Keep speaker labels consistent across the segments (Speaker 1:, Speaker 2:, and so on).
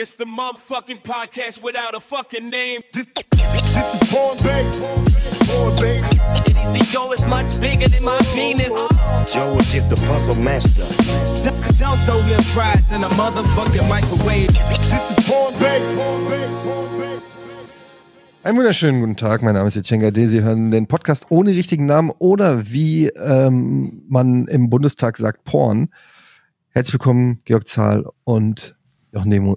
Speaker 1: It's the motherfucking podcast without a fucking name.
Speaker 2: This, this is Born Bay. Born Bay.
Speaker 1: Easy Joe is much bigger than my penis.
Speaker 3: Joe is just the puzzle master.
Speaker 1: Don't throw your fries in a motherfucking microwave.
Speaker 2: This is Born Bay.
Speaker 4: Einen wunderschönen guten Tag, mein Name ist Etienne Gade. Sie hören den Podcast ohne richtigen Namen oder wie ähm, man im Bundestag sagt, Porn. Herzlich willkommen, Georg Zahl und Jochen Demo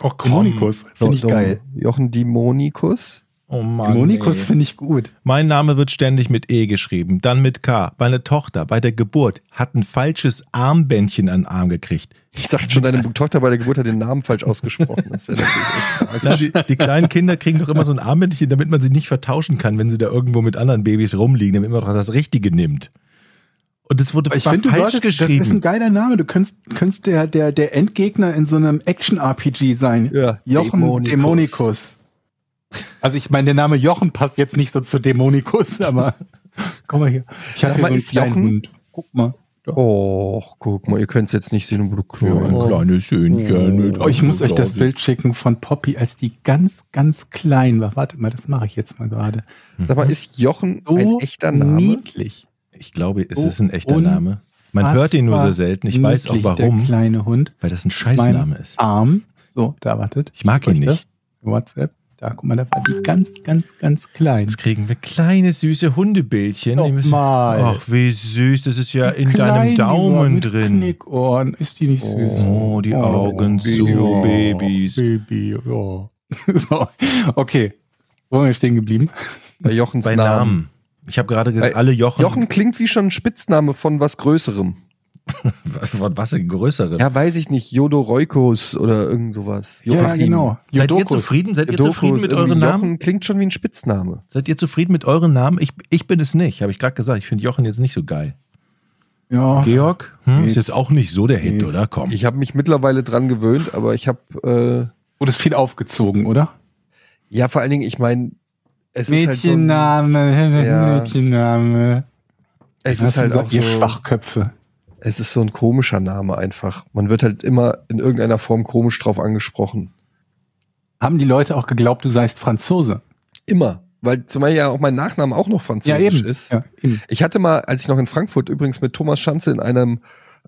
Speaker 5: Och, Demonikus, finde ich geil.
Speaker 4: Jochen Demonikus.
Speaker 6: Oh Mann.
Speaker 5: Demonikus finde ich gut.
Speaker 6: Mein Name wird ständig mit E geschrieben, dann mit K. Meine Tochter bei der Geburt hat ein falsches Armbändchen an den Arm gekriegt.
Speaker 4: Ich dachte schon, deine Tochter bei der Geburt hat den Namen falsch ausgesprochen. Das wäre natürlich echt
Speaker 6: Na, die, die kleinen Kinder kriegen doch immer so ein Armbändchen, damit man sie nicht vertauschen kann, wenn sie da irgendwo mit anderen Babys rumliegen, damit man doch das Richtige nimmt. Und es wurde
Speaker 5: Ich finde,
Speaker 6: falsch
Speaker 5: solltest, das
Speaker 6: geschrieben.
Speaker 5: ist ein geiler Name. Du könntest, könntest der, der, der Endgegner in so einem Action-RPG sein.
Speaker 4: Ja,
Speaker 5: Jochen
Speaker 4: Dämonikus.
Speaker 5: Dämonikus. Also ich meine, der Name Jochen passt jetzt nicht so zu Dämonikus, aber guck mal hier. Ich habe
Speaker 4: mal,
Speaker 5: hier
Speaker 4: ist
Speaker 5: so einen kleinen
Speaker 4: Jochen-
Speaker 5: Hund. Guck mal.
Speaker 4: Oh, guck mal, ihr könnt es jetzt nicht sehen, aber du
Speaker 6: ja, ein kleines Söhnchen mit
Speaker 5: Oh, ich muss euch das. Bild schicken von Poppy, als die ganz, ganz klein war. Wartet mal, das mache ich jetzt mal gerade.
Speaker 4: Sag mal, ist Jochen
Speaker 5: So
Speaker 4: ein echter Name?
Speaker 5: niedlich.
Speaker 6: Ich glaube, es
Speaker 5: So
Speaker 6: ist ein echter Name. Man hört ihn nur so selten. Ich weiß auch warum,
Speaker 5: Der kleine Hund.
Speaker 6: weil das ein Scheißname ist.
Speaker 5: Arm. So, da wartet.
Speaker 6: Ich mag ihn nicht.
Speaker 5: das? WhatsApp. Da, guck mal, da war die ganz, ganz, ganz klein.
Speaker 6: Jetzt kriegen wir kleine süße Hundebildchen. Müssen-
Speaker 5: Nochmal.
Speaker 6: Ach, wie süß. Das ist ja in
Speaker 5: Klein,
Speaker 6: deinem Daumen
Speaker 5: mit
Speaker 6: drin.
Speaker 5: Knickohren. Ist die nicht süß?
Speaker 6: Oh, die Augen zu,
Speaker 5: ja,
Speaker 6: Babys.
Speaker 5: Baby, ja. so, okay. Wo sind wir stehen geblieben?
Speaker 4: Bei Jochens
Speaker 6: Bei
Speaker 4: Namen.
Speaker 6: Namen. Ich habe gerade gesagt, alle Jochen.
Speaker 4: Jochen klingt wie schon ein Spitzname von was Größerem.
Speaker 6: Von was ein größere.
Speaker 4: Ja, weiß ich nicht. Jodo Roikos oder irgend sowas.
Speaker 5: Ja,
Speaker 4: Joachim.
Speaker 5: genau.
Speaker 6: Seid ihr
Speaker 5: Jodokus.
Speaker 6: zufrieden? Seid ihr
Speaker 4: Jodokus,
Speaker 6: zufrieden mit euren Namen?
Speaker 4: Jochen klingt schon wie ein Spitzname.
Speaker 6: Seid ihr zufrieden mit euren Namen? Ich, ich bin es nicht, habe ich gerade gesagt. Ich finde Jochen jetzt nicht so geil.
Speaker 5: Ja.
Speaker 6: Georg? Hm?
Speaker 5: Nee.
Speaker 6: Ist jetzt auch nicht so der Hit,
Speaker 5: Nee.
Speaker 6: oder? Komm.
Speaker 4: Ich habe mich mittlerweile dran gewöhnt, aber ich habe, äh,
Speaker 5: Wurde es viel aufgezogen, oder?
Speaker 4: ja, vor allen Dingen, ich meine, es ist halt so, ein-
Speaker 5: Mädchenname,
Speaker 4: Ja.
Speaker 5: Mädchenname.
Speaker 4: es ist halt
Speaker 5: sagt
Speaker 4: auch
Speaker 5: ihr
Speaker 4: so,
Speaker 5: Schwachköpfe.
Speaker 4: es ist so ein komischer Name einfach. Man wird halt immer in irgendeiner Form komisch drauf angesprochen.
Speaker 5: Haben die Leute auch geglaubt, du seist Franzose?
Speaker 4: Immer. Weil zumal ja auch mein Nachname auch noch französisch ist.
Speaker 5: Ja, eben.
Speaker 4: Ich hatte mal, als ich noch in Frankfurt übrigens mit Thomas Schanze in einem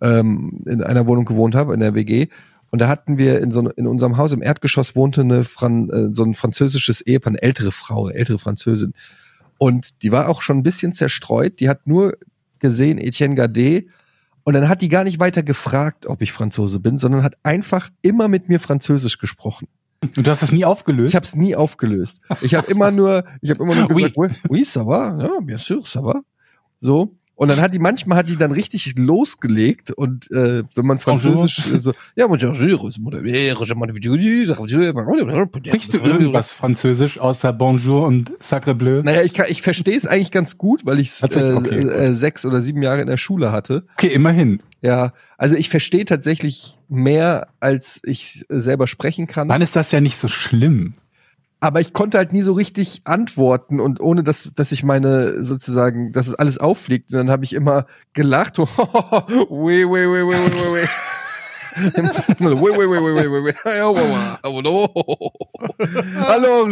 Speaker 4: ähm, in einer Wohnung gewohnt habe, in der WG, und da hatten wir in so in unserem Haus im Erdgeschoss wohnte eine Fran, äh, so ein französisches Ehepaar, eine ältere Frau, eine ältere Französin. Und die war auch schon ein bisschen zerstreut. Die hat nur gesehen Etienne Gade und dann hat die gar nicht weiter gefragt, ob ich Franzose bin, sondern hat einfach immer mit mir Französisch gesprochen.
Speaker 5: Und du hast das nie aufgelöst?
Speaker 4: Ich habe es nie aufgelöst. Ich habe immer nur, ich habe immer nur gesagt, oui, oui, ça va, ja, bien sûr, ça va. So. Und dann hat die, manchmal hat die dann richtig losgelegt und äh, wenn man Französisch äh, so, ja,
Speaker 5: Sprichst du irgendwas Französisch außer Bonjour und Sacre Bleu?
Speaker 4: Naja, ich, kann- ich verstehe es eigentlich ganz gut, weil ich es äh,
Speaker 5: okay,
Speaker 4: äh, sechs oder sieben Jahre in der Schule hatte.
Speaker 5: Okay, immerhin.
Speaker 4: Ja, also ich verstehe tatsächlich mehr, als ich selber sprechen kann.
Speaker 5: Dann ist das ja nicht so schlimm
Speaker 4: aber ich konnte halt nie so richtig antworten und ohne dass dass ich meine sozusagen dass es alles auffliegt und dann habe ich immer gelacht. Hallo,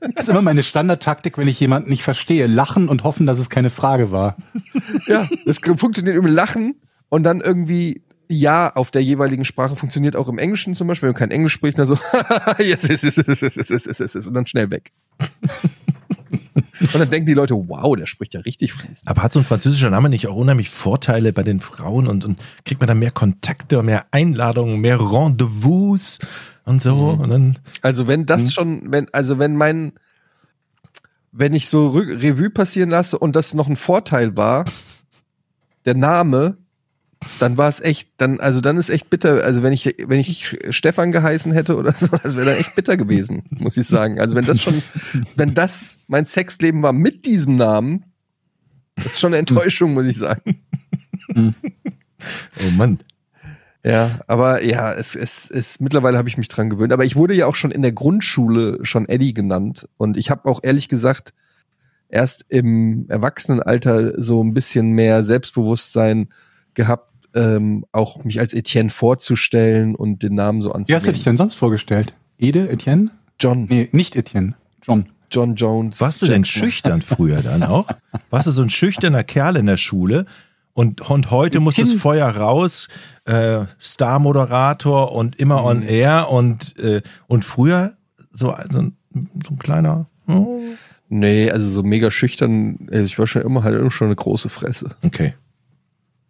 Speaker 5: das ist immer meine Standardtaktik, wenn ich jemanden nicht verstehe. Lachen und hoffen, dass es keine Frage war.
Speaker 4: Ja, es funktioniert über Lachen und dann irgendwie ja auf der jeweiligen Sprache funktioniert auch im Englischen zum Beispiel, wenn du kein Englisch sprichst, dann so, yes, yes, yes, yes, yes, yes, yes, und dann schnell weg. und dann denken die Leute, wow, der spricht ja richtig fließend.
Speaker 6: Aber hat so ein französischer Name nicht auch unheimlich Vorteile bei den Frauen und, und kriegt man da mehr Kontakte, mehr Einladungen, mehr Rendezvous und so? Mhm. Und dann,
Speaker 4: also wenn das mhm. schon, wenn, also wenn mein, wenn ich so Revue passieren lasse und das noch ein Vorteil war, der Name, dann war es echt, dann, also dann ist echt bitter. Also wenn ich, wenn ich Stefan geheißen hätte oder so, das wäre dann echt bitter gewesen, muss ich sagen. Also wenn das schon, wenn das mein Sexleben war mit diesem Namen, das ist schon eine Enttäuschung, muss ich sagen.
Speaker 6: oh Mann.
Speaker 4: Ja, aber ja, es, es, es mittlerweile habe ich mich dran gewöhnt. Aber ich wurde ja auch schon in der Grundschule schon Eddie genannt. Und ich habe auch ehrlich gesagt erst im Erwachsenenalter so ein bisschen mehr Selbstbewusstsein gehabt, ähm, auch mich als Etienne vorzustellen und den Namen so
Speaker 5: Wie hast du dich
Speaker 4: anzugeben.
Speaker 5: denn sonst vorgestellt? Ede, Etienne?
Speaker 4: John,
Speaker 5: Nee, nicht Etienne. John.
Speaker 4: John Jones.
Speaker 6: Warst du denn
Speaker 4: Jackson.
Speaker 6: schüchtern früher dann auch? Warst du so ein schüchterner Kerl in der Schule? Und, und heute muss das Feuer raus, äh, Star-Moderator und immer on
Speaker 5: Mhm.
Speaker 6: air und, äh, und früher so, ein- so, ein, so ein kleiner. oh,
Speaker 4: Nee, also so mega schüchtern. Also ich war schon immer halt immer schon eine große Fresse.
Speaker 6: Okay.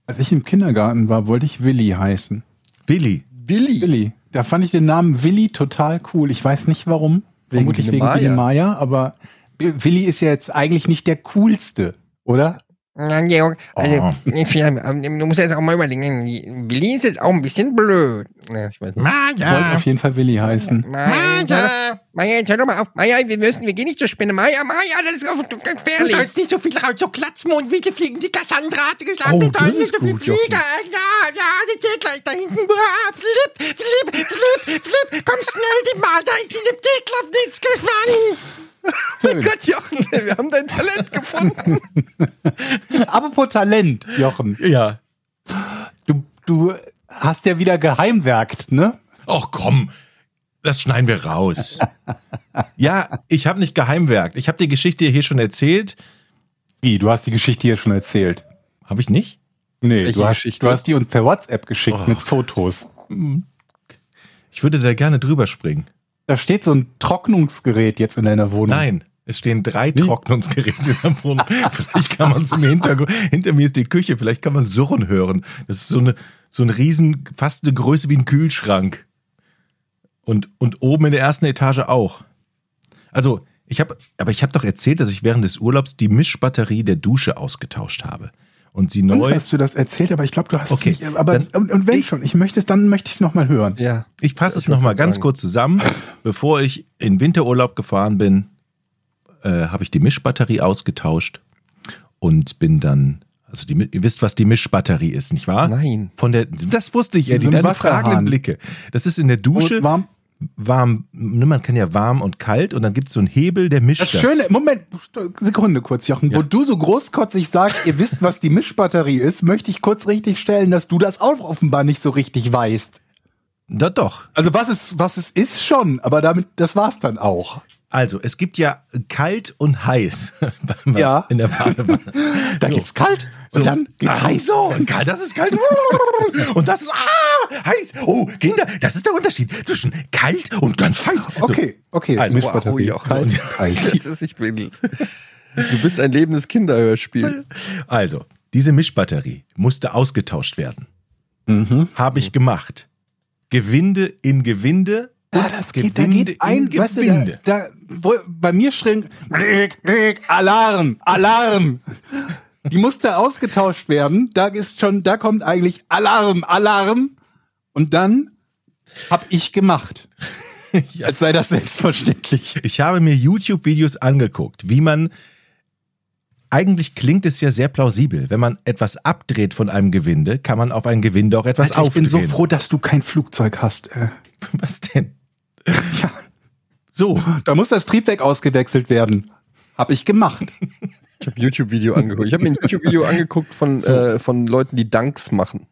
Speaker 5: Als ich im Kindergarten war, wollte ich Willi heißen.
Speaker 6: Willi.
Speaker 4: Willi.
Speaker 5: Willi. Da fand ich den Namen Willi total cool. Ich weiß nicht warum.
Speaker 4: Wegen
Speaker 5: Vermutlich wegen
Speaker 4: Maya.
Speaker 5: Willi Maya, aber Willi ist ja jetzt eigentlich nicht der coolste, oder?
Speaker 7: Na, Georg, also,
Speaker 6: Oh.
Speaker 7: ich, ähm, du musst jetzt auch mal überlegen, Willi ist jetzt auch ein bisschen blöd.
Speaker 4: Ich weiß nicht.
Speaker 5: Ich wollte auf jeden Fall Willi heißen.
Speaker 7: Maja, Maja, Maja, jetzt hör doch mal auf. Maja, wir müssen, wir gehen nicht zur Spinne. Maja, Maja, das ist auf- gefährlich.
Speaker 8: nicht so viel raus, so klatschen und wie fliegen die Cassandra hat gesagt,
Speaker 4: Oh,
Speaker 8: sollen
Speaker 4: ist
Speaker 8: nicht so viel
Speaker 4: gut, Jochen.
Speaker 8: fliegen. Ja, ja, die geht gleich da hinten. Ah, Flip, flip, flip, flip, komm schnell, die Maja ist in dem Teeklapp nichts gefangen.
Speaker 4: Mein Gott, Jochen, wir haben dein Talent gefunden.
Speaker 5: Apropos Talent, Jochen.
Speaker 6: Ja.
Speaker 5: Du, du hast ja wieder geheimwerkt, ne?
Speaker 6: Ach komm, das schneiden wir raus. ja, ich habe nicht geheimwerkt. Ich habe die Geschichte hier schon erzählt.
Speaker 5: Wie, du hast die Geschichte hier schon erzählt.
Speaker 6: Habe ich nicht?
Speaker 5: Nee,
Speaker 4: Welche
Speaker 5: du hast,
Speaker 4: Geschichte?
Speaker 5: du hast die uns per WhatsApp geschickt
Speaker 6: Oh.
Speaker 5: mit Fotos.
Speaker 6: Ich würde da gerne drüber springen.
Speaker 5: Da steht so ein Trocknungsgerät jetzt in deiner Wohnung.
Speaker 6: Nein, es stehen drei Trocknungsgeräte in der Wohnung. Vielleicht kann man es im Hintergrund, hinter mir ist die Küche, vielleicht kann man Surren hören. Das ist so eine, so ein riesen, fast eine Größe wie ein Kühlschrank. Und, und oben in der ersten Etage auch. Also, ich habe, aber ich habe doch erzählt, dass ich während des Urlaubs die Mischbatterie der Dusche ausgetauscht habe. Und sie
Speaker 5: Uns
Speaker 6: neu.
Speaker 5: hast du das erzählt, aber ich glaube, du hast
Speaker 6: Okay,
Speaker 5: es nicht. Aber
Speaker 6: dann-
Speaker 5: und, und wenn schon, ich möchte es, dann möchte ich es nochmal hören.
Speaker 4: Ja.
Speaker 6: Ich fasse es
Speaker 4: Ich
Speaker 6: nochmal ganz
Speaker 4: sagen.
Speaker 6: kurz zusammen. Bevor ich in Winterurlaub gefahren bin, äh, habe ich die Mischbatterie ausgetauscht und bin dann, also die, ihr wisst, was die Mischbatterie ist, nicht wahr?
Speaker 4: Nein.
Speaker 6: Von der, das wusste ich, Eddie, deine fragenden Blicke. Das ist in der Dusche
Speaker 5: Und warm.
Speaker 6: Warm, ne, man kann ja warm und kalt und dann gibt es so einen Hebel, der mischt
Speaker 5: Das
Speaker 6: das.
Speaker 5: Schöne, Moment, Sekunde kurz, Jochen. Wo du so großkotzig sagst, ihr wisst, was die Mischbatterie ist, möchte ich kurz richtig stellen, dass du das auch offenbar nicht so richtig weißt.
Speaker 6: Da doch.
Speaker 5: Also was es, was es ist schon, aber damit, das war's dann auch.
Speaker 6: Also, es gibt ja kalt und heiß
Speaker 5: Ja.
Speaker 6: in der Badewanne.
Speaker 5: Da gibt's kalt und dann geht's
Speaker 6: Ah,
Speaker 5: heiß.
Speaker 6: So, und kalt, das ist kalt. Und das ist ah, heiß. Oh, Kinder, das ist der Unterschied zwischen kalt und ganz heiß. So,
Speaker 5: Okay, okay,
Speaker 6: Also,
Speaker 4: wow, Jochen.
Speaker 5: Kalt, heiß.
Speaker 4: Das ist, ich bin, du bist ein lebendes Kinderhörspiel.
Speaker 6: Also, diese Mischbatterie musste ausgetauscht werden.
Speaker 5: Mhm.
Speaker 6: Habe ich gemacht. Gewinde in Gewinde.
Speaker 5: Ja,
Speaker 6: und
Speaker 5: das geht, da
Speaker 6: Gewinde
Speaker 5: geht ein,
Speaker 6: in
Speaker 5: weißt du,
Speaker 6: Gewinde.
Speaker 5: da, da, wo, bei mir schrillen, Alarm, Alarm. Die musste ausgetauscht werden. Da ist schon, da kommt eigentlich Alarm, Alarm. Und dann hab ich gemacht. Als sei das selbstverständlich.
Speaker 6: Ich habe mir YouTube-Videos angeguckt, wie man. Eigentlich klingt es ja sehr plausibel. Wenn man etwas abdreht von einem Gewinde, kann man auf ein Gewinde auch etwas
Speaker 5: Alter, ich bin
Speaker 6: aufdrehen.
Speaker 5: so froh, dass du kein Flugzeug hast. Äh.
Speaker 6: Was denn?
Speaker 5: Ja,
Speaker 6: So,
Speaker 5: da muss das Triebwerk ausgewechselt werden. Hab ich gemacht.
Speaker 4: Ich habe ein YouTube-Video angeguckt. Ich habe mir ein YouTube-Video angeguckt von, äh, von Leuten, die Dunks machen.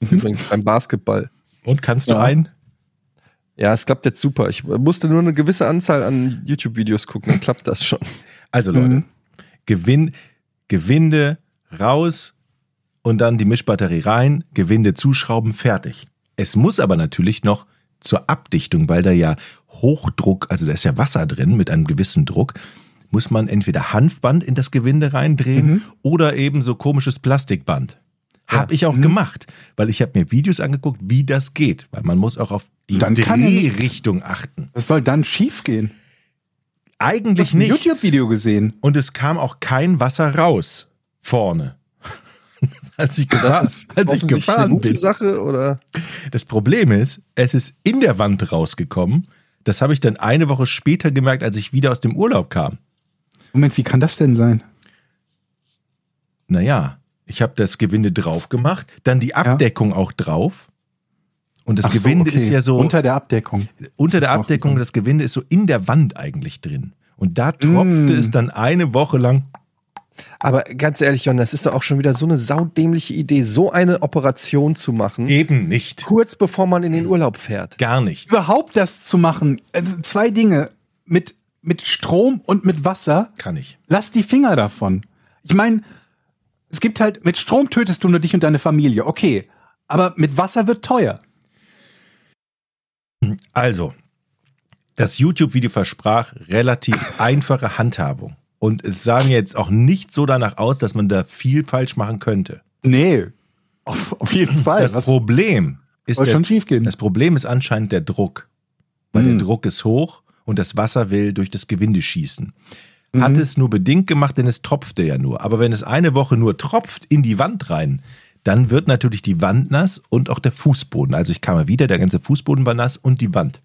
Speaker 4: Übrigens beim Basketball.
Speaker 6: und kannst du
Speaker 5: Ja.
Speaker 6: ein?
Speaker 4: Ja, es klappt jetzt super. Ich musste nur eine gewisse Anzahl an YouTube-Videos gucken, dann klappt das schon.
Speaker 6: Also Leute,
Speaker 5: Mhm.
Speaker 6: Gewinn, Gewinde raus und dann die Mischbatterie rein, Gewinde zuschrauben, fertig. Es muss aber natürlich noch zur Abdichtung, weil da ja Hochdruck, also da ist ja Wasser drin mit einem gewissen Druck, muss man entweder Hanfband in das Gewinde reindrehen
Speaker 5: Mhm.
Speaker 6: oder eben so komisches Plastikband. Hab ich auch
Speaker 5: Mhm.
Speaker 6: gemacht, weil ich habe mir Videos angeguckt, wie das geht, weil man muss auch auf die
Speaker 5: Dann
Speaker 6: Drehrichtung achten.
Speaker 5: Was soll dann schiefgehen?
Speaker 6: Eigentlich
Speaker 5: Ich ein
Speaker 6: nicht.
Speaker 5: YouTube-Video gesehen.
Speaker 6: Und es kam auch kein Wasser raus vorne. als ich, gefahr, als ich gefahren
Speaker 4: gute
Speaker 6: bin.
Speaker 4: Sache oder?
Speaker 6: Das Problem ist, es ist in der Wand rausgekommen. Das habe ich dann eine Woche später gemerkt, als ich wieder aus dem Urlaub kam.
Speaker 5: Moment, wie kann das denn sein?
Speaker 6: Naja, ich habe das Gewinde drauf gemacht, dann die Abdeckung auch drauf. Und das
Speaker 5: Ach so,
Speaker 6: Gewinde
Speaker 5: okay.
Speaker 6: ist ja so
Speaker 5: Unter der Abdeckung.
Speaker 6: unter der Abdeckung, das Gewinde ist so in der Wand eigentlich drin. Und da tropfte
Speaker 5: Mm.
Speaker 6: es dann eine Woche lang
Speaker 4: Aber ganz ehrlich, Jon, das ist doch auch schon wieder so eine saudämliche Idee, so eine Operation zu machen,
Speaker 6: Eben nicht.
Speaker 4: kurz bevor man in den Urlaub fährt.
Speaker 6: Gar nicht.
Speaker 5: Überhaupt das zu machen, also zwei Dinge mit, mit Strom und mit Wasser,
Speaker 6: Kann ich.
Speaker 5: lass die Finger davon. Ich meine, es gibt halt, mit Strom tötest du nur dich und deine Familie, okay. Aber mit Wasser wird teuer.
Speaker 6: Also, das YouTube-Video versprach relativ einfache Handhabung. Und es sah mir jetzt auch nicht so danach aus, dass man da viel falsch machen könnte.
Speaker 5: Nee. Auf, auf jeden Fall.
Speaker 6: Das
Speaker 5: Was
Speaker 6: Problem ist der,
Speaker 5: schon schief gehen?
Speaker 6: das Problem ist anscheinend der Druck. Weil
Speaker 5: Hm.
Speaker 6: der Druck ist hoch und das Wasser will durch das Gewinde schießen.
Speaker 5: Mhm.
Speaker 6: Hat es nur bedingt gemacht, denn es tropfte ja nur. Aber wenn es eine Woche nur tropft in die Wand rein, dann wird natürlich die Wand nass und auch der Fußboden. Also ich kam mal wieder, der ganze Fußboden war nass und die Wand.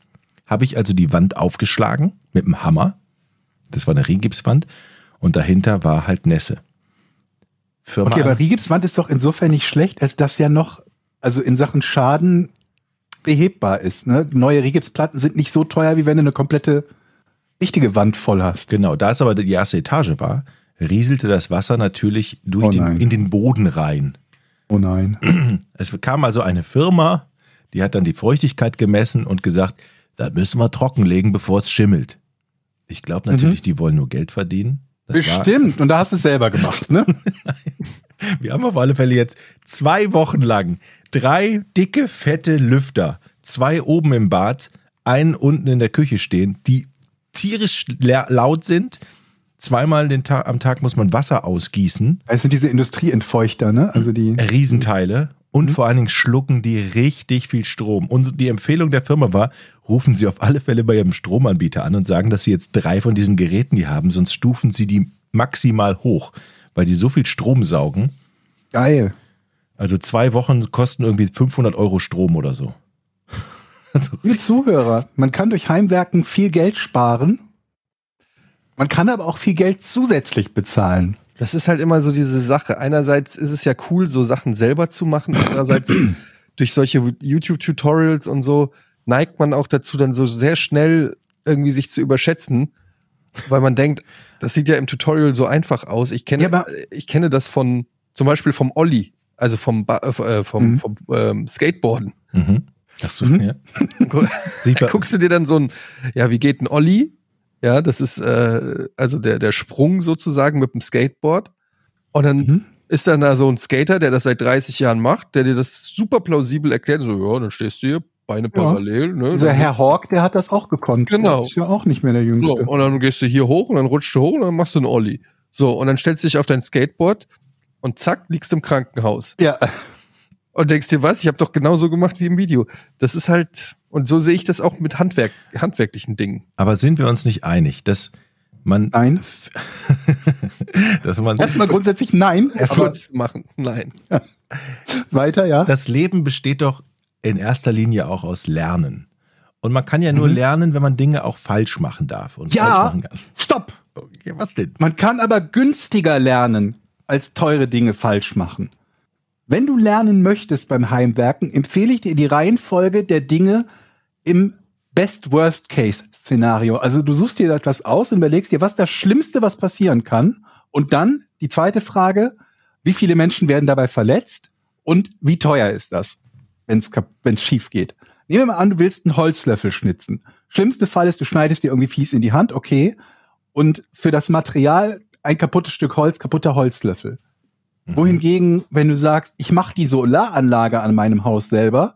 Speaker 6: Habe ich also die Wand aufgeschlagen mit dem Hammer. Das war eine Riehgipswand. Und dahinter war halt Nässe. Firma
Speaker 5: Okay, aber Rigipswand ist doch insofern nicht schlecht, als das ja noch, also in Sachen Schaden behebbar ist. Ne? Neue Rigipsplatten sind nicht so teuer, wie wenn du eine komplette richtige Wand voll hast.
Speaker 6: Genau, da es aber die erste Etage war, rieselte das Wasser natürlich durch
Speaker 5: Oh
Speaker 6: den, in den Boden rein.
Speaker 5: Oh nein.
Speaker 6: Es kam also eine Firma, die hat dann die Feuchtigkeit gemessen und gesagt, da müssen wir trockenlegen, bevor es schimmelt. Ich glaube natürlich, die wollen nur Geld verdienen. Das war-
Speaker 5: Bestimmt. Und da hast du es selber gemacht, ne?
Speaker 6: Wir haben auf alle Fälle jetzt zwei Wochen lang drei dicke, fette Lüfter. Zwei oben im Bad, einen unten in der Küche stehen, die tierisch la- laut sind. Zweimal den Tag, am Tag muss man Wasser ausgießen.
Speaker 5: Es sind diese Industrieentfeuchter, ne? Also die.
Speaker 6: Riesenteile. Und vor allen Dingen schlucken die richtig viel Strom. Und die Empfehlung der Firma war, rufen Sie auf alle Fälle bei Ihrem Stromanbieter an und sagen, dass Sie jetzt drei von diesen Geräten die haben, sonst stufen Sie die maximal hoch, weil die so viel Strom saugen.
Speaker 5: Geil.
Speaker 6: Also zwei Wochen kosten irgendwie 500 Euro Strom oder so. Also,
Speaker 5: Liebe Zuhörer, man kann durch Heimwerken viel Geld sparen. Man kann aber auch viel Geld zusätzlich bezahlen.
Speaker 4: Das ist halt immer so diese Sache. Einerseits ist es ja cool, so Sachen selber zu machen. Andererseits durch solche YouTube-Tutorials und so neigt man auch dazu, dann so sehr schnell irgendwie sich zu überschätzen, weil man denkt, das sieht ja im Tutorial so einfach aus. Ich kenne,
Speaker 5: Ja,
Speaker 4: ich kenne das von, zum Beispiel vom Olli, also vom, ba äh, vom,
Speaker 5: Mhm.
Speaker 4: vom ähm, Skateboarden.
Speaker 6: mhm. Ach so,
Speaker 5: Mhm.
Speaker 6: ja.
Speaker 4: Guckst du dir dann so ein, ja, wie geht ein Olli? Ja, das ist äh, also der, der Sprung sozusagen mit dem Skateboard. Und dann
Speaker 5: Mhm.
Speaker 4: ist dann da so ein Skater, der das seit 30 Jahren macht, der dir das super plausibel erklärt. So, ja, dann stehst du hier, Beine parallel. Ne?
Speaker 5: Dieser Herr Hawk, der hat das auch gekonnt.
Speaker 4: Genau.
Speaker 5: Ist ja auch nicht mehr der
Speaker 4: so,
Speaker 5: Jüngste.
Speaker 4: und dann gehst du hier hoch und dann rutschst du hoch und dann machst du einen Olli. So, und dann stellst du dich auf dein Skateboard und zack, liegst im Krankenhaus.
Speaker 5: Ja,
Speaker 4: Und denkst dir, was? Ich habe doch genauso gemacht wie im Video. Das ist halt, und so sehe ich das auch mit Handwerk, handwerklichen Dingen.
Speaker 6: Aber sind wir uns nicht einig, dass man,
Speaker 5: nein.
Speaker 6: dass man
Speaker 5: Erstmal grundsätzlich nein.
Speaker 4: Wird's machen. Nein.
Speaker 5: weiter, ja.
Speaker 6: das Leben besteht doch in erster Linie auch aus Lernen. Und man kann ja
Speaker 5: Mhm.
Speaker 6: nur lernen, wenn man Dinge auch falsch machen darf. Und falsch
Speaker 5: Ja,
Speaker 6: machen kann.
Speaker 5: stopp.
Speaker 6: Okay, was denn?
Speaker 5: Man kann aber günstiger lernen, als teure Dinge falsch machen. Wenn du lernen möchtest beim Heimwerken, empfehle ich dir die Reihenfolge der Dinge im Best-Worst-Case-Szenario. Also du suchst dir etwas aus und überlegst dir, was das Schlimmste, was passieren kann. Und dann die zweite Frage, wie viele Menschen werden dabei verletzt und wie teuer ist das, wenn es schief geht. Nehmen wir mal an, du willst einen Holzlöffel schnitzen. Schlimmste Fall ist, du schneidest dir irgendwie fies in die Hand, okay. Und für das Material ein kaputtes Stück Holz, kaputter Holzlöffel. Wohingegen, wenn du sagst, ich mache die Solaranlage an meinem Haus selber,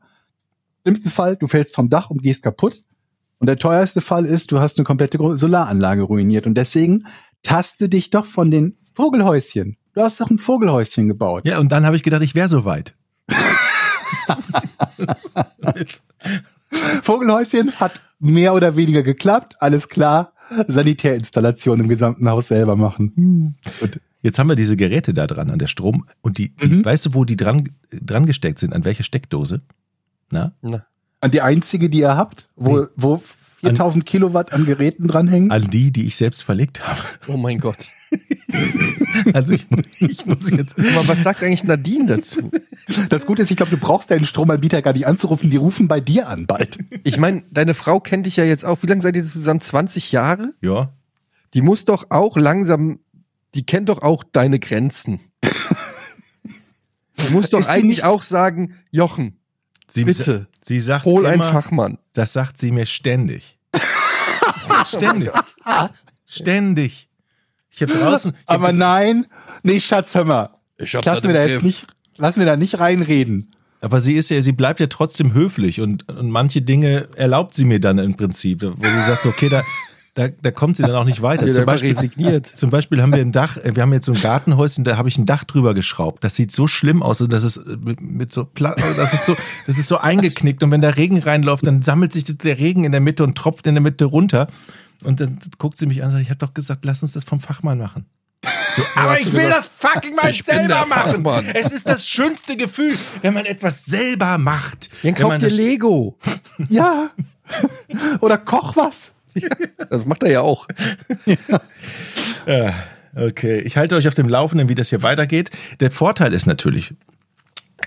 Speaker 5: schlimmste Fall, du fällst vom Dach und gehst kaputt. Und der teuerste Fall ist, du hast eine komplette Solaranlage ruiniert. Und deswegen taste dich doch von den Vogelhäuschen. Du hast doch ein Vogelhäuschen gebaut.
Speaker 6: Ja, und dann habe ich gedacht, ich wäre so weit.
Speaker 5: Vogelhäuschen hat mehr oder weniger geklappt, alles klar. Sanitärinstallation im gesamten Haus selber machen. Gut.
Speaker 6: Jetzt haben wir diese Geräte da dran an der Strom und die, die
Speaker 5: Mhm.
Speaker 6: weißt du, wo die dran, dran gesteckt sind? An welche Steckdose? Na?
Speaker 5: An die einzige, die ihr habt, wo, wo 4000 Kilowatt an Geräten dranhängen.
Speaker 6: An die, die ich selbst verlegt habe.
Speaker 4: Oh mein Gott.
Speaker 6: Also ich, muss- ich muss jetzt.
Speaker 4: Aber was sagt eigentlich Nadine dazu?
Speaker 5: Das Gute ist, ich glaube, du brauchst deinen Stromanbieter gar nicht anzurufen, die rufen bei dir an bald.
Speaker 4: Ich meine, deine Frau kennt dich ja jetzt auch. Wie lange seid ihr zusammen? 20 Jahre?
Speaker 6: Ja.
Speaker 4: Die muss doch auch langsam die kennt doch auch deine Grenzen. Du musst doch eigentlich auch sagen, Jochen,
Speaker 6: Sie,
Speaker 4: Bitte.
Speaker 6: Sie sagt
Speaker 4: hol einen
Speaker 6: immer,
Speaker 4: Fachmann.
Speaker 6: das sagt sie mir ständig. ständig. Ständig. Ich habe draußen. Ich hab,
Speaker 5: Aber nein, nee, Schatz, hör mal.
Speaker 4: Ich hab
Speaker 5: Lass mir da jetzt
Speaker 4: Griff.
Speaker 5: nicht, lass mir da nicht reinreden.
Speaker 6: aber sie ist ja, sie bleibt ja trotzdem höflich und, und manche Dinge erlaubt sie mir dann im Prinzip, wo sie sagt, okay, da, da, da kommt sie dann auch nicht weiter. Zum Beispiel,
Speaker 4: resigniert.
Speaker 6: zum Beispiel haben wir ein Dach, äh, wir haben jetzt so ein Gartenhäuschen, da habe ich ein Dach drüber geschraubt. Das sieht so schlimm aus, und das ist äh, mit, mit so, Pla das ist so, das ist so eingeknickt und wenn da Regen reinläuft, dann sammelt sich der Regen in der Mitte und tropft in der Mitte runter. Und dann guckt sie mich an und sagt, ich habe doch gesagt, lass uns das vom Fachmann machen. So, aber ich will das fucking mal selber
Speaker 4: der
Speaker 6: machen.
Speaker 4: Fachmann.
Speaker 6: Es ist das schönste Gefühl, wenn man etwas selber macht.
Speaker 4: Dann
Speaker 6: wenn
Speaker 4: kauf
Speaker 6: man
Speaker 4: dir
Speaker 6: das,
Speaker 4: Lego.
Speaker 5: Ja. Oder koch was.
Speaker 4: Das macht er ja auch.
Speaker 6: Ja, okay, ich halte euch auf dem Laufenden, wie das hier weitergeht. Der Vorteil ist natürlich,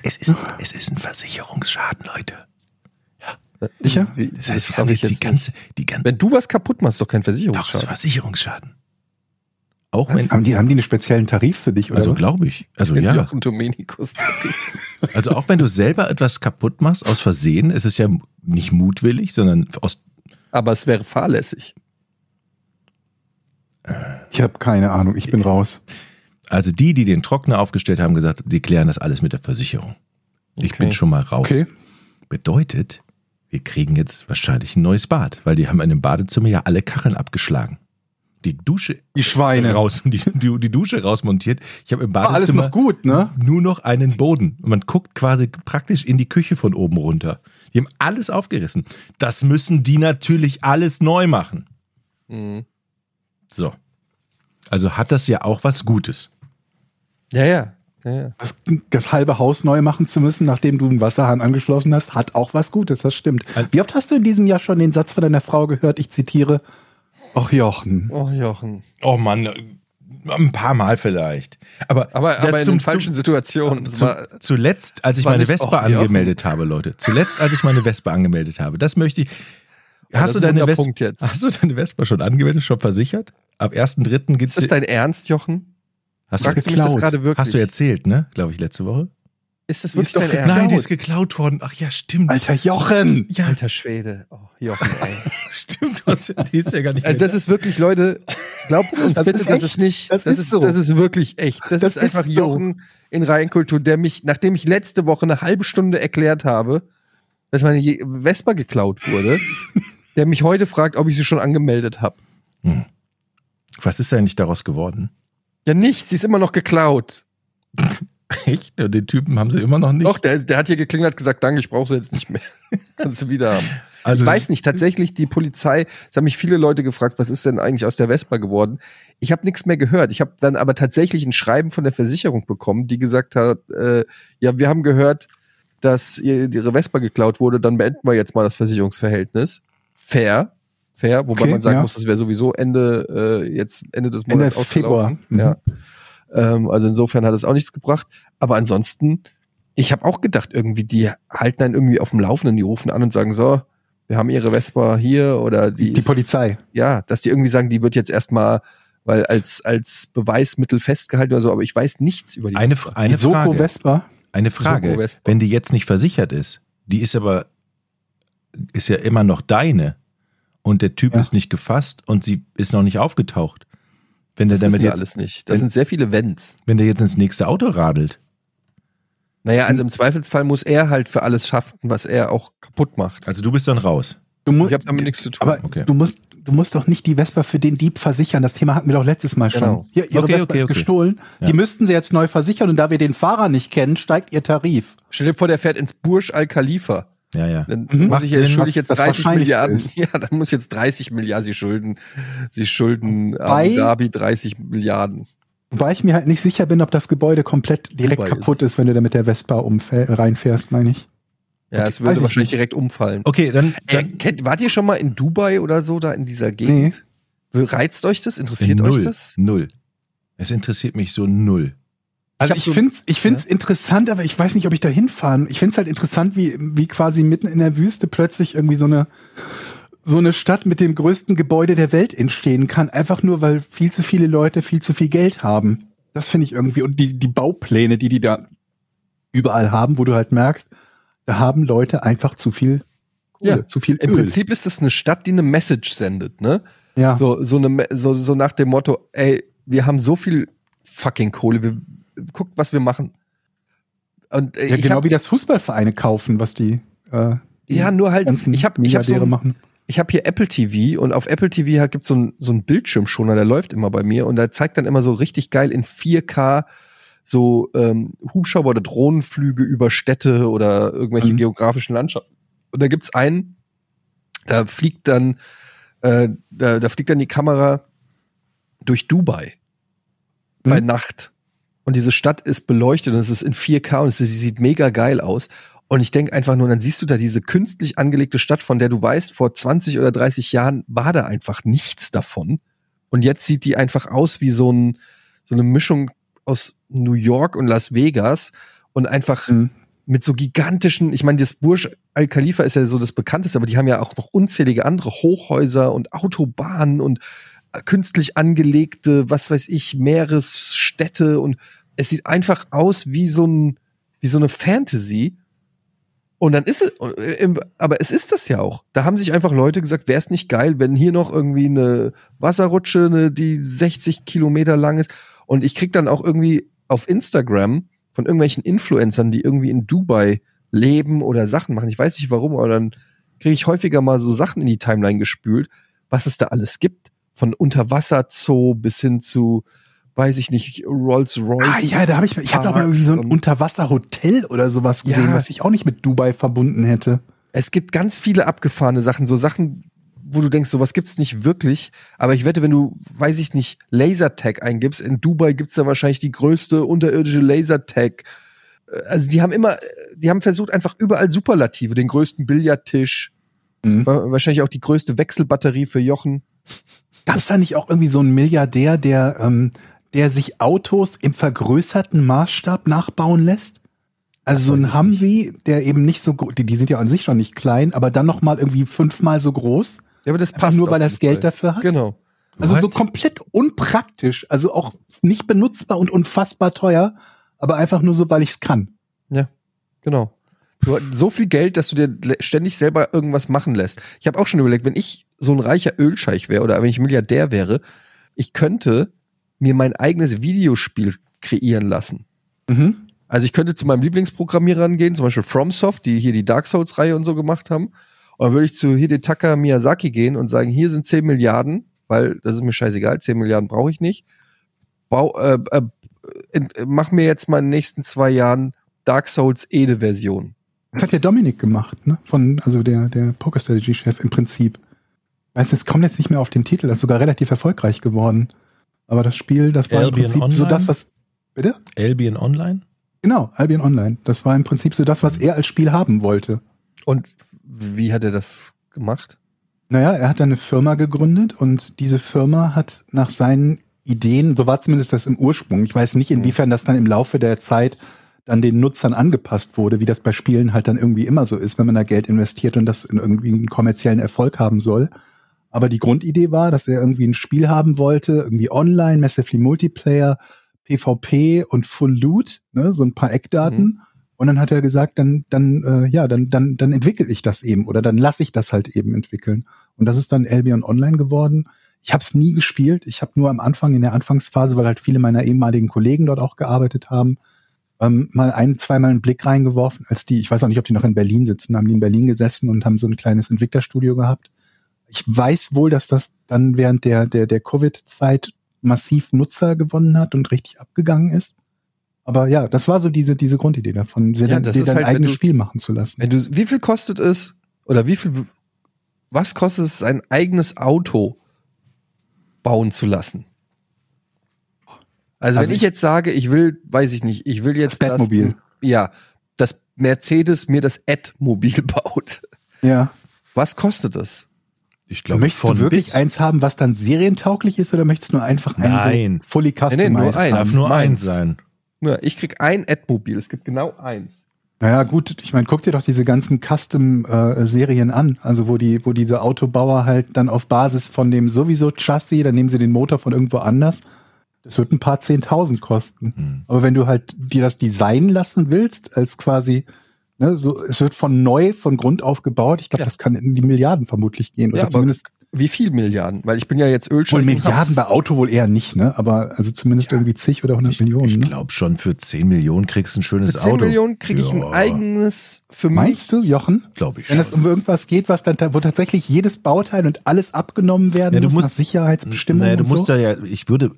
Speaker 6: es ist, es ist ein Versicherungsschaden, Leute.
Speaker 5: Sicher?
Speaker 6: Das heißt, wir haben
Speaker 4: ich
Speaker 6: jetzt die ganze, die ganze,
Speaker 4: Wenn du was kaputt machst, ist doch kein
Speaker 6: doch, es ist
Speaker 4: Versicherungsschaden.
Speaker 6: Versicherungsschaden. Auch wenn,
Speaker 5: Haben die, haben die einen speziellen Tarif für dich oder
Speaker 6: also glaube ich, also ja,
Speaker 4: Domenikus.
Speaker 6: also auch wenn du selber etwas kaputt machst aus Versehen, ist es ja nicht mutwillig, sondern aus,
Speaker 4: Aber es wäre fahrlässig.
Speaker 5: Ich habe keine Ahnung, ich bin raus.
Speaker 6: also die, die den Trockner aufgestellt haben, gesagt, die klären das alles mit der Versicherung. Ich
Speaker 4: Okay.
Speaker 6: bin schon mal raus.
Speaker 5: Okay.
Speaker 6: Bedeutet, wir kriegen jetzt wahrscheinlich ein neues Bad, weil die haben in dem Badezimmer ja alle Kacheln abgeschlagen. Die Dusche
Speaker 5: Die Schweine.
Speaker 6: raus und die, die, die Dusche rausmontiert. Ich habe im Badezimmer
Speaker 5: noch gut, ne?
Speaker 6: nur noch einen Boden. Und man guckt quasi praktisch in die Küche von oben runter. Die haben alles aufgerissen. Das müssen die natürlich alles neu machen.
Speaker 4: Mhm.
Speaker 6: So. Also hat das ja auch was Gutes.
Speaker 4: Ja, ja. ja, ja.
Speaker 5: Das, das halbe Haus neu machen zu müssen, nachdem du einen Wasserhahn angeschlossen hast, hat auch was Gutes, das stimmt. Wie oft hast du in diesem Jahr schon den Satz von deiner Frau gehört? Ich zitiere, ach Jochen.
Speaker 4: Oh, Jochen.
Speaker 6: Oh Mann, ein paar Mal vielleicht. Aber,
Speaker 4: Aber,
Speaker 6: das
Speaker 4: aber in
Speaker 6: zum-
Speaker 4: den falschen Situationen.
Speaker 6: Zu,
Speaker 4: war,
Speaker 6: zuletzt, als ich meine Vespa angemeldet habe, Leute. Zuletzt, als ich meine Vespa angemeldet habe. Das möchte ich.
Speaker 4: das
Speaker 6: Hast du,
Speaker 4: ein
Speaker 6: deine Vespa,
Speaker 4: Punkt jetzt.
Speaker 6: hast du deine Vespa schon angemeldet, schon versichert? Ab 1.3. geht's.
Speaker 4: ist das dein Ernst, Jochen?
Speaker 6: hast, du,
Speaker 4: Fragst du mich das
Speaker 5: geklaut.
Speaker 4: gerade wirklich?
Speaker 6: hast du erzählt, ne? Glaube ich, letzte Woche.
Speaker 4: Ist das wirklich dein. Ernst?
Speaker 6: Nein, die ist geklaut worden. Ach ja, stimmt.
Speaker 5: Alter Jochen!
Speaker 6: ja,
Speaker 4: Alter Schwede. Oh, Jochen, ey.
Speaker 6: stimmt. Du hast, die ist ja gar nicht
Speaker 4: Also das ist wirklich, Leute, glaubt uns
Speaker 5: Das
Speaker 4: bitte,
Speaker 5: ist
Speaker 4: das
Speaker 5: echt.
Speaker 4: ist nicht,
Speaker 5: Das
Speaker 4: das,
Speaker 5: ist
Speaker 4: ist,
Speaker 5: so.
Speaker 4: das ist wirklich echt. Das,
Speaker 5: Das
Speaker 4: ist einfach
Speaker 5: ist so.
Speaker 4: Jochen in Reihenkultur, der mich, nachdem ich letzte Woche eine halbe Stunde erklärt habe, dass meine Vespa geklaut wurde, der mich heute fragt, ob ich sie schon angemeldet habe.
Speaker 6: Was ist eigentlich daraus geworden?
Speaker 4: Ja, nichts, sie ist immer noch geklaut.
Speaker 6: Echt? Ja, Den Typen haben sie immer noch nicht.
Speaker 4: Doch, der, der hat hier geklingelt, hat gesagt, danke, ich brauche sie jetzt nicht mehr. Kannst du wieder haben.
Speaker 6: Also-
Speaker 4: ich weiß nicht, tatsächlich die Polizei, es haben mich viele Leute gefragt, was ist denn eigentlich aus der Vespa geworden? Ich habe nichts mehr gehört. Ich habe dann aber tatsächlich ein Schreiben von der Versicherung bekommen, die gesagt hat, äh, ja, wir haben gehört, dass ihr, ihre Vespa geklaut wurde, dann beenden wir jetzt mal das Versicherungsverhältnis. Fair, fair, wobei
Speaker 5: Okay,
Speaker 4: man sagen
Speaker 5: ja.
Speaker 4: muss, das wäre sowieso Ende, äh, jetzt Ende des
Speaker 5: Ende
Speaker 4: Monats ausgelaufen.
Speaker 5: Februar. Mhm.
Speaker 4: Ja. Ähm, also insofern hat es auch nichts gebracht. Aber ansonsten, ich habe auch gedacht, irgendwie, die halten einen irgendwie auf dem Laufenden, die rufen an und sagen, so, wir haben ihre Vespa hier oder die.
Speaker 5: Die
Speaker 4: ist-
Speaker 5: Polizei.
Speaker 4: Ja, dass die irgendwie sagen, die wird jetzt erstmal, weil als, als Beweismittel festgehalten oder so, aber ich weiß nichts über die
Speaker 6: Eine,
Speaker 4: Vespa.
Speaker 6: eine
Speaker 5: Die Soko
Speaker 6: Frage.
Speaker 5: Vespa.
Speaker 6: Eine Frage.
Speaker 4: Soko Vespa.
Speaker 6: Wenn die jetzt nicht versichert ist, die ist aber, ist ja immer noch deine und der Typ
Speaker 5: Ja.
Speaker 6: ist nicht gefasst und sie ist noch nicht aufgetaucht. Wenn der
Speaker 4: Das
Speaker 6: damit
Speaker 4: wissen wir
Speaker 6: jetzt,
Speaker 4: alles nicht. Das
Speaker 6: wenn-
Speaker 4: sind sehr viele Wenns.
Speaker 6: wenn der jetzt ins nächste Auto radelt,
Speaker 4: Naja, also im Zweifelsfall muss er halt für alles schaffen, was er auch kaputt macht.
Speaker 6: also du bist dann raus.
Speaker 5: Du musst,
Speaker 4: Ich habe damit nichts zu tun.
Speaker 5: aber
Speaker 6: Okay.
Speaker 5: du musst, du musst doch nicht die Vespa für den Dieb versichern. Das Thema hatten wir doch letztes Mal schon.
Speaker 4: Genau.
Speaker 5: Hier, ihre
Speaker 6: Okay,
Speaker 5: Vespa
Speaker 6: okay,
Speaker 5: ist
Speaker 6: okay.
Speaker 5: gestohlen.
Speaker 6: Ja.
Speaker 5: Die müssten sie jetzt neu versichern und da wir den Fahrer nicht kennen, steigt ihr Tarif.
Speaker 4: Stell dir vor, der fährt ins Burj Al Khalifa.
Speaker 6: Ja, ja.
Speaker 4: Dann
Speaker 5: Mhm.
Speaker 4: muss ich jetzt,
Speaker 6: Sinn,
Speaker 4: ich jetzt
Speaker 5: das
Speaker 4: 30
Speaker 5: Wahrscheinlichste
Speaker 4: Milliarden.
Speaker 5: ist.
Speaker 4: Ja, dann muss jetzt 30 Milliarden, sie schulden, sie schulden
Speaker 5: Bei-
Speaker 4: Abu Dhabi 30 Milliarden.
Speaker 5: Wobei ich mir halt nicht sicher bin, ob das Gebäude komplett direkt
Speaker 4: Dubai
Speaker 5: kaputt
Speaker 4: ist
Speaker 5: ist, wenn du da mit der Vespa reinfährst, meine ich.
Speaker 4: Ja, es
Speaker 5: weiß
Speaker 4: würde
Speaker 5: ich
Speaker 4: wahrscheinlich
Speaker 5: nicht.
Speaker 4: direkt umfallen.
Speaker 6: Okay, dann,
Speaker 4: Äh,
Speaker 6: dann
Speaker 4: kennt, wart ihr schon mal in Dubai oder so, da in dieser Gegend? Reizt euch das? Interessiert
Speaker 6: null,
Speaker 4: euch das?
Speaker 6: null. Es interessiert mich so null.
Speaker 5: Also
Speaker 4: hab
Speaker 5: ich,
Speaker 4: so-
Speaker 5: find's, ich find's interessant, aber ich weiß nicht, ob ich da hinfahren. Ich find's halt interessant, wie, wie quasi mitten in der Wüste plötzlich irgendwie so eine so eine Stadt mit dem größten Gebäude der Welt entstehen kann, einfach nur, weil viel zu viele Leute viel zu viel Geld haben. Das finde ich irgendwie. Und die, die Baupläne, die die da überall haben, wo du halt merkst, da haben Leute einfach zu viel Kohle,
Speaker 4: Ja,
Speaker 5: zu viel
Speaker 4: Im
Speaker 5: Öl.
Speaker 4: Prinzip ist es eine Stadt, die eine Message sendet, ne?
Speaker 5: ja.
Speaker 4: So, so, eine, so, so nach dem Motto, ey, wir haben so viel fucking Kohle, wir, guckt, was wir machen. Und äh,
Speaker 5: ja, genau
Speaker 4: hab,
Speaker 5: wie das Fußballvereine kaufen, was die, äh,
Speaker 4: Ja, nur halt, ich hab- ich hab so ein-
Speaker 5: machen.
Speaker 4: Ich habe hier Apple TV und auf Apple TV gibt es so ein, so ein Bildschirmschoner, der läuft immer bei mir und der zeigt dann immer so richtig geil in 4K so ähm, Hubschrauber oder Drohnenflüge über Städte oder irgendwelche
Speaker 5: Mhm.
Speaker 4: geografischen Landschaften. Und da gibt's einen, da fliegt dann, äh, da, da fliegt dann die Kamera durch Dubai bei
Speaker 5: Mhm.
Speaker 4: Nacht. Und diese Stadt ist beleuchtet und es ist in 4K und es sieht mega geil aus. Und ich denke einfach nur, dann siehst du da diese künstlich angelegte Stadt, von der du weißt, vor 20 oder 30 Jahren war da einfach nichts davon. Und jetzt sieht die einfach aus wie so, ein, so eine Mischung aus New York und Las Vegas und einfach
Speaker 5: Mhm.
Speaker 4: mit so gigantischen, ich meine, das Burj Al Khalifa ist ja so das bekannteste, aber die haben ja auch noch unzählige andere Hochhäuser und Autobahnen und äh, künstlich angelegte, was weiß ich, Meeresstädte und es sieht einfach aus wie so ein, wie so eine Fantasy. Und dann ist es, äh, aber es ist das ja auch. Da haben sich einfach Leute gesagt, wäre es nicht geil, wenn hier noch irgendwie eine Wasserrutsche, eine, die 60 Kilometer lang ist. Und ich krieg dann auch irgendwie auf Instagram von irgendwelchen Influencern, die irgendwie in Dubai leben oder Sachen machen. Ich weiß nicht warum, aber dann kriege ich häufiger mal so Sachen in die Timeline gespült, was es da alles gibt. Von Unterwasserzoo bis hin zu, weiß ich nicht, Rolls-Royce.
Speaker 5: Ah, ja, da habe ich, ich habe mal irgendwie so ein
Speaker 4: und-
Speaker 5: Unterwasserhotel oder sowas gesehen,
Speaker 4: Ja.
Speaker 5: was ich auch nicht mit Dubai verbunden hätte.
Speaker 4: Es gibt ganz viele abgefahrene Sachen, so Sachen, wo du denkst, sowas gibt's nicht wirklich. Aber ich wette, wenn du, weiß ich nicht, Lasertag eingibst, in Dubai gibt's da wahrscheinlich die größte unterirdische Lasertag. Äh, Also die haben immer, die haben versucht einfach überall Superlative, den größten Billardtisch,
Speaker 5: Mhm.
Speaker 4: wa- wahrscheinlich auch die größte Wechselbatterie für Jochen.
Speaker 5: Gab es da nicht auch irgendwie so einen Milliardär, der, ähm, der sich Autos im vergrößerten Maßstab nachbauen lässt? Also so ein Humvee, der eben nicht so die, die sind ja an sich schon nicht klein, aber dann noch mal irgendwie fünfmal so groß.
Speaker 4: Ja, aber das passt.
Speaker 5: nur, weil er das Geld
Speaker 4: Fall.
Speaker 5: dafür hat?
Speaker 4: Genau.
Speaker 5: Also
Speaker 6: What?
Speaker 5: so komplett unpraktisch, also auch nicht benutzbar und unfassbar teuer, aber einfach nur so, weil ich es kann.
Speaker 4: Ja, genau. Du hast so viel Geld, dass du dir ständig selber irgendwas machen lässt. Ich habe auch schon überlegt, wenn ich so ein reicher Ölscheich wäre oder wenn ich Milliardär wäre, ich könnte mir mein eigenes Videospiel kreieren lassen.
Speaker 5: Mhm.
Speaker 4: Also ich könnte zu meinem Lieblingsprogrammierern gehen, zum Beispiel FromSoft, die hier die Dark Souls-Reihe und so gemacht haben. Und dann würde ich zu Hidetaka Miyazaki gehen und sagen, hier sind 10 Milliarden, weil das ist mir scheißegal, 10 Milliarden brauche ich nicht. Bau, äh, äh, mach mir jetzt mal in den nächsten zwei Jahren Dark Souls Ede-Version.
Speaker 5: Das hat der Dominik gemacht, ne? Von, also der, der Poker Strategy Chef im Prinzip. Weißt du, es kommt jetzt nicht mehr auf den Titel, das ist sogar relativ erfolgreich geworden. Aber das Spiel, das war
Speaker 6: Albion
Speaker 5: im Prinzip so
Speaker 6: Online?
Speaker 5: das, was. Bitte?
Speaker 6: Albion Online?
Speaker 5: Genau, Albion Online. Das war im Prinzip so das, was er als Spiel haben wollte.
Speaker 4: Und wie hat er das gemacht?
Speaker 5: Naja, er hat eine Firma gegründet und diese Firma hat nach seinen Ideen, so war zumindest das im Ursprung, ich weiß nicht, inwiefern das dann im Laufe der Zeit dann den Nutzern angepasst wurde, wie das bei Spielen halt dann irgendwie immer so ist, wenn man da Geld investiert und das in irgendwie einen kommerziellen Erfolg haben soll. Aber die Grundidee war, dass er irgendwie ein Spiel haben wollte, irgendwie online, massively Multiplayer, PvP und Full Loot, ne, so ein paar Eckdaten. Und dann hat er gesagt, dann, dann, äh, ja, dann, dann, dann entwickle ich das eben oder dann lasse ich das halt eben entwickeln. Und das ist dann Albion Online geworden. Ich habe es nie gespielt. Ich habe nur am Anfang, in der Anfangsphase, weil halt viele meiner ehemaligen Kollegen dort auch gearbeitet haben, ähm, mal ein, zweimal einen Blick reingeworfen, als die, ich weiß auch nicht, ob die noch in Berlin sitzen, haben die in Berlin gesessen und haben so ein kleines Entwicklerstudio gehabt. Ich weiß wohl, dass das dann während der, der, der Covid-Zeit massiv Nutzer gewonnen hat und richtig abgegangen ist. Aber ja, das war so diese, diese Grundidee davon,
Speaker 4: Ja,
Speaker 5: dann-
Speaker 4: das
Speaker 5: dir dein
Speaker 4: halt,
Speaker 5: eigenes
Speaker 4: du-
Speaker 5: Spiel machen zu lassen.
Speaker 4: Wenn du, wie viel kostet es, oder wie viel, was kostet es, ein eigenes Auto bauen zu lassen? Also,
Speaker 5: Also
Speaker 4: wenn ich
Speaker 5: ich-
Speaker 4: jetzt sage, ich will, weiß ich nicht, ich will jetzt
Speaker 5: Das Batmobil.
Speaker 4: ja, dass Mercedes mir das Ad-Mobil baut.
Speaker 5: Ja.
Speaker 4: Was kostet es?
Speaker 6: Ich glaube,
Speaker 5: Möchtest du wirklich
Speaker 6: bis
Speaker 5: eins haben, was dann serientauglich ist, oder möchtest du nur einfach ein
Speaker 6: Nein.
Speaker 5: so fully
Speaker 4: Nee, nee, nur
Speaker 5: customized
Speaker 4: eins.
Speaker 6: darf nur eins sein.
Speaker 4: Ja, ich krieg ein Ad-Mobil, es gibt genau eins.
Speaker 5: Naja, gut, ich meine, guck dir doch diese ganzen Custom-Serien an, also wo die, wo diese Autobauer halt dann auf Basis von dem sowieso Chassis, dann nehmen sie den Motor von irgendwo anders. Das wird ein paar Zehntausend kosten.
Speaker 6: Hm.
Speaker 5: Aber wenn du halt dir das designen lassen willst, als quasi, ne, so, es wird von neu, von Grund auf gebaut, ich glaube,
Speaker 4: Ja.
Speaker 5: das kann in die Milliarden vermutlich gehen. Oder
Speaker 4: Ja,
Speaker 5: zumindest
Speaker 4: wie viel Milliarden? Weil ich bin ja jetzt
Speaker 5: wohl
Speaker 4: Ölscheich. und
Speaker 5: Milliarden bei Auto wohl eher nicht, ne? Aber also zumindest irgendwie zig oder hundert Millionen.
Speaker 6: Ich
Speaker 5: ne?
Speaker 6: glaube schon, für 10 Millionen kriegst du ein schönes
Speaker 4: Für 10
Speaker 6: Auto.
Speaker 4: Millionen kriege ich ein
Speaker 6: Ja,
Speaker 4: eigenes für mich.
Speaker 5: Meinst du, Jochen?
Speaker 6: Glaube ich
Speaker 5: Wenn es um irgendwas geht, was dann, wo tatsächlich jedes Bauteil und alles abgenommen werden
Speaker 6: Ja, du
Speaker 5: muss
Speaker 6: musst-
Speaker 5: nach Sicherheitsbestimmungen
Speaker 6: Naja, du musst
Speaker 5: so?
Speaker 6: da ja, ich würde,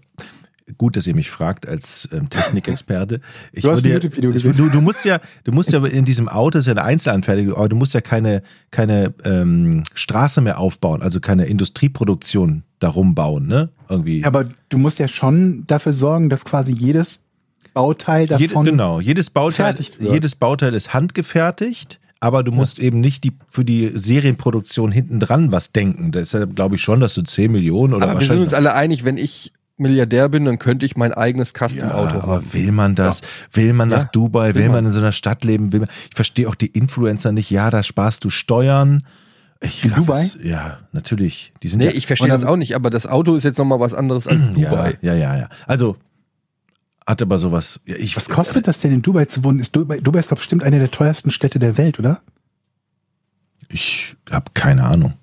Speaker 6: gut, dass ihr mich fragt als ähm, Technikexperte. Ich
Speaker 5: Du hast
Speaker 6: würde
Speaker 5: ein
Speaker 6: ja,
Speaker 5: YouTube-Video
Speaker 6: ich-
Speaker 5: gesehen.
Speaker 6: du, du musst ja, du musst ja in diesem Auto ist ja eine Einzelanfertigung, aber du musst ja keine, keine ähm, Straße mehr aufbauen, also keine Industrieproduktion darum bauen, ne? Irgendwie.
Speaker 5: Aber du musst ja schon dafür sorgen, dass quasi jedes Bauteil davon.
Speaker 6: genau, jedes Bauteil,
Speaker 5: gefertigt wird.
Speaker 6: jedes Bauteil ist handgefertigt, aber du musst eben nicht die, für die Serienproduktion hinten dran was denken. Deshalb glaube ich schon, dass du 10 Millionen oder
Speaker 4: Aber wir sind uns alle einig, wenn ich Milliardär bin, dann könnte ich mein eigenes
Speaker 6: Ja,
Speaker 4: Custom-Auto
Speaker 6: aber
Speaker 4: haben.
Speaker 6: will man das? Will man nach
Speaker 4: Ja,
Speaker 6: Dubai? Will,
Speaker 4: will
Speaker 6: man
Speaker 4: man.
Speaker 6: in so einer Stadt leben? Will man, ich verstehe auch die Influencer nicht. Ja, da sparst du Steuern. Ich
Speaker 5: In Dubai?
Speaker 6: Es, ja, natürlich. Die sind
Speaker 4: Nee,
Speaker 6: ja,
Speaker 4: ich verstehe das auch nicht, aber das Auto ist jetzt nochmal was anderes als Dubai.
Speaker 6: Ja, ja, ja, ja. Also hat aber sowas. Ja, ich,
Speaker 5: Was kostet das denn in Dubai zu wohnen? Ist Dubai, Dubai ist doch bestimmt eine der teuersten Städte der Welt, oder?
Speaker 6: Ich habe keine Ahnung.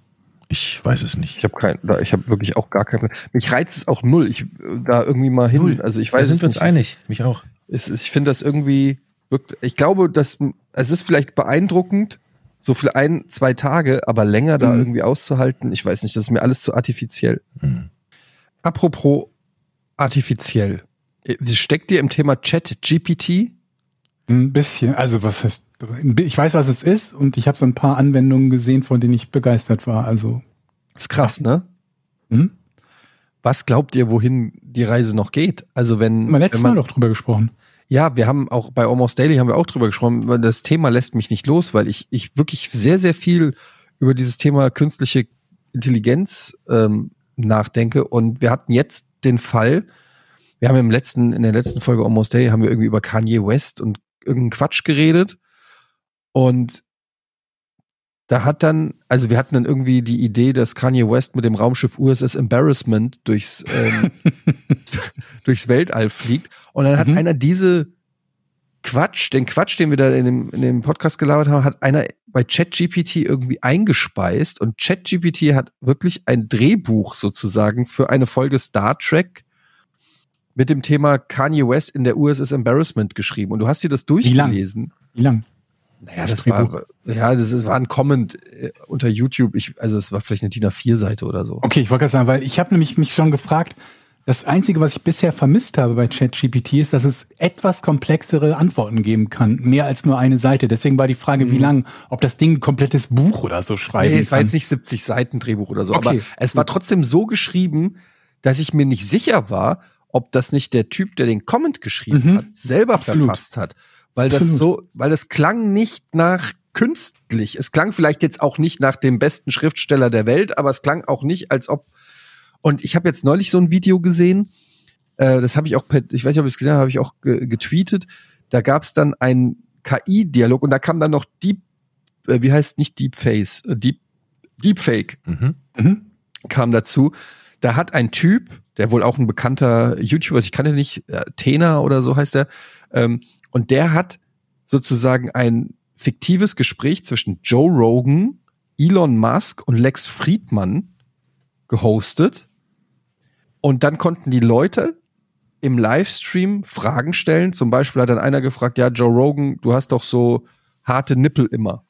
Speaker 6: Ich weiß es nicht.
Speaker 4: Ich habe kein, da- ich habe wirklich auch gar keinen. Mich reizt es auch null, ich da irgendwie mal hin.
Speaker 6: Null.
Speaker 4: Also ich
Speaker 6: Da
Speaker 4: weiß
Speaker 6: sind
Speaker 4: es
Speaker 6: wir uns
Speaker 4: nicht.
Speaker 6: einig. Mich auch.
Speaker 4: Ist- ich finde das irgendwie wirkt. Ich glaube, dass es ist vielleicht beeindruckend, so für ein, zwei Tage, aber länger da
Speaker 5: Mhm.
Speaker 4: irgendwie auszuhalten. Ich weiß nicht, das ist mir alles zu artifiziell.
Speaker 6: Hm.
Speaker 4: Apropos artifiziell. Äh, Steckt dir im Thema Chat GPT?
Speaker 5: Ein bisschen. Also was heißt, ich weiß, was es ist und ich habe so ein paar Anwendungen gesehen, von denen ich begeistert war. Also,
Speaker 4: Ist krass, ne?
Speaker 5: hm?
Speaker 4: Was glaubt ihr, wohin die Reise noch geht? Also wenn,
Speaker 5: Haben wir letztes
Speaker 4: wenn
Speaker 5: Mal
Speaker 4: man,
Speaker 5: doch drüber gesprochen.
Speaker 4: Ja, wir haben auch bei Almost Daily haben wir auch drüber gesprochen, weil das Thema lässt mich nicht los, weil ich, ich wirklich sehr, sehr viel über dieses Thema künstliche Intelligenz ähm, nachdenke. Und wir hatten jetzt den Fall, wir haben im letzten, in der letzten Folge Almost Daily haben wir irgendwie über Kanye West und irgendeinen Quatsch geredet. Und da hat dann, also wir hatten dann irgendwie die Idee, dass Kanye West mit dem Raumschiff USS Embarrassment durchs, ähm, durchs Weltall fliegt. Und dann hat
Speaker 5: Mhm.
Speaker 4: einer diese Quatsch, den Quatsch, den wir da in dem, in dem Podcast gelabert haben, hat einer bei ChatGPT irgendwie eingespeist und ChatGPT hat wirklich ein Drehbuch sozusagen für eine Folge Star Trek mit dem Thema Kanye West in der USS Embarrassment geschrieben. Und du hast dir das
Speaker 5: Wie lang?
Speaker 4: durchgelesen.
Speaker 5: Wie lang?
Speaker 4: Naja,
Speaker 5: Das
Speaker 4: das,
Speaker 5: Drehbuch?
Speaker 4: war, ja, das ist, war ein Comment äh, unter YouTube. Ich, also es war vielleicht eine DIN A4-Seite oder so.
Speaker 5: Okay, ich wollte gerade sagen, weil ich habe nämlich mich schon gefragt, das Einzige, was ich bisher vermisst habe bei ChatGPT, ist, dass es etwas komplexere Antworten geben kann. Mehr als nur eine Seite. Deswegen war die Frage, wie lang, ob das Ding ein komplettes Buch oder so schreiben
Speaker 4: Nee, es war
Speaker 5: kann.
Speaker 4: jetzt nicht 70 Seiten Drehbuch oder so,
Speaker 5: Okay,
Speaker 4: aber es war trotzdem so geschrieben, dass ich mir nicht sicher war, ob das nicht der Typ, der den Comment geschrieben
Speaker 5: Mhm.
Speaker 4: hat, selber
Speaker 5: Absolut.
Speaker 4: verfasst hat. Weil das
Speaker 5: Absolut.
Speaker 4: so, weil das klang nicht nach künstlich. Es klang vielleicht jetzt auch nicht nach dem besten Schriftsteller der Welt, aber es klang auch nicht, als ob. Und ich habe jetzt neulich so ein Video gesehen, äh, das habe ich auch, per, ich weiß nicht, ob ich es gesehen habe, habe ich auch ge getweetet. Da gab es dann einen KI-Dialog und da kam dann noch Deep, äh, wie heißt nicht Deepface, äh, Deep, Deepfake
Speaker 6: Mhm.
Speaker 5: Mhm.
Speaker 4: kam dazu. Da hat ein Typ, der wohl auch ein bekannter YouTuber ist, ich kann den nicht, äh, Tena oder so heißt er, ähm, und der hat sozusagen ein fiktives Gespräch zwischen Joe Rogan, Elon Musk und Lex Friedman gehostet. Und dann konnten die Leute im Livestream Fragen stellen. Zum Beispiel hat dann einer gefragt, ja, Joe Rogan, du hast doch so harte Nippel immer.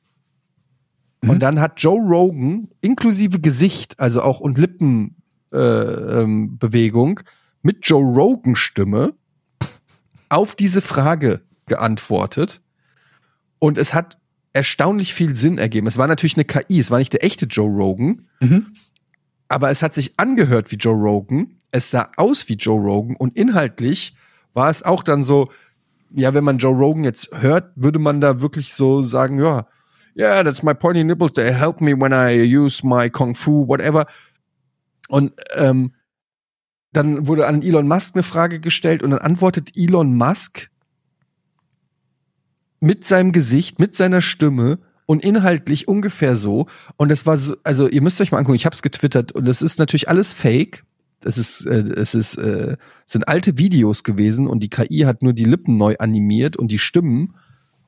Speaker 4: Und dann hat Joe Rogan inklusive Gesicht, also auch und ähm, Bewegung, mit Joe Rogan Stimme auf diese Frage geantwortet. Und es hat erstaunlich viel Sinn ergeben. Es war natürlich eine KI, es war nicht der echte Joe Rogan,
Speaker 5: Mhm.
Speaker 4: aber es hat sich angehört wie Joe Rogan, es sah aus wie Joe Rogan und inhaltlich war es auch dann so, ja, wenn man Joe Rogan jetzt hört, würde man da wirklich so sagen, ja, yeah, that's my pointy nipples, they help me when I use my Kung Fu, whatever. Und ähm, dann wurde an Elon Musk eine Frage gestellt und dann antwortet Elon Musk mit seinem Gesicht, mit seiner Stimme und inhaltlich ungefähr so. Und es war so, also ihr müsst euch mal angucken, ich habe es getwittert und das ist natürlich alles Fake. Es ist, äh, es ist, äh, sind alte Videos gewesen und die KI hat nur die Lippen neu animiert und die Stimmen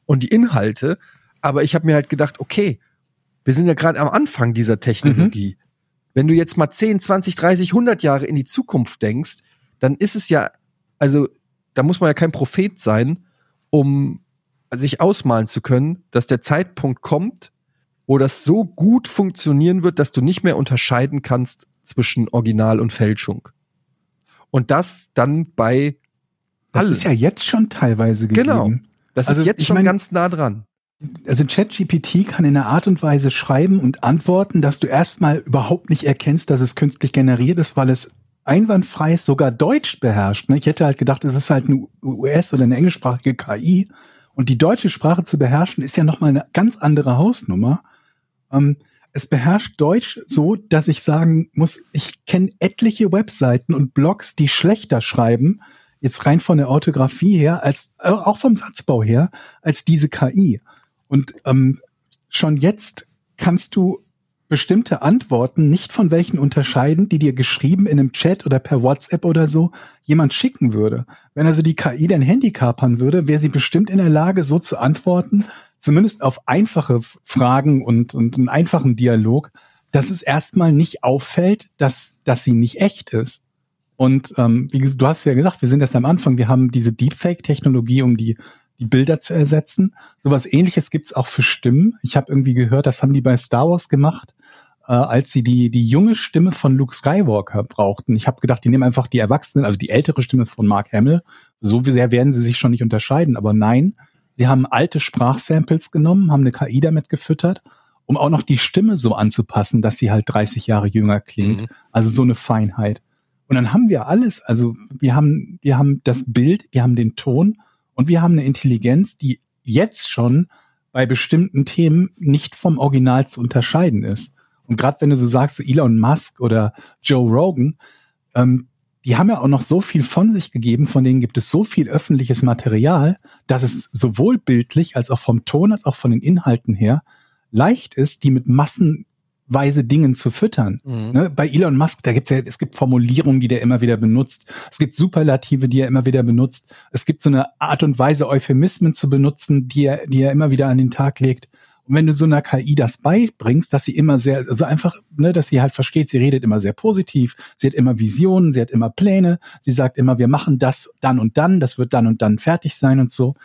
Speaker 4: und die Inhalte. Aber ich habe mir halt gedacht, okay, wir sind ja gerade am Anfang dieser Technologie. Wenn du jetzt mal 10, 20, 30, 100 Jahre in die Zukunft denkst, dann ist es ja, also da muss man ja kein Prophet sein, um sich ausmalen zu können, dass der Zeitpunkt kommt, wo das so gut funktionieren wird, dass du nicht mehr unterscheiden kannst zwischen Original und Fälschung. Und das dann bei
Speaker 5: Das
Speaker 4: allen.
Speaker 5: ist ja jetzt schon teilweise gegeben.
Speaker 4: Genau. Das
Speaker 5: Also,
Speaker 4: ist jetzt schon
Speaker 5: mein-
Speaker 4: ganz nah dran.
Speaker 5: Also ChatGPT kann in einer Art und Weise schreiben und antworten, dass du erstmal überhaupt nicht erkennst, dass es künstlich generiert ist, weil es einwandfrei sogar Deutsch beherrscht. ne? Ich hätte halt gedacht, es ist halt eine US- oder eine englischsprachige KI. Und die deutsche Sprache zu beherrschen, ist ja nochmal eine ganz andere Hausnummer. Ähm, es beherrscht Deutsch so, dass ich sagen muss, ich kenne etliche Webseiten und Blogs, die schlechter schreiben, jetzt rein von der Orthographie her, als äh, auch vom Satzbau her, als diese KI. Und ähm, schon jetzt kannst du bestimmte Antworten nicht von welchen unterscheiden, die dir geschrieben in einem Chat oder per WhatsApp oder so jemand schicken würde. Wenn also die KI dein Handy kapern würde, wäre sie bestimmt in der Lage, so zu antworten, zumindest auf einfache Fragen und, und einen einfachen Dialog, dass es erstmal nicht auffällt, dass, dass sie nicht echt ist. Und ähm, wie du hast ja gesagt, wir sind erst am Anfang, wir haben diese Deepfake-Technologie, um die, die Bilder zu ersetzen. Sowas ähnliches gibt's auch für Stimmen. Ich habe irgendwie gehört, das haben die bei Star Wars gemacht, äh, als sie die, die junge Stimme von Luke Skywalker brauchten. Ich habe gedacht, die nehmen einfach die Erwachsenen, also die ältere Stimme von Mark Hamill. So sehr werden sie sich schon nicht unterscheiden. Aber nein, sie haben alte Sprachsamples genommen, haben eine KI damit gefüttert, um auch noch die Stimme so anzupassen, dass sie halt 30 Jahre jünger klingt.
Speaker 4: Mhm.
Speaker 5: Also so eine Feinheit. Und dann haben wir alles. Also wir haben, wir haben das Bild, wir haben den Ton und wir haben eine Intelligenz, die jetzt schon bei bestimmten Themen nicht vom Original zu unterscheiden ist. Und gerade wenn du so sagst, Elon Musk oder Joe Rogan, ähm, die haben ja auch noch so viel von sich gegeben, von denen gibt es so viel öffentliches Material, dass es sowohl bildlich als auch vom Ton als auch von den Inhalten her leicht ist, die mit massenweise Dingen zu füttern. Ne, bei Elon Musk, da gibt's ja, es gibt Formulierungen, die der immer wieder benutzt. Es gibt Superlative, die er immer wieder benutzt. Es gibt so eine Art und Weise, Euphemismen zu benutzen, die er, die er immer wieder an den Tag legt. Und wenn du so einer KI das beibringst, dass sie immer sehr, also einfach, ne, dass sie halt versteht, sie redet immer sehr positiv, sie hat immer Visionen, sie hat immer Pläne, sie sagt immer, wir machen das dann und dann, das wird dann und dann fertig sein und so.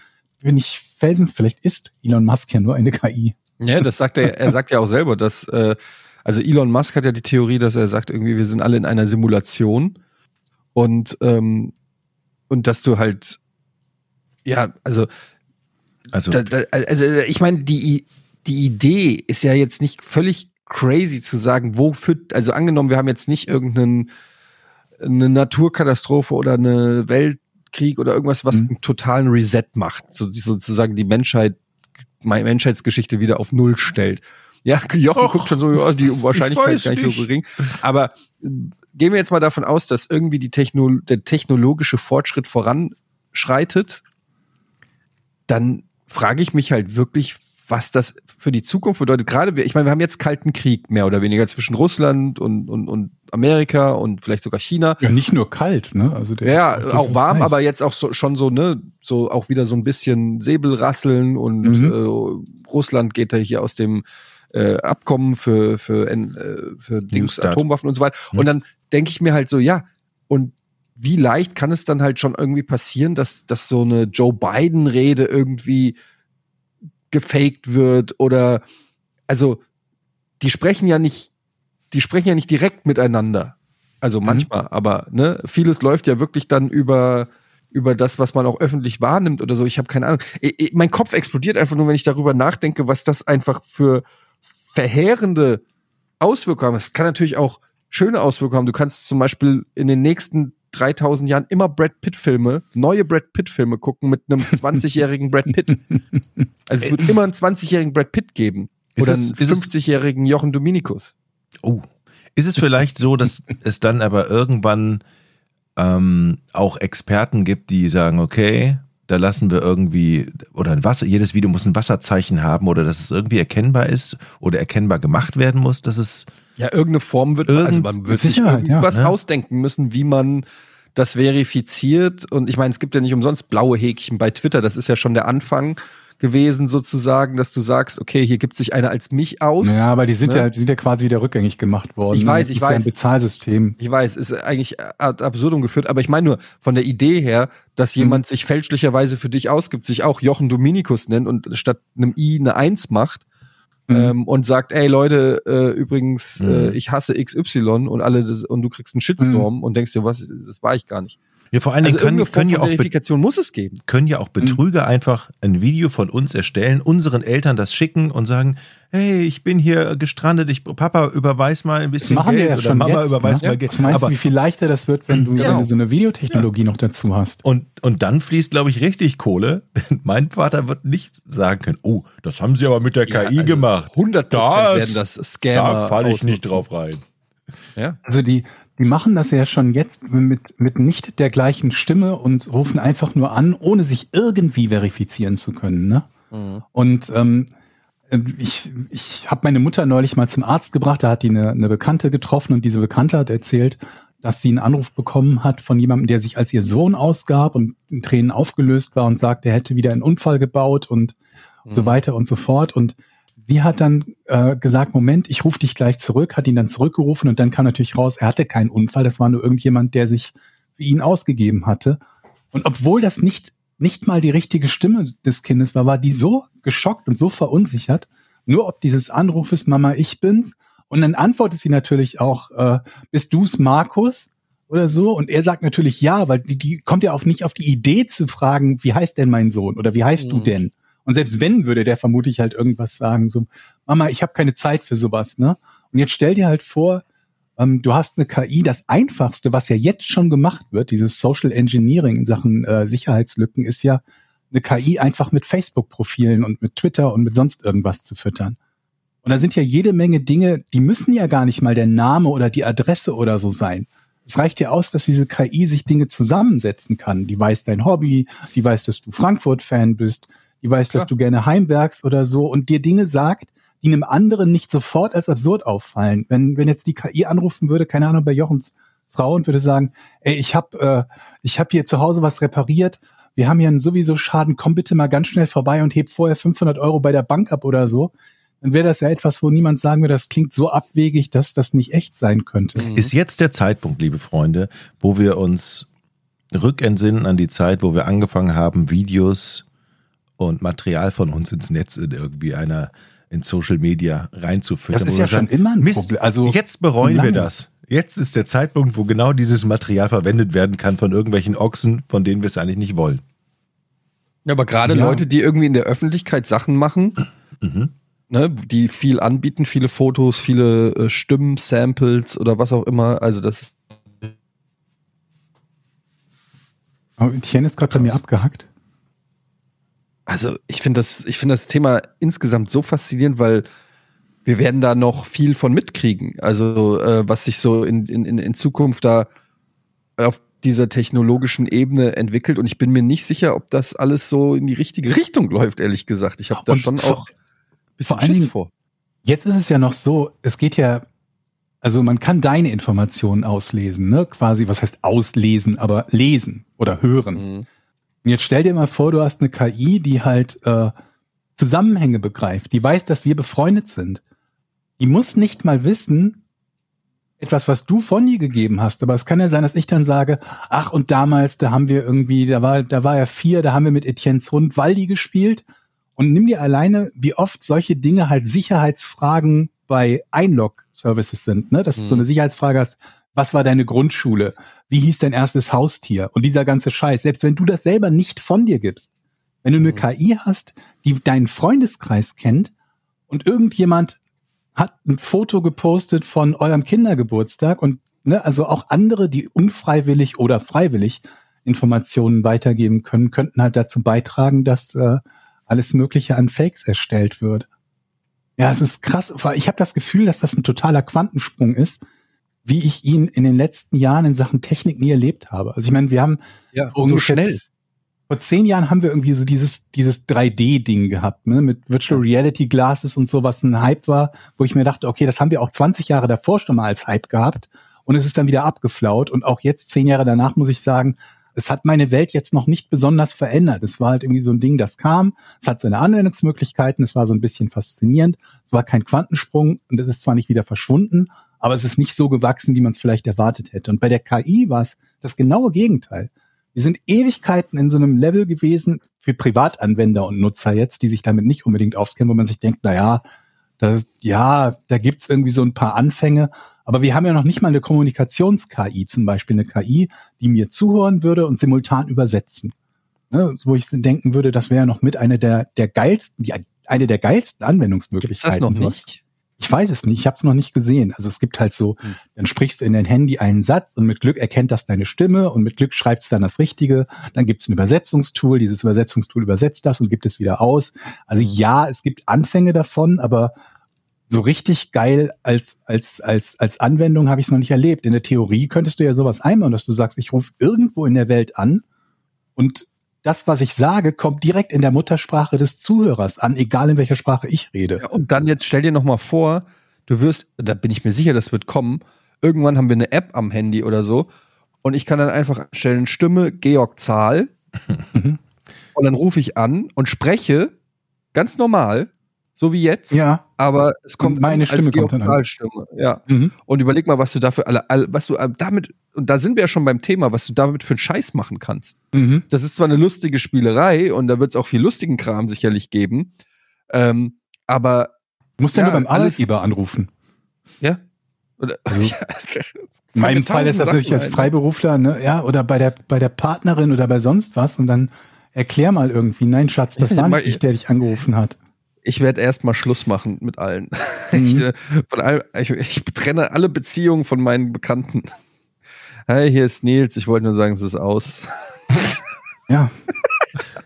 Speaker 5: Bin ich felsen, vielleicht ist Elon Musk ja nur eine KI.
Speaker 4: Ja, das sagt er, er sagt ja auch selber, dass, äh, also Elon Musk hat ja die Theorie, dass er sagt, irgendwie, wir sind alle in einer Simulation und, ähm, und dass du halt, ja, also,
Speaker 6: Also,
Speaker 4: da, da, also ich meine, die, die Idee ist ja jetzt nicht völlig crazy zu sagen, wo führt, also angenommen, wir haben jetzt nicht irgendeinen eine Naturkatastrophe oder eine Weltkrieg oder irgendwas, was
Speaker 5: Mhm.
Speaker 4: einen totalen Reset macht, so, sozusagen die Menschheit, Menschheitsgeschichte wieder auf Null stellt. Ja, Jochen
Speaker 6: Och,
Speaker 4: guckt schon so, ja, die Wahrscheinlichkeit ist gar nicht,
Speaker 6: nicht.
Speaker 4: so gering. Aber äh, gehen wir jetzt mal davon aus, dass irgendwie die Techno der technologische Fortschritt voranschreitet, dann frage ich mich halt wirklich, was das für die Zukunft bedeutet. Gerade, wir, ich meine, wir haben jetzt Kalten Krieg mehr oder weniger zwischen Russland und, und, und Amerika und vielleicht sogar China.
Speaker 5: Ja, nicht nur kalt, ne? Also der
Speaker 4: Ja,
Speaker 5: ist
Speaker 4: auch
Speaker 5: durchaus
Speaker 4: warm,
Speaker 5: heiß.
Speaker 4: aber jetzt auch so, schon so, ne, so auch wieder so ein bisschen Säbelrasseln und
Speaker 5: Mhm.
Speaker 4: äh, Russland geht da hier aus dem äh, Abkommen für, für, äh, für Dings. Atomwaffen und so weiter.
Speaker 6: Mhm.
Speaker 4: Und dann denke ich mir halt so, ja, und wie leicht kann es dann halt schon irgendwie passieren, dass, dass so eine Joe Biden-Rede irgendwie gefaked wird oder also die sprechen ja nicht, die sprechen ja nicht direkt miteinander. Also manchmal, aber ne, vieles läuft ja wirklich dann über über das, was man auch öffentlich wahrnimmt oder so. Ich habe keine Ahnung. I- I- mein Kopf explodiert einfach nur, wenn ich darüber nachdenke, was das einfach für verheerende Auswirkungen haben. Es kann natürlich auch schöne Auswirkungen haben. Du kannst zum Beispiel in den nächsten 3000 Jahren immer Brad Pitt-Filme, neue Brad Pitt-Filme gucken mit einem 20-jährigen Brad Pitt. Also es wird immer einen 20-jährigen Brad Pitt geben. Oder
Speaker 6: es-
Speaker 4: einen
Speaker 6: ist es-
Speaker 4: 50-jährigen Jochen Dominikus.
Speaker 6: Oh. Ist es vielleicht so, dass es dann aber irgendwann ähm, auch Experten gibt, die sagen, okay, da lassen wir irgendwie, oder ein Wasser, jedes Video muss ein Wasserzeichen haben oder dass es irgendwie erkennbar ist oder erkennbar gemacht werden muss, dass es
Speaker 4: Ja, irgendeine Form wird,
Speaker 6: Irgend-
Speaker 4: also man wird sich
Speaker 5: Sicherheit, ja,
Speaker 4: irgendwas
Speaker 6: ne?
Speaker 4: ausdenken müssen, wie man das verifiziert. Und ich meine, es gibt ja nicht umsonst blaue Häkchen bei Twitter. Das ist ja schon der Anfang gewesen, sozusagen, dass du sagst, okay, hier gibt sich einer als mich aus.
Speaker 5: Ja, aber die sind
Speaker 4: Ne?
Speaker 5: ja, die sind ja quasi wieder rückgängig gemacht worden.
Speaker 4: Ich weiß,
Speaker 5: Das
Speaker 4: ich
Speaker 5: ist Ja ein
Speaker 4: weiß.
Speaker 5: Bezahlsystem.
Speaker 4: Ich weiß, ist eigentlich ad absurdum geführt, aber ich meine nur von der Idee her, dass
Speaker 5: Mhm.
Speaker 4: jemand sich fälschlicherweise für dich ausgibt, sich auch Jochen Dominikus nennt und statt einem I eine Eins macht
Speaker 5: Mhm.
Speaker 4: ähm, und sagt, ey Leute, äh, übrigens,
Speaker 6: Mhm.
Speaker 4: äh, ich hasse XY und alle das, und du kriegst einen Shitstorm und denkst dir, was, das war ich gar nicht.
Speaker 6: Ja vor allen
Speaker 4: Also
Speaker 6: Dingen können,
Speaker 4: irgendeine Form
Speaker 6: können ja auch
Speaker 4: Verifikation muss es geben.
Speaker 6: können ja auch Betrüger einfach ein Video von uns erstellen, unseren Eltern das schicken und sagen, hey, ich bin hier gestrandet, ich Papa überweis mal ein
Speaker 5: Das
Speaker 6: bisschen
Speaker 5: machen wir
Speaker 6: Geld
Speaker 5: ja
Speaker 6: oder
Speaker 5: schon
Speaker 6: Mama
Speaker 5: jetzt.
Speaker 6: überweis
Speaker 5: ne?
Speaker 6: mal Geld.
Speaker 5: Was meinst
Speaker 6: Aber
Speaker 5: du, wie viel leichter das wird, wenn du,
Speaker 4: Genau.
Speaker 5: wenn du so eine Videotechnologie noch dazu hast?
Speaker 6: Und, und dann fließt, glaube ich, richtig Kohle. Denn mein Vater wird nicht sagen können, oh, das haben sie aber mit der KI gemacht.
Speaker 4: 100
Speaker 6: Das-
Speaker 4: werden das Scammer
Speaker 6: Da falle ich nicht
Speaker 4: ausnutzen.
Speaker 6: drauf rein.
Speaker 4: Ja.
Speaker 5: Also die, die machen das ja schon jetzt mit, mit nicht der gleichen Stimme und rufen einfach nur an, ohne sich irgendwie verifizieren zu können. Ne? Und ähm, ich, ich habe meine Mutter neulich mal zum Arzt gebracht, da hat die eine, eine Bekannte getroffen und diese Bekannte hat erzählt, dass sie einen Anruf bekommen hat von jemandem, der sich als ihr Sohn ausgab und in Tränen aufgelöst war und sagt, er hätte wieder einen Unfall gebaut und so weiter und so fort. Und sie hat dann äh, gesagt, Moment, ich rufe dich gleich zurück, hat ihn dann zurückgerufen und dann kam natürlich raus, er hatte keinen Unfall, das war nur irgendjemand, der sich für ihn ausgegeben hatte. Und obwohl das nicht, nicht mal die richtige Stimme des Kindes war, war die so geschockt und so verunsichert, nur ob dieses Anrufes, Mama, ich bin's. Und dann antwortet sie natürlich auch, äh, bist du's, Markus? Oder so. Und er sagt natürlich ja, weil die, die kommt ja auch nicht auf die Idee zu fragen, wie heißt denn mein Sohn? Oder wie heißt du
Speaker 4: Mhm.
Speaker 5: denn? Und selbst wenn, würde der vermutlich halt irgendwas sagen, so, Mama, ich habe keine Zeit für sowas, ne? Und jetzt stell dir halt vor, ähm, du hast eine KI, das Einfachste, was ja jetzt schon gemacht wird, dieses Social Engineering in Sachen äh, Sicherheitslücken, ist ja eine KI einfach mit Facebook-Profilen und mit Twitter und mit sonst irgendwas zu füttern. Und da sind ja jede Menge Dinge, die müssen ja gar nicht mal der Name oder die Adresse oder so sein. Es reicht ja aus, dass diese KI sich Dinge zusammensetzen kann. Die weiß dein Hobby, die weiß, dass du Frankfurt-Fan bist, die weiß, dass du gerne heimwerkst oder so und dir Dinge sagt, die einem anderen nicht sofort als absurd auffallen. Wenn, wenn jetzt die KI anrufen würde, keine Ahnung, bei Jochens Frau und würde sagen, ey, ich habe äh, ich hab hier zu Hause was repariert, wir haben hier einen sowieso Schaden, komm bitte mal ganz schnell vorbei und heb vorher 500 Euro bei der Bank ab oder so, dann wäre das ja etwas, wo niemand sagen würde, das klingt so abwegig, dass das nicht echt sein könnte.
Speaker 6: Ist jetzt der Zeitpunkt, liebe Freunde, wo wir uns rückentsinnen an die Zeit, wo wir angefangen haben, Videos und Material von uns ins Netz in irgendwie einer in Social Media reinzufüttern.
Speaker 5: Das ist ja
Speaker 6: wir
Speaker 5: schon immer ein
Speaker 6: Mist,
Speaker 5: Problem. Also
Speaker 6: jetzt bereuen wir
Speaker 5: lange.
Speaker 6: das. Jetzt ist der Zeitpunkt, wo genau dieses Material verwendet werden kann von irgendwelchen Ochsen, von denen wir es eigentlich nicht wollen.
Speaker 4: Ja, aber gerade
Speaker 5: Ja.
Speaker 4: Leute, die irgendwie in der Öffentlichkeit Sachen machen,
Speaker 6: Mhm.
Speaker 4: ne, die viel anbieten, viele Fotos, viele äh, Stimmen, Samples oder was auch immer. Also das ist
Speaker 5: Etienne ist gerade bei mir abgehackt.
Speaker 4: Also ich finde das, ich finde das Thema insgesamt so faszinierend, weil wir werden da noch viel von mitkriegen. Also äh, was sich so in, in, in Zukunft da auf dieser technologischen Ebene entwickelt und ich bin mir nicht sicher, ob das alles so in die richtige Richtung läuft, ehrlich gesagt. Ich habe da
Speaker 5: Und
Speaker 4: schon
Speaker 5: vor-
Speaker 4: auch ein bisschen
Speaker 5: vor allen
Speaker 4: Schiss
Speaker 5: Dingen-
Speaker 4: vor.
Speaker 5: Jetzt ist es ja noch so, es geht ja, also man kann deine Informationen auslesen, ne? Quasi, was heißt auslesen, aber lesen oder hören.
Speaker 4: Mhm.
Speaker 5: Und jetzt stell dir mal vor, du hast eine KI, die halt äh, Zusammenhänge begreift, die weiß, dass wir befreundet sind. Die muss nicht mal wissen, etwas, was du von ihr gegeben hast. Aber es kann ja sein, dass ich dann sage, ach, und damals, da haben wir irgendwie, da war, da war er vier, da haben wir mit Etienne's Hund Waldi gespielt. Und nimm dir alleine, wie oft solche Dinge halt Sicherheitsfragen bei Einlog-Services sind, ne? Dass du so eine Sicherheitsfrage hast, was war deine Grundschule? Wie hieß dein erstes Haustier? Und dieser ganze Scheiß, selbst wenn du das selber nicht von dir gibst, wenn du eine KI hast, die deinen Freundeskreis kennt und irgendjemand hat ein Foto gepostet von eurem Kindergeburtstag und ne, also auch andere, die unfreiwillig oder freiwillig Informationen weitergeben können, könnten halt dazu beitragen, dass äh, alles Mögliche an Fakes erstellt wird. Ja, es ist krass. Ich habe das Gefühl, dass das ein totaler Quantensprung ist, wie ich ihn in den letzten Jahren in Sachen Technik nie erlebt habe. Also ich meine, wir haben
Speaker 4: Ja,
Speaker 5: ungefähr, vor zehn Jahren haben wir irgendwie so dieses, dieses 3D-Ding gehabt, ne, mit Virtual Reality Glasses und so, was ein Hype war, wo ich mir dachte, okay, das haben wir auch 20 Jahre davor schon mal als Hype gehabt und es ist dann wieder abgeflaut und auch jetzt, zehn Jahre danach, muss ich sagen, es hat meine Welt jetzt noch nicht besonders verändert. Es war halt irgendwie so ein Ding, das kam, es hat seine Anwendungsmöglichkeiten, es war so ein bisschen faszinierend, es war kein Quantensprung und es ist zwar nicht wieder verschwunden, aber es ist nicht so gewachsen, wie man es vielleicht erwartet hätte. Und bei der KI war es das genaue Gegenteil. Wir sind Ewigkeiten in so einem Level gewesen für Privatanwender und Nutzer jetzt, die sich damit nicht unbedingt auskennen, wo man sich denkt, na ja, das, ja, da gibt's irgendwie so ein paar Anfänge, aber wir haben ja noch nicht mal eine Kommunikations-KI, zum Beispiel eine KI, die mir zuhören würde und simultan übersetzen. Ne, wo ich denken würde, das wäre noch mit einer der, der geilsten, die, eine der geilsten Anwendungsmöglichkeiten.
Speaker 4: Gibt's das noch nicht?
Speaker 5: Ich weiß es nicht, ich habe es noch nicht gesehen. Also es gibt halt so,
Speaker 4: Hm.
Speaker 5: dann sprichst du in dein Handy einen Satz und mit Glück erkennt das deine Stimme und mit Glück schreibst du dann das Richtige. Dann gibt es ein Übersetzungstool, dieses Übersetzungstool übersetzt das und gibt es wieder aus. Also
Speaker 4: Hm.
Speaker 5: ja, es gibt Anfänge davon, aber so richtig geil als, als, als, als Anwendung habe ich es noch nicht erlebt. In der Theorie könntest du ja sowas einbauen, dass du sagst, ich rufe irgendwo in der Welt an und das, was ich sage, kommt direkt in der Muttersprache des Zuhörers an, egal in welcher Sprache ich rede.
Speaker 4: Ja, und dann jetzt stell dir noch mal vor, du wirst, da bin ich mir sicher, das wird kommen. Irgendwann haben wir eine App am Handy oder so und ich kann dann einfach stellen Stimme Georg Zahl und dann rufe ich an und spreche ganz normal, so wie jetzt,
Speaker 5: Ja.
Speaker 4: aber es kommt
Speaker 5: meine
Speaker 4: als
Speaker 5: Stimme
Speaker 4: Georg
Speaker 5: kommt
Speaker 4: Stimme. Ja.
Speaker 5: Mhm.
Speaker 4: Und überleg mal, was du dafür alle, was du äh, damit und da sind wir ja schon beim Thema, was du damit für einen Scheiß machen kannst.
Speaker 5: Mhm.
Speaker 4: Das ist zwar eine lustige Spielerei und da wird es auch viel lustigen Kram sicherlich geben, ähm, aber
Speaker 5: Du musst ja,
Speaker 4: Ja,
Speaker 5: beim
Speaker 4: alles-
Speaker 5: Arbeitgeber anrufen.
Speaker 4: ja. Oder,
Speaker 5: Also,
Speaker 4: ja,
Speaker 5: In meinem Fall ist das natürlich als Freiberufler, ne, ja, oder bei der, bei der Partnerin oder bei sonst was und dann erklär mal irgendwie, nein, Schatz, das
Speaker 4: Ja,
Speaker 5: war nicht ich, der dich angerufen hat.
Speaker 4: Ich werde erstmal Schluss machen mit allen.
Speaker 5: Mhm.
Speaker 4: Ich, äh, all, ich, ich trenne alle Beziehungen von meinen Bekannten. Hey, hier ist Nils. Ich wollte nur sagen, es ist aus.
Speaker 5: Ja,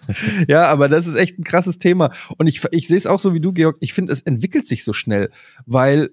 Speaker 4: Ja, aber das ist echt ein krasses Thema. Und ich, ich sehe es auch so wie du, Georg. Ich finde, es entwickelt sich so schnell, weil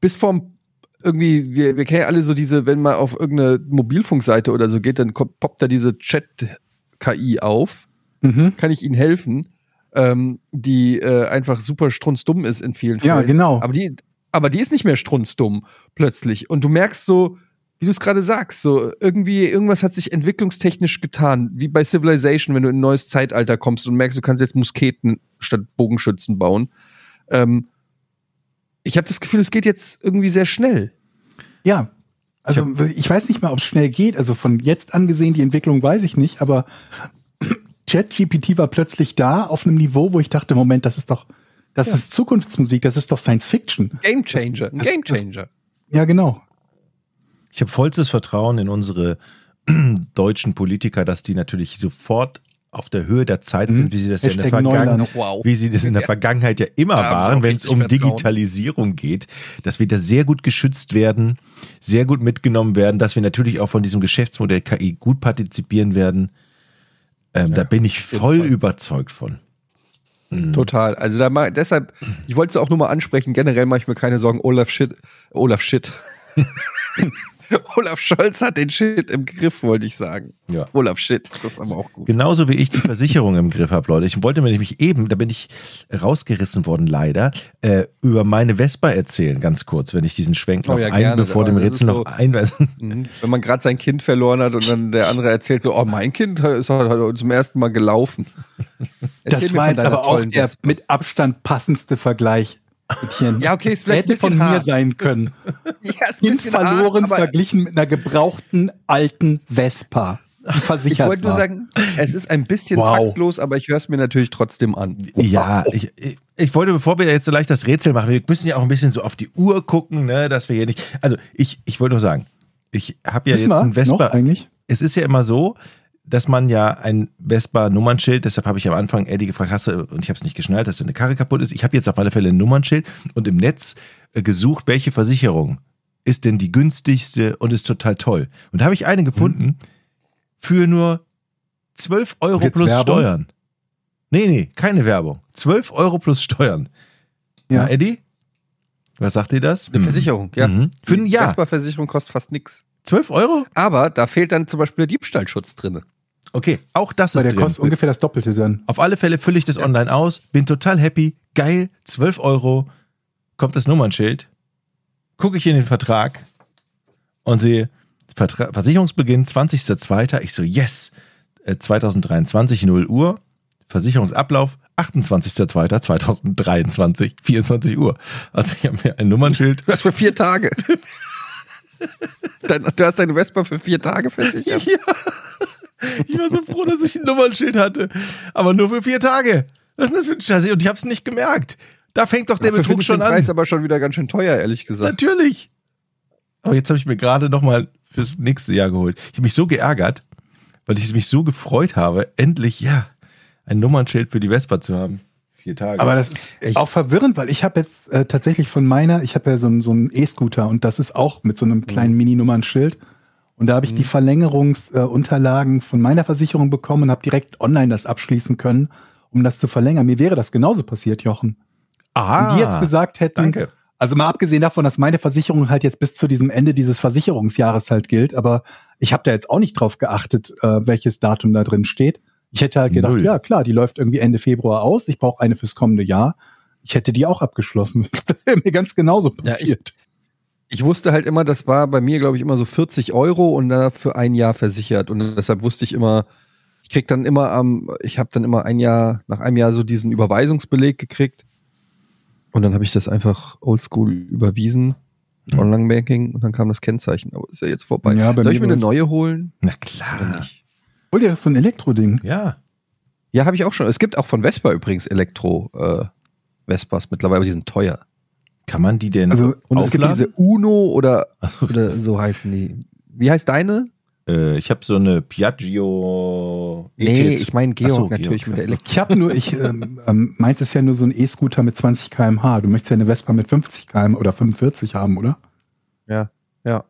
Speaker 4: bis vom irgendwie, wir, wir kennen ja alle so diese, wenn man auf irgendeine Mobilfunkseite oder so geht, dann kommt, poppt da diese Chat-KI auf.
Speaker 5: mhm.
Speaker 4: Kann ich Ihnen helfen? Ähm, die äh, einfach super strunzdumm ist in vielen
Speaker 5: ja,
Speaker 4: Fällen.
Speaker 5: genau.
Speaker 4: Aber die, aber die ist nicht mehr strunzdumm plötzlich. Und du merkst so, wie du es gerade sagst, so irgendwie, irgendwas hat sich entwicklungstechnisch getan, wie bei Civilization, wenn du in ein neues Zeitalter kommst und merkst, du kannst jetzt Musketen statt Bogenschützen bauen. Ähm, ich habe das Gefühl, es geht jetzt irgendwie sehr schnell.
Speaker 5: Ja. Also ich weiß nicht mal, ob es schnell geht. Also von jetzt angesehen, die Entwicklung weiß ich nicht, aber ChatGPT war plötzlich da auf einem Niveau, wo ich dachte, Moment, das ist doch, das ist Zukunftsmusik, das ist doch Science Fiction.
Speaker 4: Game Changer, ein
Speaker 5: das-
Speaker 4: Game
Speaker 5: das-
Speaker 4: Changer.
Speaker 5: Ja, genau.
Speaker 6: Ich habe vollstes Vertrauen in unsere deutschen Politiker, dass die natürlich sofort auf der Höhe der Zeit sind,
Speaker 5: Mhm.
Speaker 6: wie sie das ja in der. Vergangenheit,
Speaker 4: Wow.
Speaker 6: wie sie das in der Vergangenheit ja immer
Speaker 4: sie
Speaker 6: waren, wenn es um
Speaker 4: Vertrauen.
Speaker 6: Digitalisierung geht, dass wir da sehr gut geschützt werden, sehr gut mitgenommen werden, dass wir natürlich auch von diesem Geschäftsmodell KI gut partizipieren werden. Ähm, da bin ich voll überzeugt von.
Speaker 4: Total. Also da mal, deshalb, ich wollte es auch nur mal ansprechen, generell mache ich mir keine Sorgen, Olaf Shit, Olaf Shit. Olaf Scholz hat den Shit im Griff, wollte ich sagen.
Speaker 6: Ja.
Speaker 4: Olaf Shit, das ist aber auch gut.
Speaker 6: Genauso wie ich die Versicherung im Griff habe, Leute. Ich wollte mir nämlich eben, da bin ich rausgerissen worden, leider, äh, über meine Vespa erzählen, ganz kurz, wenn ich diesen Schwenk noch
Speaker 4: Oh ja,
Speaker 6: ein,
Speaker 4: gerne.
Speaker 6: bevor dem
Speaker 4: Das
Speaker 6: Rätsel
Speaker 4: ist
Speaker 6: noch
Speaker 4: so-
Speaker 6: einweisen.
Speaker 4: Mhm. Wenn man gerade sein Kind verloren hat und dann der andere erzählt so, oh, mein Kind ist heute zum ersten Mal gelaufen.
Speaker 5: Das
Speaker 4: Erzähl mir
Speaker 5: war jetzt aber auch der
Speaker 4: Vespa.
Speaker 5: mit Abstand passendste Vergleich.
Speaker 4: Ja, okay, ist vielleicht
Speaker 5: Hätte von
Speaker 4: bisschen
Speaker 5: mir
Speaker 4: hart.
Speaker 5: sein können.
Speaker 4: Ja, ist
Speaker 5: Kind verloren,
Speaker 4: hart,
Speaker 5: verglichen mit einer gebrauchten alten Vespa, die
Speaker 4: Ich
Speaker 5: versichert
Speaker 4: wollte nur sagen, es ist ein bisschen
Speaker 5: Wow.
Speaker 4: taktlos, aber ich höre es mir natürlich trotzdem an.
Speaker 6: Ja, ich, ich, ich wollte, bevor wir jetzt so leicht das Rätsel machen, wir müssen ja auch ein bisschen so auf die Uhr gucken, ne, dass wir hier nicht. Also ich, ich wollte nur sagen, ich habe ja
Speaker 5: Wissen
Speaker 6: jetzt ein Vespa.
Speaker 5: noch eigentlich?
Speaker 6: es ist ja immer so, dass man ja ein Vespa-Nummernschild, deshalb habe ich am Anfang Eddie gefragt, hast du, und ich habe es nicht geschnallt, dass deine Karre kaputt ist. Ich habe jetzt auf alle Fälle ein Nummernschild und im Netz äh, gesucht, welche Versicherung ist denn die günstigste und ist total toll. Und da habe ich eine gefunden für nur 12 Euro
Speaker 5: Jetzt
Speaker 6: plus
Speaker 5: Werbung?
Speaker 6: Steuern. Nee, nee, keine Werbung. 12 Euro plus Steuern.
Speaker 5: Ja.
Speaker 6: Na, Eddie? Was sagt ihr das?
Speaker 4: Eine Versicherung, ja.
Speaker 6: Mhm. Für ein Jahr.
Speaker 4: Vespa-Versicherung kostet fast nichts.
Speaker 6: 12 Euro?
Speaker 4: Aber da fehlt dann zum Beispiel der Diebstahlschutz drin.
Speaker 6: Okay, auch das
Speaker 5: Weil
Speaker 6: ist
Speaker 5: der
Speaker 6: drin.
Speaker 5: kostet ungefähr das Doppelte dann.
Speaker 6: Auf alle Fälle fülle ich das online aus, bin total happy, geil, 12 Euro, kommt das Nummernschild, gucke ich in den Vertrag und sehe, Vertra Versicherungsbeginn 20.02. Ich so, yes, äh, 2023, 0 Uhr, Versicherungsablauf 28.02.2023, 24 Uhr. Also ich habe mir ein Nummernschild
Speaker 4: Du hast für vier Tage. Dein, du hast deine Vespa für vier Tage versichert.
Speaker 6: Ich war so froh, dass ich ein Nummernschild hatte. Aber nur für vier Tage. Was ist das für ein Scheiße? Und ich hab's nicht gemerkt. Da fängt doch der
Speaker 4: Dafür
Speaker 6: Betrug schon
Speaker 4: den
Speaker 6: an.
Speaker 4: Preis aber schon wieder ganz schön teuer, ehrlich gesagt.
Speaker 6: Natürlich. Aber jetzt habe ich mir gerade nochmal fürs nächste Jahr geholt. Ich habe mich so geärgert, weil ich mich so gefreut habe, endlich, ja, ein Nummernschild für die Vespa zu haben. Vier Tage.
Speaker 5: Aber das ist auch verwirrend, weil ich habe jetzt äh, tatsächlich von meiner, ich habe ja so so einen E-Scooter und das ist auch mit so einem kleinen Mini-Nummernschild. Und da habe ich die Verlängerungsunterlagen äh, von meiner Versicherung bekommen und habe direkt online das abschließen können, um das zu verlängern. Mir wäre das genauso passiert, Jochen.
Speaker 6: ah,
Speaker 5: Wenn die jetzt gesagt hätten,
Speaker 6: danke.
Speaker 5: also mal abgesehen davon, dass meine Versicherung halt jetzt bis zu diesem Ende dieses Versicherungsjahres halt gilt, aber ich habe da jetzt auch nicht drauf geachtet, äh, welches Datum da drin steht. Ich hätte halt gedacht,
Speaker 6: Null.
Speaker 5: ja klar, die läuft irgendwie Ende Februar aus, ich brauche eine fürs kommende Jahr. Ich hätte die auch abgeschlossen. Das wäre mir ganz genauso
Speaker 4: Ja,
Speaker 5: passiert.
Speaker 4: Ich wusste halt immer, das war bei mir, glaube ich, immer so 40 Euro und da für ein Jahr versichert. Und deshalb wusste ich immer, ich krieg dann immer am, ich habe dann immer ein Jahr, nach einem Jahr so diesen Überweisungsbeleg gekriegt. Und dann habe ich das einfach oldschool überwiesen,
Speaker 6: Mhm.
Speaker 4: Online-Banking, und dann kam das Kennzeichen. Aber ist ja jetzt vorbei.
Speaker 5: Ja,
Speaker 4: Soll ich mir eine neue holen?
Speaker 6: Na klar.
Speaker 4: nicht?
Speaker 5: Hol dir das so ein Elektroding.
Speaker 6: Ja.
Speaker 4: Ja, habe ich auch schon. Es gibt auch von Vespa übrigens Elektro-Vespas mittlerweile, aber die sind teuer.
Speaker 6: Kann man die denn
Speaker 5: Also,
Speaker 4: Und es gibt
Speaker 6: aufladen?
Speaker 4: diese Uno oder, oder so heißen die. Wie heißt deine?
Speaker 6: Äh, ich habe so eine Piaggio.
Speaker 4: Nee,
Speaker 6: ET2.
Speaker 4: ich meine Georg
Speaker 6: so,
Speaker 4: natürlich
Speaker 6: Georg,
Speaker 4: mit der. Elektro.
Speaker 5: Ich habe nur, ich ähm, ähm, meins ist ja nur so ein E-Scooter mit 20 km/h. Du möchtest ja eine Vespa mit 50 km oder 45 haben, oder?
Speaker 4: Ja, ja.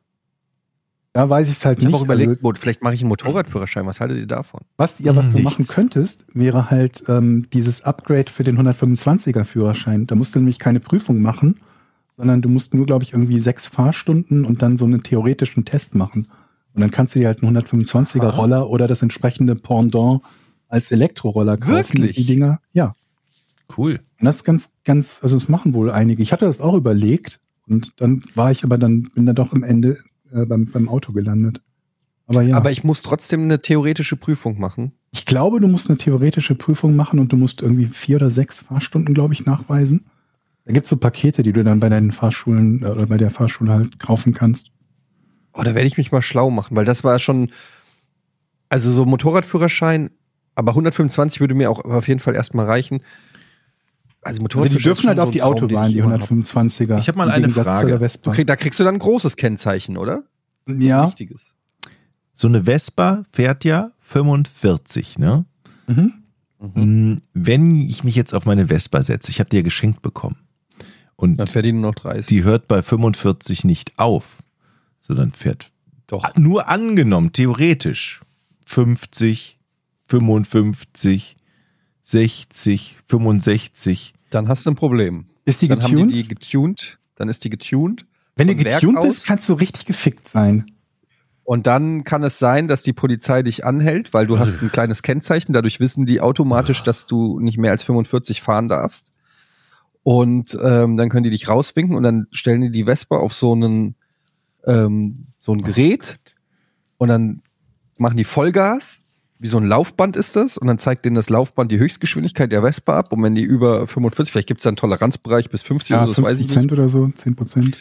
Speaker 5: Da weiß ich es halt
Speaker 4: Ich habe
Speaker 5: nicht.
Speaker 4: auch überlegt,
Speaker 5: Also,
Speaker 4: vielleicht mache ich einen Motorradführerschein. Was haltet ihr davon?
Speaker 5: was, ja, was du
Speaker 6: Nichts.
Speaker 5: machen könntest, wäre halt ähm, dieses Upgrade für den 125er Führerschein. Da musst du nämlich keine Prüfung machen, sondern du musst nur, glaube ich, irgendwie sechs Fahrstunden und dann so einen theoretischen Test machen. Und dann kannst du dir halt einen 125er
Speaker 4: Aha.
Speaker 5: Roller oder das entsprechende Pendant als Elektroroller kaufen.
Speaker 4: Wirklich?
Speaker 5: Die Dinger, ja.
Speaker 6: Cool.
Speaker 5: Und das ist ganz, ganz, also das machen wohl einige. Ich hatte das auch überlegt und dann war ich aber dann, bin da doch am Ende äh, beim, beim Auto gelandet. Aber ja.
Speaker 4: Aber ich muss trotzdem eine theoretische Prüfung machen.
Speaker 5: Ich glaube, du musst eine theoretische Prüfung machen und du musst irgendwie vier oder sechs Fahrstunden, glaube ich, nachweisen. Da gibt's so Pakete, die du dann bei deinen Fahrschulen äh, oder bei der Fahrschule halt kaufen kannst.
Speaker 4: Oh, da werde ich mich mal schlau machen, weil das war schon, also so Motorradführerschein, aber 125 würde mir auch auf jeden Fall erstmal reichen. Also,
Speaker 5: Also die dürfen halt auf
Speaker 4: so
Speaker 5: die
Speaker 4: Traum,
Speaker 5: Autobahn,
Speaker 4: ich
Speaker 5: die
Speaker 4: immer hab.
Speaker 5: 125er.
Speaker 6: Ich hab mal eine Frage.
Speaker 4: Okay, da kriegst du dann ein großes Kennzeichen, oder?
Speaker 5: Ja.
Speaker 4: Wichtiges.
Speaker 6: So eine Vespa fährt ja 45, ne?
Speaker 5: Mhm.
Speaker 6: Mm, Wenn ich mich jetzt auf meine Vespa setze, ich habe die ja geschenkt bekommen. Und
Speaker 4: Dann fährt die nur noch 30.
Speaker 6: die hört bei 45 nicht auf, sondern fährt
Speaker 4: Doch.
Speaker 6: nur angenommen, theoretisch 50, 55, 60, 65.
Speaker 4: Dann hast du ein Problem.
Speaker 5: Ist die
Speaker 4: Dann
Speaker 5: getuned?
Speaker 4: haben die die getuned, dann ist die getuned.
Speaker 5: Wenn du getuned
Speaker 4: aus.
Speaker 5: bist, kannst du richtig gefickt sein.
Speaker 4: Und dann kann es sein, dass die Polizei dich anhält, weil du hast ein kleines Kennzeichen. Dadurch wissen die automatisch, dass du nicht mehr als 45 fahren darfst. Und ähm, dann können die dich rauswinken und dann stellen die die Vespa auf so einen ähm, so ein Gerät und dann machen die Vollgas. Wie so ein Laufband ist das und dann zeigt denen das Laufband die Höchstgeschwindigkeit der Vespa ab und wenn die über 45, vielleicht gibt es da einen Toleranzbereich bis 50
Speaker 5: Ja,
Speaker 4: oder so, das weiß ich nicht.
Speaker 5: 5% oder so, 10%.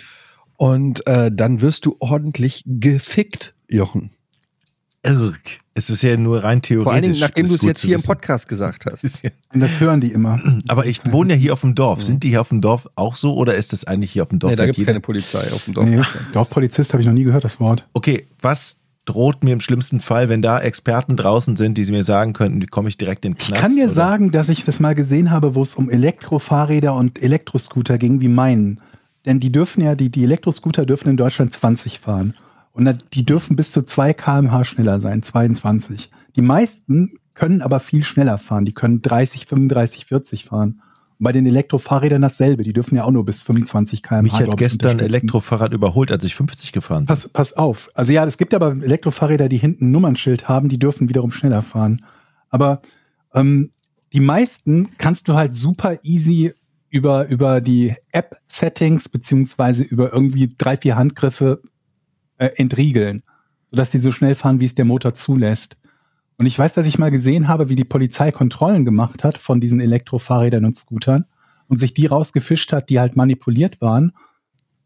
Speaker 4: Und äh, dann wirst du ordentlich gefickt, Jochen.
Speaker 6: Irk. Es ist ja nur rein theoretisch.
Speaker 4: Vor allen Dingen, nachdem du es jetzt hier im
Speaker 6: wissen.
Speaker 4: Podcast gesagt hast.
Speaker 6: Ja-
Speaker 5: Und das hören die immer.
Speaker 6: Aber ich wohne ja hier auf dem Dorf. Sind die hier auf dem Dorf auch so oder ist das eigentlich hier auf dem Dorf?
Speaker 4: Nee, da gibt es keine Polizei auf dem Dorf.
Speaker 5: Nee, Dorfpolizist habe ich noch nie gehört, das Wort.
Speaker 6: Okay, was droht mir im schlimmsten Fall, wenn da Experten draußen sind, die mir sagen könnten, wie komme ich direkt in den
Speaker 5: Ich
Speaker 6: Knast?
Speaker 5: kann dir
Speaker 6: oder?
Speaker 5: sagen, dass ich das mal gesehen habe, wo es um Elektrofahrräder und Elektroscooter ging, wie meinen. Denn die dürfen ja, die, die Elektroscooter dürfen in Deutschland 20 fahren. Und die dürfen bis zu 2 kmh schneller sein, 22. Die meisten können aber viel schneller fahren. Die können 30, 35, 40 fahren. Bei den Elektrofahrrädern dasselbe. Die dürfen ja auch nur bis 25 km/h.
Speaker 6: Mich hat gestern ein. Elektrofahrrad überholt, als ich 50 gefahren bin.
Speaker 5: Pass, pass auf. Also ja, es gibt aber Elektrofahrräder, die hinten ein Nummernschild haben, die dürfen wiederum schneller fahren. Aber ähm, die meisten kannst du halt super easy über, über die App-Settings beziehungsweise über irgendwie drei, vier Handgriffe äh, entriegeln, sodass die so schnell fahren, wie es der Motor zulässt. Und ich weiß, dass ich mal gesehen habe, wie die Polizei Kontrollen gemacht hat von diesen Elektrofahrrädern und Scootern und sich die rausgefischt hat, die halt manipuliert waren.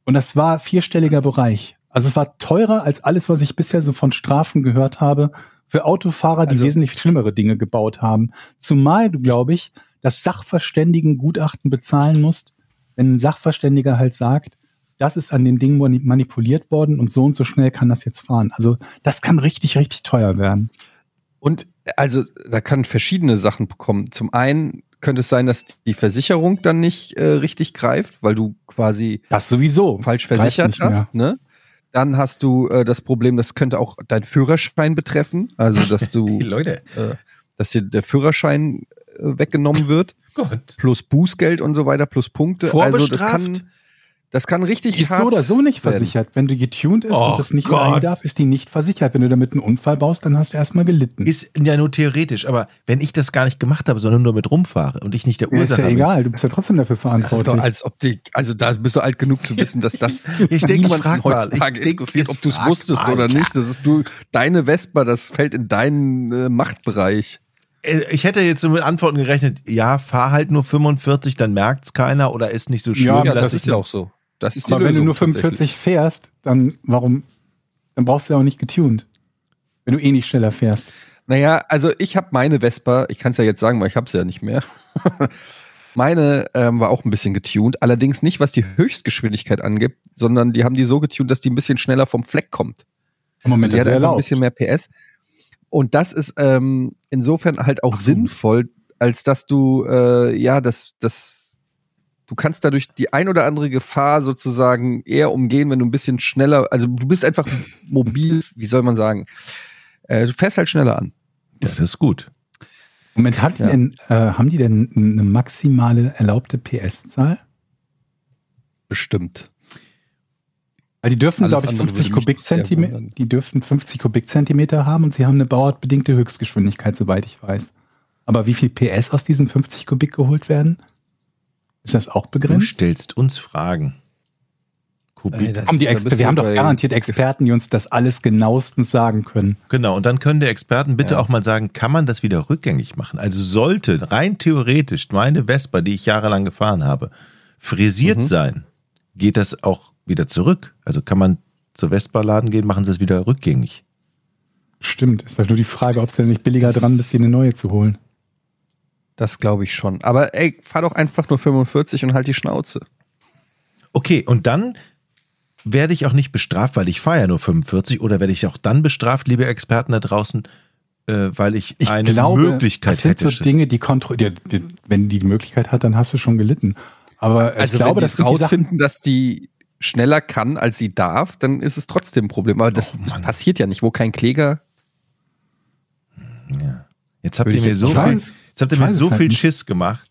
Speaker 5: Und das war vierstelliger Bereich. Also es war teurer als alles, was ich bisher so von Strafen gehört habe, für Autofahrer, die
Speaker 4: Also-
Speaker 5: wesentlich schlimmere Dinge gebaut haben. Zumal du, glaube ich, das Sachverständigengutachten bezahlen musst, wenn ein Sachverständiger halt sagt, das ist an dem Ding mani- manipuliert worden und so und so schnell kann das jetzt fahren. Also das kann richtig, richtig teuer werden.
Speaker 4: Und also da kann verschiedene Sachen bekommen. Zum einen könnte es sein, dass die Versicherung dann nicht äh, richtig greift, weil du quasi
Speaker 5: Das sowieso.
Speaker 4: falsch versichert hast. Ne? Dann hast du äh, das Problem, das könnte auch dein Führerschein betreffen, also dass du,
Speaker 6: Hey, Leute,
Speaker 4: äh, dass dir der Führerschein äh, weggenommen wird,
Speaker 6: Gott.
Speaker 4: plus Bußgeld und so weiter, plus Punkte. Also das
Speaker 6: Vorbestraft?
Speaker 4: kann, das kann richtig
Speaker 5: Die ist
Speaker 4: hart
Speaker 5: so oder so nicht
Speaker 4: werden.
Speaker 5: versichert. Wenn die getuned ist
Speaker 6: Oh
Speaker 5: und das nicht
Speaker 6: Gott.
Speaker 5: sein darf, ist die nicht versichert. Wenn du damit einen Unfall baust, dann hast du erstmal gelitten.
Speaker 6: Ist ja nur theoretisch, aber wenn ich das gar nicht gemacht habe, sondern nur mit rumfahre und ich nicht der
Speaker 5: Ja, ist
Speaker 6: Ursache
Speaker 5: ja
Speaker 6: bin,
Speaker 5: egal, du bist ja trotzdem dafür
Speaker 4: Das ist
Speaker 5: verantwortlich.
Speaker 4: doch, als ob die, also da bist du alt genug zu wissen, dass das
Speaker 6: Ich denke, frag mal.
Speaker 4: heutzutage
Speaker 6: Ich denke,
Speaker 4: interessiert, ob du es wusstest
Speaker 6: mal.
Speaker 4: oder nicht. Das ist du, deine Vespa, das fällt in deinen äh, Machtbereich.
Speaker 6: Äh, ich hätte jetzt so mit Antworten gerechnet, ja, fahr halt nur 45, dann merkt's keiner oder ist nicht so schlimm.
Speaker 5: Ja,
Speaker 4: das
Speaker 6: ich
Speaker 4: ist ja auch so. Das ist die
Speaker 5: Aber wenn du
Speaker 4: Lösung
Speaker 5: nur 45 fährst, dann warum? Dann brauchst du ja auch nicht getuned. Wenn du eh nicht schneller fährst.
Speaker 4: Naja, also ich habe meine Vespa, ich kann es ja jetzt sagen, weil ich habe sie ja nicht mehr. meine ähm, war auch ein bisschen getuned, allerdings nicht, was die Höchstgeschwindigkeit angibt, sondern die haben die so getuned, dass die ein bisschen schneller vom Fleck kommt.
Speaker 5: Moment,
Speaker 4: sie
Speaker 5: das
Speaker 4: hat einfach ein bisschen mehr PS. Und das ist ähm, insofern halt auch
Speaker 5: Ach
Speaker 4: sinnvoll, als dass du, äh, ja, das, das, du kannst dadurch die ein oder andere Gefahr sozusagen eher umgehen, wenn du ein bisschen schneller, also du bist einfach mobil, wie soll man sagen? Äh, du fährst halt schneller an.
Speaker 6: Ja, das ist gut.
Speaker 5: Moment, hat die
Speaker 4: Ja.
Speaker 5: denn, äh, haben die denn eine maximale erlaubte PS-Zahl?
Speaker 4: Bestimmt.
Speaker 5: Weil die dürfen,
Speaker 4: Alles
Speaker 5: glaube ich,
Speaker 4: andere
Speaker 5: 50
Speaker 4: würde mich sehr
Speaker 5: Kubikzentimeter, die dürfen 50 Kubikzentimeter haben und sie haben eine bauartbedingte Höchstgeschwindigkeit, soweit ich weiß. Aber wie viel PS aus diesen 50 Kubik geholt werden? Ist das auch
Speaker 6: Du
Speaker 5: begrenzt?
Speaker 6: stellst uns Fragen. Kubik.
Speaker 5: Die
Speaker 4: bist
Speaker 5: wir
Speaker 4: du
Speaker 5: haben doch garantiert Experten, die uns das alles genauestens sagen können.
Speaker 6: Genau, und dann können der Experten bitte
Speaker 4: Ja.
Speaker 6: auch mal sagen, kann man das wieder rückgängig machen? Also sollte rein theoretisch meine Vespa, die ich jahrelang gefahren habe, frisiert
Speaker 4: Mhm.
Speaker 6: sein, geht das auch wieder zurück? Also kann man zur Vespa-Laden gehen, machen sie es wieder rückgängig?
Speaker 5: Stimmt. Ist halt nur die Frage, ob es denn nicht billiger
Speaker 4: Das-
Speaker 5: dran ist, dir eine neue zu holen.
Speaker 4: Das glaube ich schon. Aber ey, fahr doch einfach nur 45 und halt die Schnauze.
Speaker 6: Okay, und dann werde ich auch nicht bestraft, weil ich fahre ja nur 45, oder werde ich auch dann bestraft, liebe Experten da draußen, äh, weil ich,
Speaker 5: Ich
Speaker 6: eine
Speaker 5: glaube,
Speaker 6: Möglichkeit
Speaker 5: das sind
Speaker 6: hätte.
Speaker 5: so Dinge, die kontrollieren. Wenn die die Möglichkeit hat, dann hast du schon gelitten. Aber
Speaker 4: Also
Speaker 5: ich glaube,
Speaker 4: wenn
Speaker 5: das
Speaker 4: die
Speaker 5: sind die Sachen,
Speaker 4: rausfinden, dass die schneller kann, als sie darf, dann ist es trotzdem ein Problem. Aber das
Speaker 6: Oh,
Speaker 4: passiert ja nicht, wo kein Kläger.
Speaker 6: Ja. Jetzt habt ihr
Speaker 4: ich
Speaker 6: mir so viel, ihr
Speaker 5: Ich
Speaker 6: mir so
Speaker 5: halt
Speaker 6: viel
Speaker 5: nicht.
Speaker 6: Schiss gemacht.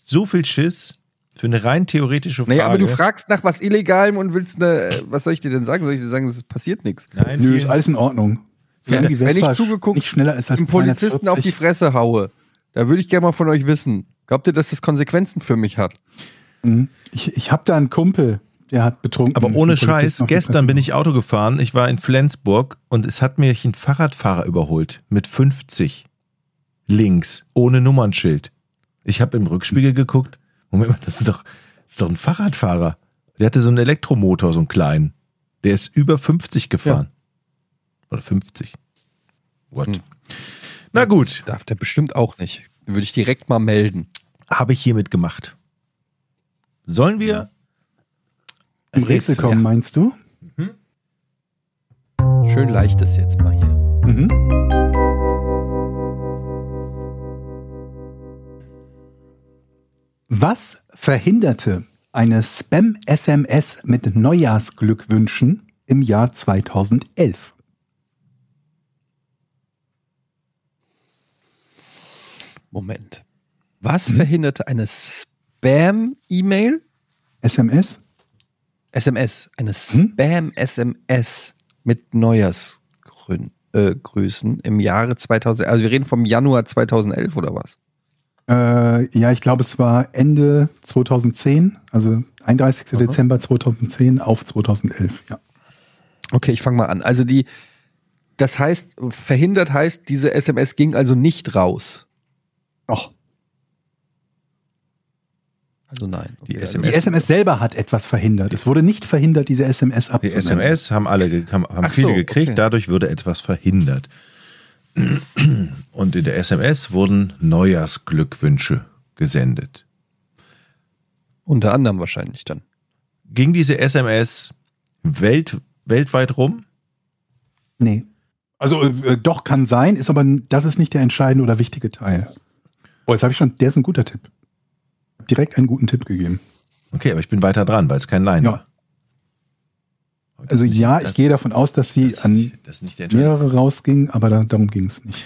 Speaker 6: So viel Schiss für eine rein theoretische Frage.
Speaker 4: Naja, aber du fragst nach was Illegalem und willst eine, was soll ich dir denn sagen? Soll ich dir sagen, es passiert nichts?
Speaker 6: Nein,
Speaker 5: nö, ist alles in Ordnung.
Speaker 4: Wenn,
Speaker 5: die
Speaker 4: wenn ich zugeguckt
Speaker 5: nicht schneller ist als
Speaker 4: dem Polizisten auf die
Speaker 5: 240.
Speaker 4: Fresse haue, da würde ich gerne mal von euch wissen. Glaubt ihr, dass das Konsequenzen für mich hat?
Speaker 5: Mhm. Ich, ich habe da einen Kumpel, der hat betrunken.
Speaker 6: aber ohne Scheiß, gestern bin ich Auto gefahren. Ich war in Flensburg und es hat mich ein Fahrradfahrer überholt mit 50 links ohne Nummernschild. Ich habe im Rückspiegel geguckt. Moment mal, das ist doch, das ist doch ein Fahrradfahrer. Der hatte so einen Elektromotor, so einen kleinen. Der ist über 50 gefahren. Oder 50. What?
Speaker 4: Hm.
Speaker 6: Na gut,
Speaker 4: Darf der bestimmt auch nicht. Den würde ich direkt mal melden.
Speaker 6: habe ich hiermit gemacht. Sollen wir
Speaker 5: Im Rätsel kommen, meinst du?
Speaker 4: Schön leicht ist jetzt mal hier.
Speaker 5: Mhm. Was verhinderte eine Spam-SMS mit Neujahrsglückwünschen im Jahr 2011?
Speaker 4: Moment. Was verhinderte eine Spam-E-Mail?
Speaker 5: SMS?
Speaker 4: SMS. Eine
Speaker 5: Hm?
Speaker 4: Spam-SMS mit Neujahrsgrüßen äh, im Jahre 2000. Also wir reden vom Januar 2011 oder was?
Speaker 5: Äh, ja, ich glaube, es war Ende 2010, also 31.
Speaker 4: Aha.
Speaker 5: Dezember 2010 auf 2011. Ja.
Speaker 4: Okay, ich fange mal an. Also die, das heißt, verhindert heißt, diese SMS ging also nicht raus.
Speaker 5: Doch.
Speaker 4: Also nein.
Speaker 6: Die
Speaker 4: Okay,
Speaker 6: SMS
Speaker 5: Die SMS selber hat etwas verhindert. Es wurde nicht verhindert, diese SMS
Speaker 6: Die
Speaker 5: abzusenden.
Speaker 6: SMS haben alle haben, haben
Speaker 4: Ach
Speaker 6: viele
Speaker 4: so,
Speaker 6: gekriegt,
Speaker 4: okay.
Speaker 6: dadurch wurde etwas verhindert. Und in der SMS wurden Neujahrsglückwünsche gesendet.
Speaker 4: Unter anderem wahrscheinlich dann.
Speaker 6: Ging diese SMS welt, weltweit rum?
Speaker 5: Nee. Also äh, doch kann sein, ist aber das ist nicht der entscheidende oder wichtige Teil. Oh, jetzt habe ich schon, der ist ein guter Tipp. Direkt einen guten Tipp gegeben.
Speaker 6: Okay, aber ich bin weiter dran, weil es kein Line
Speaker 5: Ja.
Speaker 6: war.
Speaker 5: Also
Speaker 6: nicht-
Speaker 5: ja, ich gehe davon aus, dass sie
Speaker 6: das
Speaker 5: an
Speaker 6: nicht, das ist nicht der entscheidende.
Speaker 5: mehrere rausging, aber da, darum ging es nicht.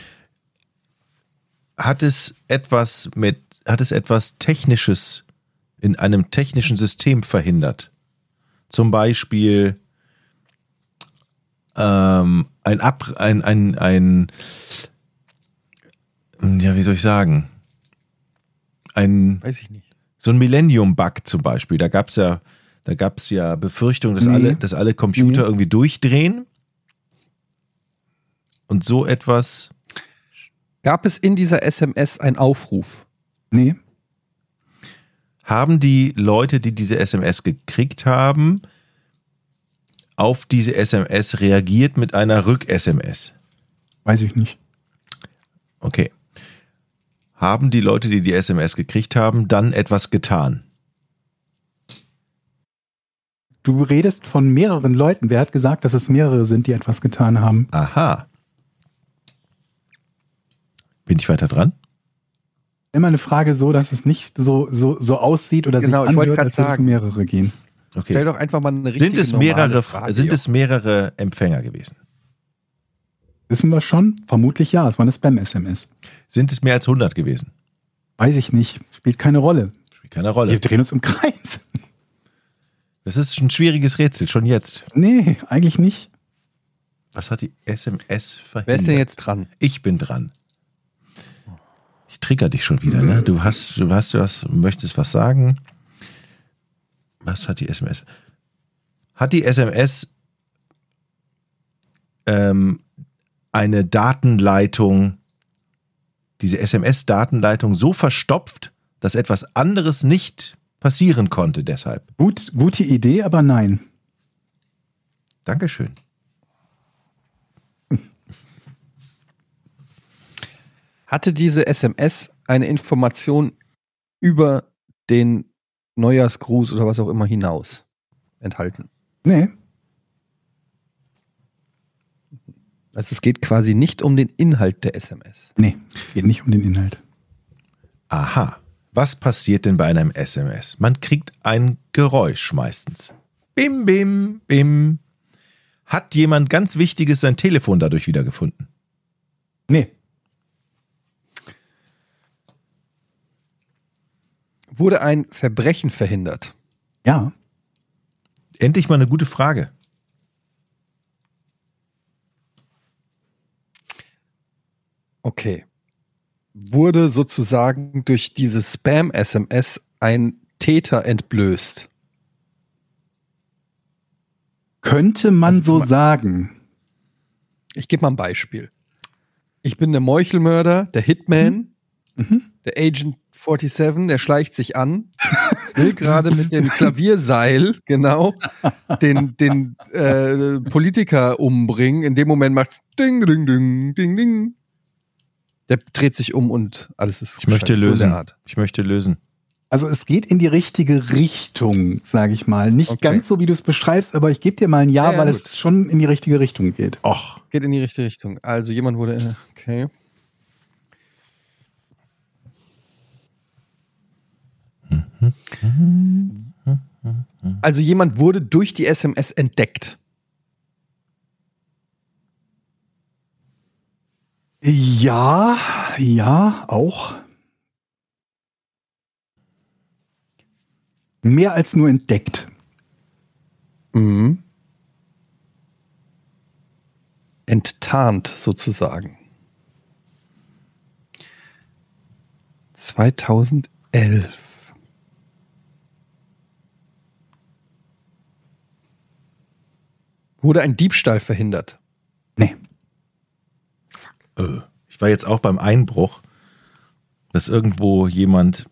Speaker 6: Hat es etwas mit, hat es etwas Technisches in einem technischen System verhindert? Zum Beispiel ähm, ein Ab, ein, ein, ein, ja, wie soll ich sagen? Ein,
Speaker 4: Weiß ich nicht.
Speaker 6: so ein Millennium-Bug zum Beispiel. Da gab's ja, da gab's ja Befürchtungen, dass
Speaker 5: Nee.
Speaker 6: alle, dass alle Computer
Speaker 5: Nee.
Speaker 6: irgendwie durchdrehen. Und so etwas.
Speaker 4: Gab es in dieser SMS einen Aufruf?
Speaker 5: Nee,
Speaker 6: Haben die Leute, die diese SMS gekriegt haben, auf diese SMS reagiert mit einer Rück-SMS?
Speaker 5: weiß ich nicht.
Speaker 6: Okay. Haben die Leute, die die SMS gekriegt haben, dann etwas getan?
Speaker 5: Du redest von mehreren Leuten. Wer hat gesagt, dass es mehrere sind, die etwas getan haben?
Speaker 6: Aha. Bin ich weiter dran?
Speaker 5: Immer eine Frage so, dass es nicht so, so, so aussieht oder
Speaker 4: Genau, ich
Speaker 5: sich anhört, als würde es mehrere gehen.
Speaker 6: Okay.
Speaker 4: Stell doch einfach mal eine richtige
Speaker 6: Sind es mehrere,
Speaker 4: Frage.
Speaker 6: sind es mehrere Empfänger gewesen?
Speaker 5: Wissen wir schon? Vermutlich ja. Es war eine Spam-SMS.
Speaker 6: Sind es mehr als 100 gewesen?
Speaker 5: Weiß ich nicht. Spielt keine Rolle.
Speaker 6: Spielt keine Rolle.
Speaker 5: Wir drehen uns im Kreis.
Speaker 6: Das ist ein schwieriges Rätsel, schon jetzt.
Speaker 5: Nee, eigentlich nicht.
Speaker 6: Was hat die SMS verhindert?
Speaker 4: Wer ist denn jetzt dran?
Speaker 6: Ich bin dran. Ich trigger dich schon wieder, ne? Du hast, du hast was, möchtest was sagen. Was hat die SMS? Hat die SMS ähm, eine Datenleitung, diese SMS-Datenleitung so verstopft, dass etwas anderes nicht passieren konnte deshalb?
Speaker 5: Gut, gute Idee, aber nein.
Speaker 6: Dankeschön.
Speaker 4: Hatte diese SMS eine Information über den Neujahrsgruß oder was auch immer hinaus enthalten?
Speaker 5: Nee.
Speaker 4: Also es geht quasi nicht um den Inhalt der SMS.
Speaker 5: Nee. Geht nicht um den Inhalt.
Speaker 6: Aha. Was passiert denn bei einem SMS? Man kriegt ein Geräusch meistens. Bim, bim, bim. Hat jemand ganz Wichtiges sein Telefon dadurch wiedergefunden?
Speaker 5: Nee.
Speaker 4: Wurde ein Verbrechen verhindert?
Speaker 5: Ja.
Speaker 6: Endlich mal eine gute Frage.
Speaker 4: Okay. Wurde sozusagen durch diese Spam-SMS ein Täter entblößt?
Speaker 5: Könnte man
Speaker 4: Also
Speaker 5: so sagen.
Speaker 4: Ich gebe mal ein Beispiel. Ich bin der Meuchelmörder, der Hitman,
Speaker 5: Mhm.
Speaker 4: der Agent 47, der schleicht sich an, will gerade mit dem Klavierseil, genau, den, den äh, Politiker umbringen. In dem Moment macht's ding, ding, ding, ding, ding. Der dreht sich um und alles ist
Speaker 6: Ich möchte.
Speaker 4: So
Speaker 6: lösen.
Speaker 4: Art.
Speaker 6: Ich möchte lösen.
Speaker 5: Also es geht in die richtige Richtung, sage ich mal. Nicht
Speaker 4: Okay.
Speaker 5: ganz so, wie du es beschreibst, aber ich gebe dir mal ein Ja,
Speaker 4: Ja, ja,
Speaker 5: weil
Speaker 4: gut.
Speaker 5: es schon in die richtige Richtung geht.
Speaker 6: Och,
Speaker 4: Geht in die richtige Richtung. Also jemand wurde, äh, okay. Also jemand wurde durch die SMS entdeckt.
Speaker 5: Ja, ja, auch. Mehr als nur entdeckt.
Speaker 4: Mhm. Enttarnt sozusagen. 2011. Wurde ein Diebstahl verhindert?
Speaker 5: Nee.
Speaker 6: Äh, Ich war jetzt auch beim Einbruch, dass irgendwo jemand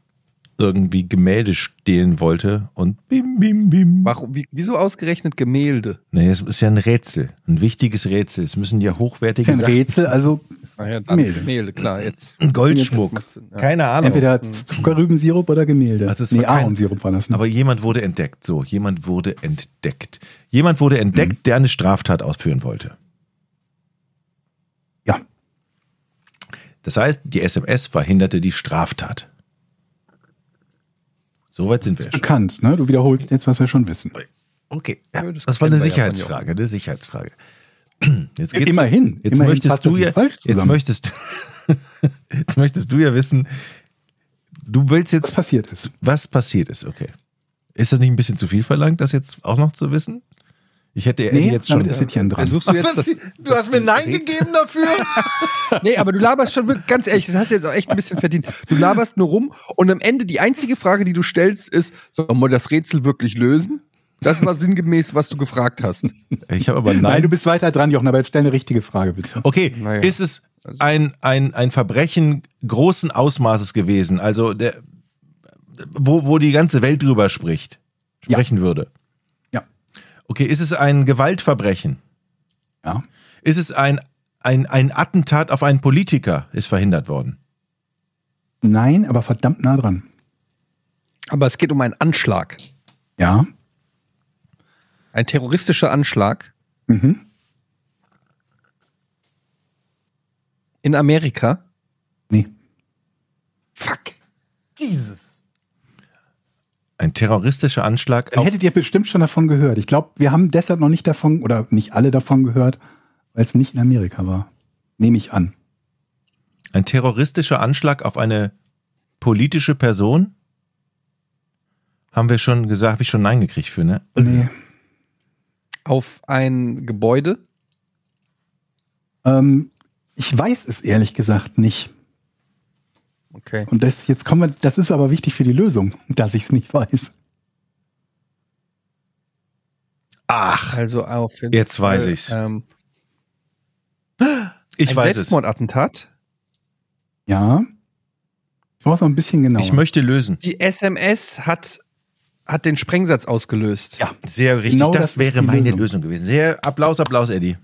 Speaker 6: irgendwie Gemälde stehlen wollte und bim, bim, bim.
Speaker 4: Warum, wie, wieso ausgerechnet Gemälde?
Speaker 6: Nee, es ist ja ein Rätsel, ein wichtiges Rätsel. Es müssen ja hochwertige
Speaker 5: ja ein
Speaker 6: Sachen,
Speaker 5: Rätsel, also
Speaker 4: Ah ja,
Speaker 5: Gemälde.
Speaker 4: Gemälde, klar. Jetzt.
Speaker 6: Goldschmuck.
Speaker 4: Jetzt ja.
Speaker 6: Keine Ahnung.
Speaker 5: entweder Zuckerrübensirup oder Gemälde.
Speaker 6: Also es
Speaker 5: nee,
Speaker 6: war kein-
Speaker 5: Ahornsirup war das. Ne?
Speaker 6: Aber jemand wurde entdeckt. So, jemand wurde entdeckt. Jemand wurde entdeckt,
Speaker 5: Mhm.
Speaker 6: der eine Straftat ausführen wollte. Das heißt, die SMS verhinderte die Straftat. Soweit sind wir schon.
Speaker 5: Bekannt, ne? Du wiederholst jetzt, was wir schon wissen.
Speaker 6: Okay, ja, das,
Speaker 4: das
Speaker 6: war eine Sicherheitsfrage, eine Sicherheitsfrage. Jetzt
Speaker 5: Immerhin,
Speaker 6: Jetzt
Speaker 5: immerhin
Speaker 6: möchtest du
Speaker 5: das
Speaker 6: ja, jetzt möchtest, jetzt möchtest du ja wissen, du willst
Speaker 5: Was
Speaker 6: jetzt,
Speaker 5: passiert ist.
Speaker 6: was passiert ist, okay. Ist das nicht ein bisschen zu viel verlangt, das jetzt auch noch zu wissen? Ich hätte ja
Speaker 5: Nee,
Speaker 6: jetzt schon.
Speaker 5: damit ist Etienne dran.
Speaker 4: Versuchst du jetzt das,
Speaker 6: du hast mir Nein gegeben dafür?
Speaker 4: Nee, aber du laberst schon wirklich, ganz ehrlich, das hast du jetzt auch echt ein bisschen verdient. Du laberst nur rum und am Ende die einzige Frage, die du stellst, ist, sollen wir das Rätsel wirklich lösen? Das war sinngemäß, was du gefragt hast.
Speaker 6: Ich habe aber Nein.
Speaker 5: Nein, du bist weiter dran, Jochen, aber jetzt stell eine richtige Frage, bitte.
Speaker 6: Okay,
Speaker 4: Naja.
Speaker 6: ist es ein, ein, ein Verbrechen großen Ausmaßes gewesen, also der, wo, wo die ganze Welt drüber spricht,
Speaker 5: Ja.
Speaker 6: sprechen würde? Okay, ist es ein Gewaltverbrechen?
Speaker 5: Ja.
Speaker 6: Ist es ein, ein, ein Attentat auf einen Politiker, ist verhindert worden?
Speaker 5: Nein, aber verdammt nah dran.
Speaker 4: Aber es geht um einen Anschlag.
Speaker 5: Ja.
Speaker 4: Ein terroristischer Anschlag
Speaker 5: Mhm.
Speaker 4: in Amerika.
Speaker 5: Nee.
Speaker 4: Fuck.
Speaker 6: Ein terroristischer Anschlag
Speaker 5: Dann
Speaker 6: auf,
Speaker 5: hättet ihr bestimmt schon davon gehört. Ich glaube, wir haben deshalb noch nicht davon, oder nicht alle davon gehört, weil es nicht in Amerika war. Nehme ich an.
Speaker 6: ein terroristischer Anschlag auf eine politische Person? Haben wir schon gesagt, habe ich schon Nein gekriegt für, ne?
Speaker 5: Nee.
Speaker 4: Auf ein Gebäude.
Speaker 5: Ähm, ich weiß es ehrlich gesagt nicht.
Speaker 4: Okay.
Speaker 5: Und das, jetzt kommen wir, das ist aber wichtig für die Lösung, dass ich es nicht weiß.
Speaker 6: Ach,
Speaker 4: Also auf jeden
Speaker 6: Jetzt weiß
Speaker 4: Fall,
Speaker 6: ich's.
Speaker 4: Ähm,
Speaker 6: ich
Speaker 4: ein
Speaker 6: weiß es.
Speaker 4: Selbstmordattentat.
Speaker 5: Ja. Ich brauche noch ein bisschen genauer.
Speaker 6: Ich möchte lösen.
Speaker 4: Die SMS hat, hat den Sprengsatz ausgelöst.
Speaker 5: Ja.
Speaker 6: Sehr richtig.
Speaker 5: Genau
Speaker 6: das,
Speaker 5: das ist
Speaker 6: wäre meine
Speaker 5: Lösung.
Speaker 6: Lösung. gewesen. Sehr Applaus, Applaus, Eddie.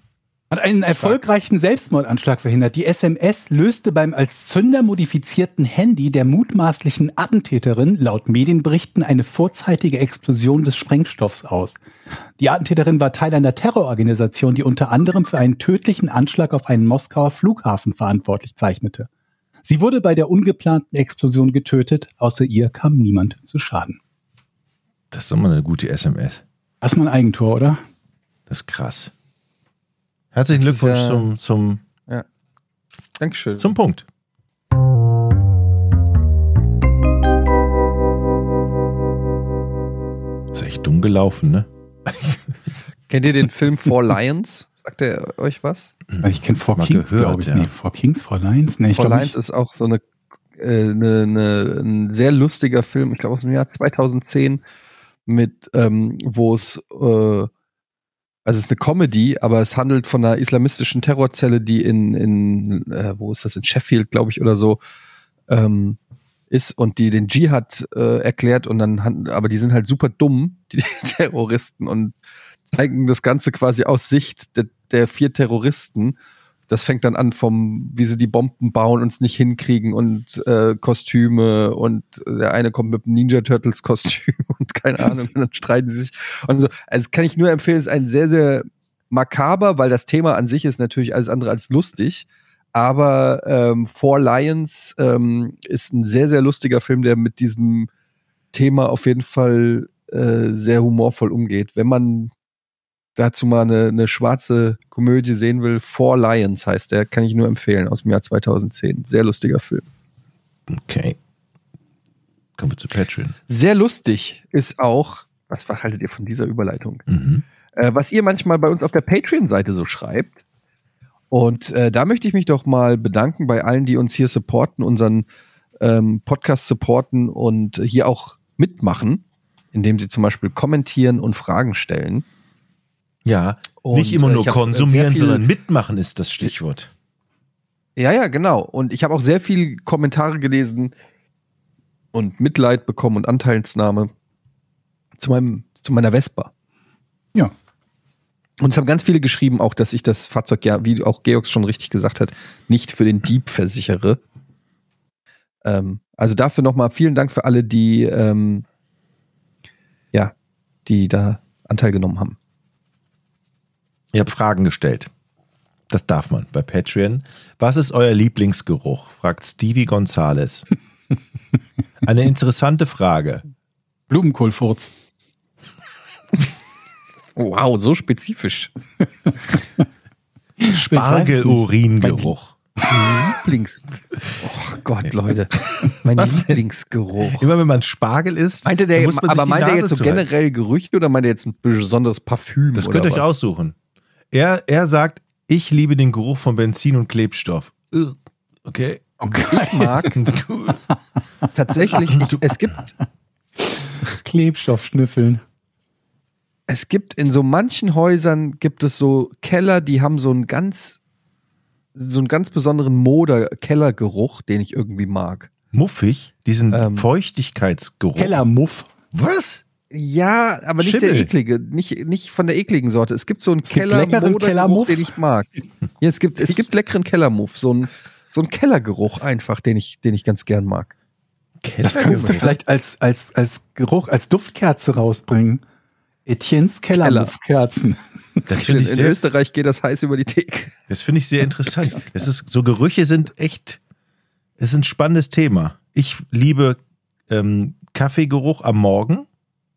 Speaker 5: Hat einen erfolgreichen Selbstmordanschlag verhindert. Die SMS löste beim als Zünder modifizierten Handy der mutmaßlichen Attentäterin laut Medienberichten eine vorzeitige Explosion des Sprengstoffs aus. Die Attentäterin war Teil einer Terrororganisation, die unter anderem für einen tödlichen Anschlag auf einen Moskauer Flughafen verantwortlich zeichnete. Sie wurde bei der ungeplanten Explosion getötet, außer ihr kam niemand zu Schaden.
Speaker 6: Das ist doch mal eine gute SMS.
Speaker 5: Das ist mal ein Eigentor, oder?
Speaker 6: Das ist krass. Herzlichen
Speaker 4: Das ist
Speaker 6: Glückwunsch
Speaker 4: ja-
Speaker 6: zum, zum,
Speaker 4: Dankeschön.
Speaker 6: zum Punkt. Ist echt dumm gelaufen, ne?
Speaker 4: Kennt ihr den Film Four Lions? Sagt er euch was?
Speaker 5: Ich kenne Four
Speaker 6: Mal
Speaker 5: Kings, glaube ich.
Speaker 6: ja.
Speaker 5: Nee, Four Kings, Four Lions? Nee,
Speaker 4: Four Lions ist auch so eine, äh, eine, eine, ein sehr lustiger Film, ich glaube aus dem Jahr 2010, mit, ähm, wo es, äh, also es ist eine Comedy, aber es handelt von einer islamistischen Terrorzelle, die in, in äh, wo ist das, in Sheffield, glaube ich, oder so, ähm, ist und die den Dschihad äh, erklärt und dann, aber die sind halt super dumm, die Terroristen und zeigen das Ganze quasi aus Sicht der, der vier Terroristen. Das fängt dann an vom, wie sie die Bomben bauen und es nicht hinkriegen und äh, Kostüme und der eine kommt mit einem Ninja Turtles Kostüm und keine Ahnung und dann streiten sie sich und so. Also kann ich nur empfehlen, es ist ein sehr, sehr makaber, weil das Thema an sich ist natürlich alles andere als lustig. Aber ähm, Four Lions ähm, ist ein sehr, sehr lustiger Film, der mit diesem Thema auf jeden Fall äh, sehr humorvoll umgeht. Wenn man dazu mal eine, eine schwarze Komödie sehen will, Four Lions heißt der, kann ich nur empfehlen, aus dem Jahr 2010. Sehr lustiger Film.
Speaker 6: Okay. Kommen wir zu Patreon.
Speaker 4: Sehr lustig ist auch, was haltet ihr von dieser Überleitung?
Speaker 6: Mhm.
Speaker 4: Äh, was ihr manchmal bei uns auf der Patreon-Seite so schreibt. Und äh, da möchte ich mich doch mal bedanken bei allen, die uns hier supporten, unseren ähm, Podcast supporten und hier auch mitmachen, indem sie zum Beispiel kommentieren und Fragen stellen.
Speaker 6: Ja,
Speaker 4: Und,
Speaker 6: nicht immer
Speaker 4: äh,
Speaker 6: nur
Speaker 4: äh,
Speaker 6: konsumieren, sondern mitmachen ist das Stichwort.
Speaker 4: Ja, ja, genau. Und ich habe auch sehr viele Kommentare gelesen und Mitleid bekommen und Anteilsnahme zu, meinem, zu meiner Vespa.
Speaker 5: Ja.
Speaker 4: Und es haben ganz viele geschrieben, auch, dass ich das Fahrzeug ja, wie auch Georgs schon richtig gesagt hat, nicht für den Dieb versichere. Ähm, also dafür nochmal vielen Dank für alle, die, ähm, ja, die da Anteil genommen haben.
Speaker 6: Ihr habt Fragen gestellt. Das darf man bei Patreon. Was ist euer Lieblingsgeruch? fragt Stevie Gonzales. Eine interessante Frage.
Speaker 5: Blumenkohlfurz.
Speaker 4: Wow, so spezifisch.
Speaker 6: Spargeluringeruch.
Speaker 4: Lieblings. Oh Gott, Leute. Mein Lieblingsgeruch.
Speaker 6: Immer wenn man Spargel isst,
Speaker 4: Meinte der,
Speaker 6: dann muss man sich
Speaker 4: aber meint er jetzt so generell Gerüche oder meint er jetzt ein besonderes Parfüm?
Speaker 6: Das könnt ihr euch
Speaker 4: was?
Speaker 6: aussuchen. Er, er sagt, ich liebe den Geruch von Benzin und Klebstoff. Ugh. Okay.
Speaker 4: Ich mag tatsächlich, ich, es gibt
Speaker 5: Klebstoff schnüffeln.
Speaker 4: es gibt in so manchen Häusern gibt es so Keller, die haben so einen ganz so einen ganz besonderen Moder-Kellergeruch, den ich irgendwie mag.
Speaker 6: Muffig, diesen
Speaker 4: Ähm.
Speaker 6: Feuchtigkeitsgeruch.
Speaker 5: Kellermuff.
Speaker 6: Was?
Speaker 4: Ja, aber nicht
Speaker 6: Schimmel.
Speaker 4: der eklige, nicht, nicht von der ekligen Sorte. Es gibt so einen
Speaker 5: Es
Speaker 4: Keller
Speaker 5: leckeren Kellermuff.
Speaker 4: den ich mag. Ja, es gibt, es gibt leckeren Kellermuff, so ein so ein Kellergeruch einfach, den ich, den ich ganz gern mag.
Speaker 5: Das kannst du vielleicht als, als, als Geruch, als Duftkerze rausbringen. Etiennes Kellermuffkerzen.
Speaker 6: Das
Speaker 4: In,
Speaker 6: finde ich
Speaker 4: in
Speaker 6: sehr,
Speaker 4: Österreich geht das heiß über die Theke.
Speaker 6: das finde ich sehr interessant. Das ist, so Gerüche sind echt, es ist ein spannendes Thema. Ich liebe ähm, Kaffeegeruch am Morgen.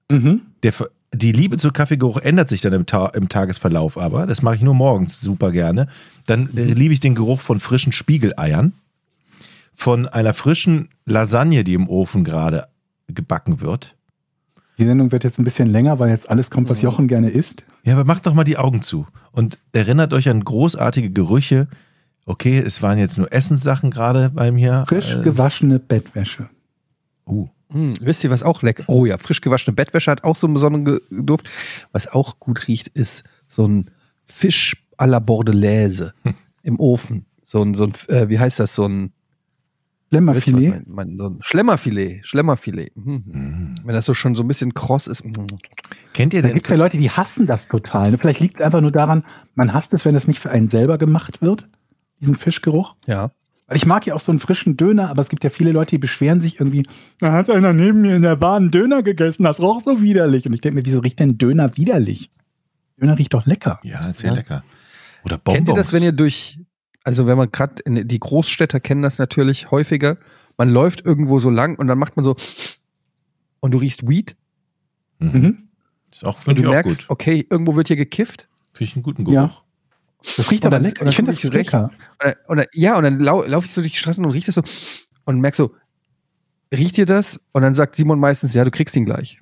Speaker 5: Mhm.
Speaker 6: Der, die Liebe zu Kaffeegeruch ändert sich dann im, Ta im Tagesverlauf aber. Das mache ich nur morgens super gerne. Dann äh, liebe ich den Geruch von frischen Spiegeleiern. Von einer frischen Lasagne, die im Ofen gerade gebacken wird.
Speaker 5: Die Sendung wird jetzt ein bisschen länger, weil jetzt alles kommt, was Jochen gerne isst.
Speaker 6: Ja, aber macht doch mal die Augen zu und erinnert euch an großartige Gerüche. Okay, es waren jetzt nur Essenssachen gerade bei mir.
Speaker 5: Frisch
Speaker 6: Äh,
Speaker 5: gewaschene Bettwäsche.
Speaker 6: uh,
Speaker 4: Hm, wisst ihr, was auch lecker? Oh ja, frisch gewaschene Bettwäsche hat auch so einen besonderen Duft. Was auch gut riecht, ist so ein Fisch à la Bordelaise im Ofen. So ein, so ein äh, wie heißt das, so ein
Speaker 5: Lämmerfilet.
Speaker 4: mein- mein- so ein Schlemmerfilet. Schlemmerfilet. Mhm. Wenn das so schon so ein bisschen kross ist. mhm.
Speaker 6: kennt ihr
Speaker 5: Da
Speaker 6: denn?
Speaker 5: gibt es ja Leute, die hassen das total. ne? Vielleicht liegt es einfach nur daran, man hasst es, wenn es nicht für einen selber gemacht wird, diesen Fischgeruch.
Speaker 4: Ja.
Speaker 5: Weil ich mag ja auch so einen frischen Döner, aber es gibt ja viele Leute, die beschweren sich irgendwie, da hat einer neben mir in der Bahn einen Döner gegessen, das roch so widerlich. Und ich denke mir, wieso riecht denn Döner widerlich? Döner riecht doch lecker.
Speaker 6: Ja, ist sehr
Speaker 4: Ja.
Speaker 6: lecker. Oder Bonbons.
Speaker 4: Kennt ihr das, wenn ihr durch, also wenn man gerade, die Großstädter kennen das natürlich häufiger, man läuft irgendwo so lang und dann macht man so und du riechst Weed
Speaker 6: Mhm. Ist auch,
Speaker 4: und du
Speaker 6: ich auch
Speaker 4: merkst,
Speaker 6: gut.
Speaker 4: okay, irgendwo wird hier gekifft
Speaker 6: Finde ich einen guten Geruch.
Speaker 5: Ja. Das riecht
Speaker 4: Und
Speaker 5: aber
Speaker 4: dann-
Speaker 5: lecker. Ich finde das lecker.
Speaker 4: Und dann, und dann, ja, und dann lau, laufe ich so durch die Straßen und riech das so und merk so, riecht ihr das? Und dann sagt Simon meistens, ja, du kriegst ihn gleich.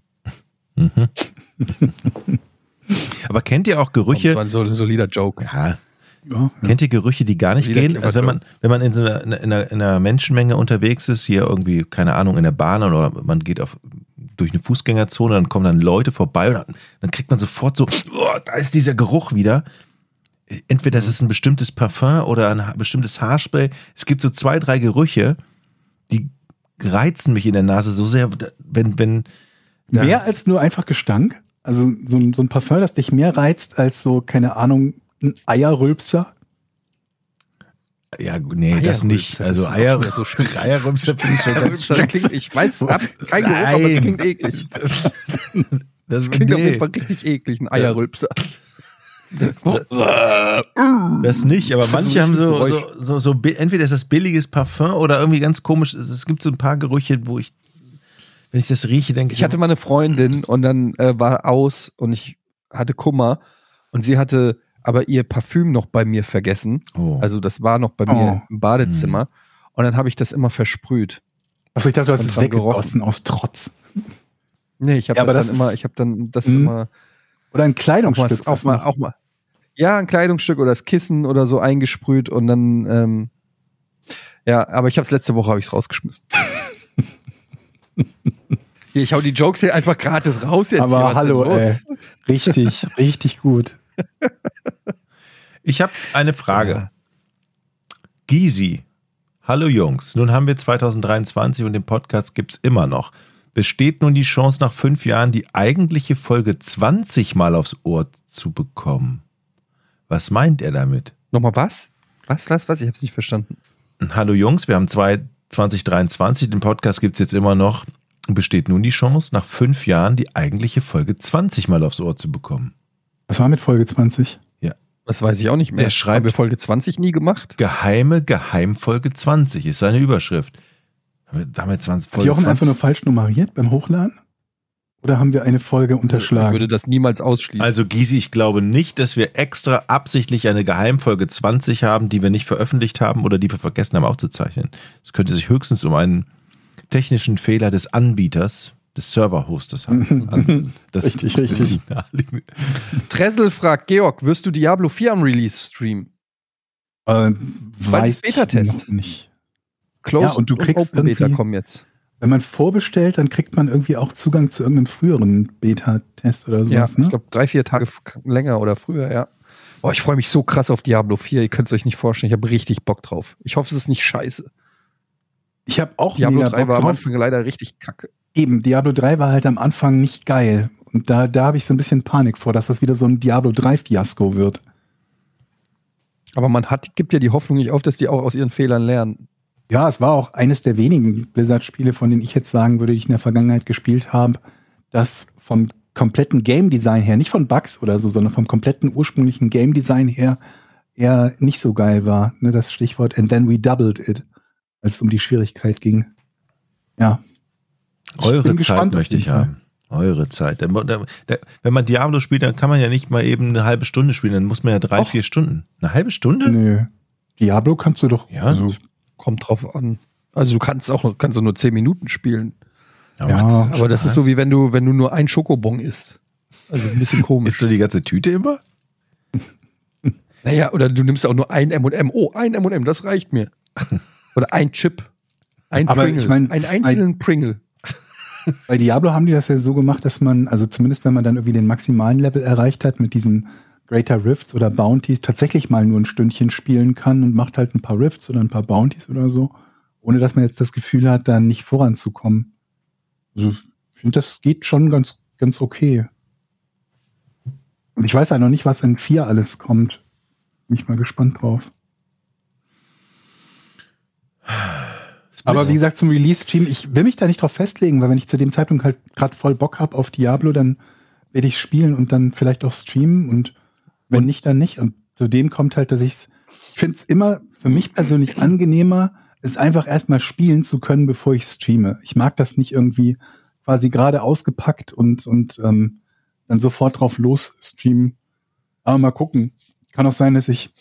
Speaker 6: Mhm. Aber kennt ihr auch
Speaker 4: Das
Speaker 6: Gerüche?
Speaker 4: war ein so, solider Joke.
Speaker 6: Ja,
Speaker 5: Ja,
Speaker 6: Kennt ihr Gerüche, die gar nicht gehen? Also wenn man, wenn man in, so einer, in, einer, in einer Menschenmenge unterwegs ist, hier irgendwie, keine Ahnung, in der Bahn oder man geht auf, durch eine Fußgängerzone, dann kommen dann Leute vorbei und dann, dann kriegt man sofort so, oh, da ist dieser Geruch wieder. Entweder das ist ein bestimmtes Parfum oder ein bestimmtes Haarspray. Es gibt so zwei, drei Gerüche, die reizen mich in der Nase so sehr, wenn, wenn,
Speaker 5: Mehr als nur einfach Gestank. Also so ein, so ein Parfum, das dich mehr reizt als so, keine Ahnung, ein Eierrülpser.
Speaker 6: ja, nee, das nicht. Also
Speaker 4: das
Speaker 6: Eier,
Speaker 4: so.
Speaker 6: Eierrülpser finde ich schon ganz
Speaker 4: Das klingt, ich weiß, ab, kein Geruch, aber es klingt eklig.
Speaker 6: Das,
Speaker 4: Das klingt auf
Speaker 6: nee.
Speaker 4: jeden Fall richtig eklig, ein Eierrülpser. Das,
Speaker 6: Das nicht, aber manche haben so, so, so, so, entweder ist das billiges Parfum oder irgendwie ganz komisch. Es gibt so ein paar Gerüche, wo ich, wenn ich das rieche, denke ich,
Speaker 4: Ich hatte mal eine Freundin und dann äh, war aus und ich hatte Kummer und sie hatte aber ihr Parfüm noch bei mir vergessen.
Speaker 6: oh,
Speaker 4: Also das war noch bei
Speaker 5: Oh.
Speaker 4: mir im Badezimmer und dann habe ich das immer versprüht.
Speaker 5: Achso, ich dachte, du hast es
Speaker 4: dran
Speaker 5: weggegossen aus Trotz.
Speaker 4: Nee, ich habe
Speaker 5: Ja, aber
Speaker 4: das,
Speaker 5: das
Speaker 4: dann immer, ich habe dann das
Speaker 5: Mhm.
Speaker 4: immer
Speaker 5: Oder ein
Speaker 4: auch mal,
Speaker 5: Kleidungsstück.
Speaker 4: auch
Speaker 5: was
Speaker 4: mal,
Speaker 5: noch-
Speaker 4: auch mal. Ja, ein Kleidungsstück oder das Kissen oder so eingesprüht und dann, ähm, ja, aber ich habe es letzte Woche habe ich es rausgeschmissen. Hier, ich hau die Jokes hier einfach gratis raus jetzt. hier.
Speaker 5: Aber
Speaker 4: Was ist
Speaker 5: hallo, ey. Richtig, richtig gut.
Speaker 6: Ich habe eine Frage.
Speaker 4: Ja.
Speaker 6: Gysi. Hallo Jungs, nun haben wir 2023 und den Podcast gibt's immer noch. Besteht nun die Chance, nach fünf Jahren die eigentliche Folge 20 Mal aufs Ohr zu bekommen? Was meint er damit?
Speaker 4: Nochmal was? Was, was, was? Ich habe es nicht verstanden.
Speaker 6: Hallo Jungs, wir haben zwei, 2023, den Podcast gibt's jetzt immer noch. Besteht nun die Chance, nach fünf Jahren die eigentliche Folge 20 Mal aufs Ohr zu bekommen?
Speaker 5: Was war mit Folge 20?
Speaker 4: Das weiß ich auch nicht mehr.
Speaker 6: Er schreibt-
Speaker 4: Haben wir Folge 20 nie gemacht?
Speaker 6: Geheime Geheimfolge 20 ist seine Überschrift. Damit 20,
Speaker 5: Hat
Speaker 6: Folge
Speaker 5: Jochen einfach
Speaker 6: 20?
Speaker 5: nur falsch nummeriert beim Hochladen? Oder haben wir eine Folge
Speaker 4: Ich
Speaker 5: unterschlagen?
Speaker 4: würde das niemals ausschließen.
Speaker 6: Also Gysi, ich glaube nicht, dass wir extra absichtlich eine Geheimfolge 20 haben, die wir nicht veröffentlicht haben oder die wir vergessen haben aufzuzeichnen. Es könnte sich höchstens um einen technischen Fehler des Anbieters, des Server-Hosters handeln. Das
Speaker 5: Richtig, richtig.
Speaker 4: Dressel fragt, Georg, wirst du Diablo 4 am Release streamen?
Speaker 5: äh,
Speaker 4: Weil
Speaker 5: weiß
Speaker 4: es Beta-Test.
Speaker 5: ich nicht.
Speaker 4: Close
Speaker 5: Ja, und du kriegst
Speaker 4: Open Beta kommen jetzt.
Speaker 5: Wenn man vorbestellt, dann kriegt man irgendwie auch Zugang zu irgendeinem früheren Beta-Test oder
Speaker 4: Ja,
Speaker 5: sowas, ne?
Speaker 4: ich glaube drei, vier Tage länger oder früher, ja. Boah, ich freue mich so krass auf Diablo 4. Ihr könnt es euch nicht vorstellen. Ich habe richtig Bock drauf. Ich hoffe, es ist nicht scheiße.
Speaker 5: Ich habe auch
Speaker 4: Diablo
Speaker 5: mega
Speaker 4: 3
Speaker 5: Bock
Speaker 4: war am
Speaker 5: drauf.
Speaker 4: Anfang leider richtig kacke.
Speaker 5: Eben, Diablo 3 war halt am Anfang nicht geil. Und da, da habe ich so ein bisschen Panik vor, dass das wieder so ein Diablo 3-Fiasko wird.
Speaker 4: Aber man hat, gibt ja die Hoffnung nicht auf, dass die auch aus ihren Fehlern lernen.
Speaker 5: Ja, es war auch eines der wenigen Blizzard-Spiele, von denen ich jetzt sagen würde, die ich in der Vergangenheit gespielt habe, das vom kompletten Game Design her, nicht von Bugs oder so, sondern vom kompletten ursprünglichen Game Design her eher nicht so geil war. Ne, das Stichwort and then we doubled it, als es um die Schwierigkeit ging. Ja. Ich
Speaker 6: Eure Zeit möchte ich haben. Eure Zeit. Wenn man Diablo spielt, dann kann man ja nicht mal eben eine halbe Stunde spielen, dann muss man ja drei,
Speaker 5: Och.
Speaker 6: vier Stunden. Eine halbe Stunde?
Speaker 5: Nö. Diablo kannst du doch.
Speaker 6: Ja.
Speaker 5: Also,
Speaker 4: Kommt drauf an. Also du kannst auch noch, kannst du nur 10 Minuten spielen.
Speaker 6: Aber
Speaker 5: Ja,
Speaker 6: macht das
Speaker 4: Aber das ist so wie wenn du, wenn du nur ein Schokobon isst. Also das ist ein bisschen komisch.
Speaker 6: Isst du die ganze Tüte immer?
Speaker 4: naja, oder du nimmst auch nur ein M&M. Oh, ein M&M, das reicht mir. Oder ein Chip. Ein
Speaker 5: Aber
Speaker 4: Pringle.
Speaker 5: ich mein,
Speaker 4: einen einzelnen Pringle.
Speaker 5: Bei Diablo haben die das ja so gemacht, dass man, also zumindest wenn man dann irgendwie den maximalen Level erreicht hat mit diesen Greater Rifts oder Bounties, tatsächlich mal nur ein Stündchen spielen kann und macht halt ein paar Rifts oder ein paar Bounties oder so, ohne dass man jetzt das Gefühl hat, da nicht voranzukommen. Also ich finde, das geht schon ganz, ganz okay. Und ich weiß ja noch nicht, was in 4 alles kommt. Bin ich mal gespannt drauf. Aber wie gesagt, zum Release-Stream, ich will mich da nicht drauf festlegen, weil wenn ich zu dem Zeitpunkt halt gerade voll Bock hab auf Diablo, dann werde ich spielen und dann vielleicht auch streamen und wenn nicht, dann nicht. Und zudem kommt halt, dass ich's, ich finde es immer für mich persönlich angenehmer, es einfach erstmal spielen zu können, bevor ich streame. Ich mag das nicht irgendwie quasi gerade ausgepackt und, und ähm, dann sofort drauf los streamen. Aber mal gucken. Kann auch sein, dass ich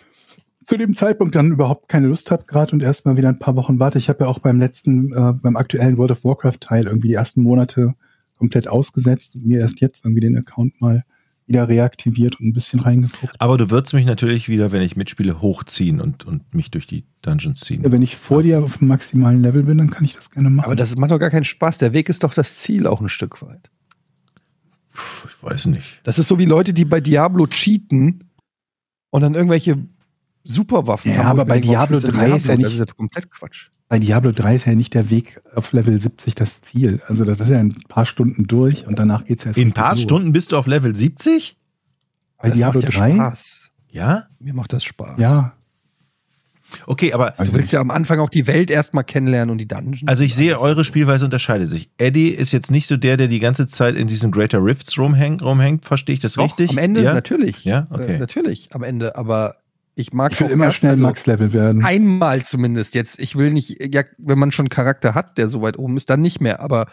Speaker 5: zu dem Zeitpunkt dann überhaupt keine Lust habe gerade und erst mal wieder ein paar Wochen warte. Ich habe ja auch beim letzten, äh, beim aktuellen World of Warcraft Teil irgendwie die ersten Monate komplett ausgesetzt und mir erst jetzt irgendwie den Account mal wieder reaktiviert und ein bisschen reingeguckt.
Speaker 6: Aber du würdest mich natürlich wieder, wenn ich mitspiele, hochziehen und, und mich durch die Dungeons ziehen.
Speaker 5: Ja, wenn ich vor dir auf dem maximalen Level bin, dann kann ich das gerne machen.
Speaker 4: Aber das macht doch gar keinen Spaß. Der Weg ist doch das Ziel auch ein Stück weit.
Speaker 6: Puh, ich weiß nicht.
Speaker 4: Das ist so wie Leute, die bei Diablo cheaten und dann irgendwelche Superwaffen
Speaker 5: Ja,
Speaker 4: haben.
Speaker 5: aber
Speaker 4: Und
Speaker 5: bei
Speaker 4: warum
Speaker 5: Diablo
Speaker 4: spielst du
Speaker 5: 3 ist ja
Speaker 4: Das
Speaker 5: nicht-
Speaker 4: ist jetzt komplett Quatsch.
Speaker 5: Bei Diablo 3 ist ja nicht der Weg auf Level 70 das Ziel. Also das ist ja ein paar Stunden durch und danach geht's ja erst
Speaker 6: In ein paar
Speaker 5: los.
Speaker 6: Stunden bist du auf Level 70?
Speaker 5: Bei
Speaker 4: Das
Speaker 5: Diablo
Speaker 4: macht ja
Speaker 5: 3?
Speaker 4: Spaß.
Speaker 6: Ja?
Speaker 4: Mir macht das Spaß.
Speaker 5: Ja.
Speaker 6: Okay, aber
Speaker 4: Du willst ja am Anfang auch die Welt erstmal kennenlernen und die Dungeons.
Speaker 6: also ich sehe, eure Spielweise unterscheidet sich. Eddie ist jetzt nicht so der, der die ganze Zeit in diesen Greater Rifts rumhängt, rumhängt. verstehe ich das
Speaker 4: Doch,
Speaker 6: richtig?
Speaker 4: Am Ende,
Speaker 6: ja?
Speaker 4: natürlich.
Speaker 6: Ja, okay.
Speaker 4: Äh, natürlich, am Ende. Aber ich mag
Speaker 5: Ich will immer
Speaker 4: erst-
Speaker 5: schnell
Speaker 4: also
Speaker 5: Max-Level werden.
Speaker 4: Einmal zumindest jetzt. Ich will nicht, ja, wenn man schon einen Charakter hat, der so weit oben ist, dann nicht mehr. Aber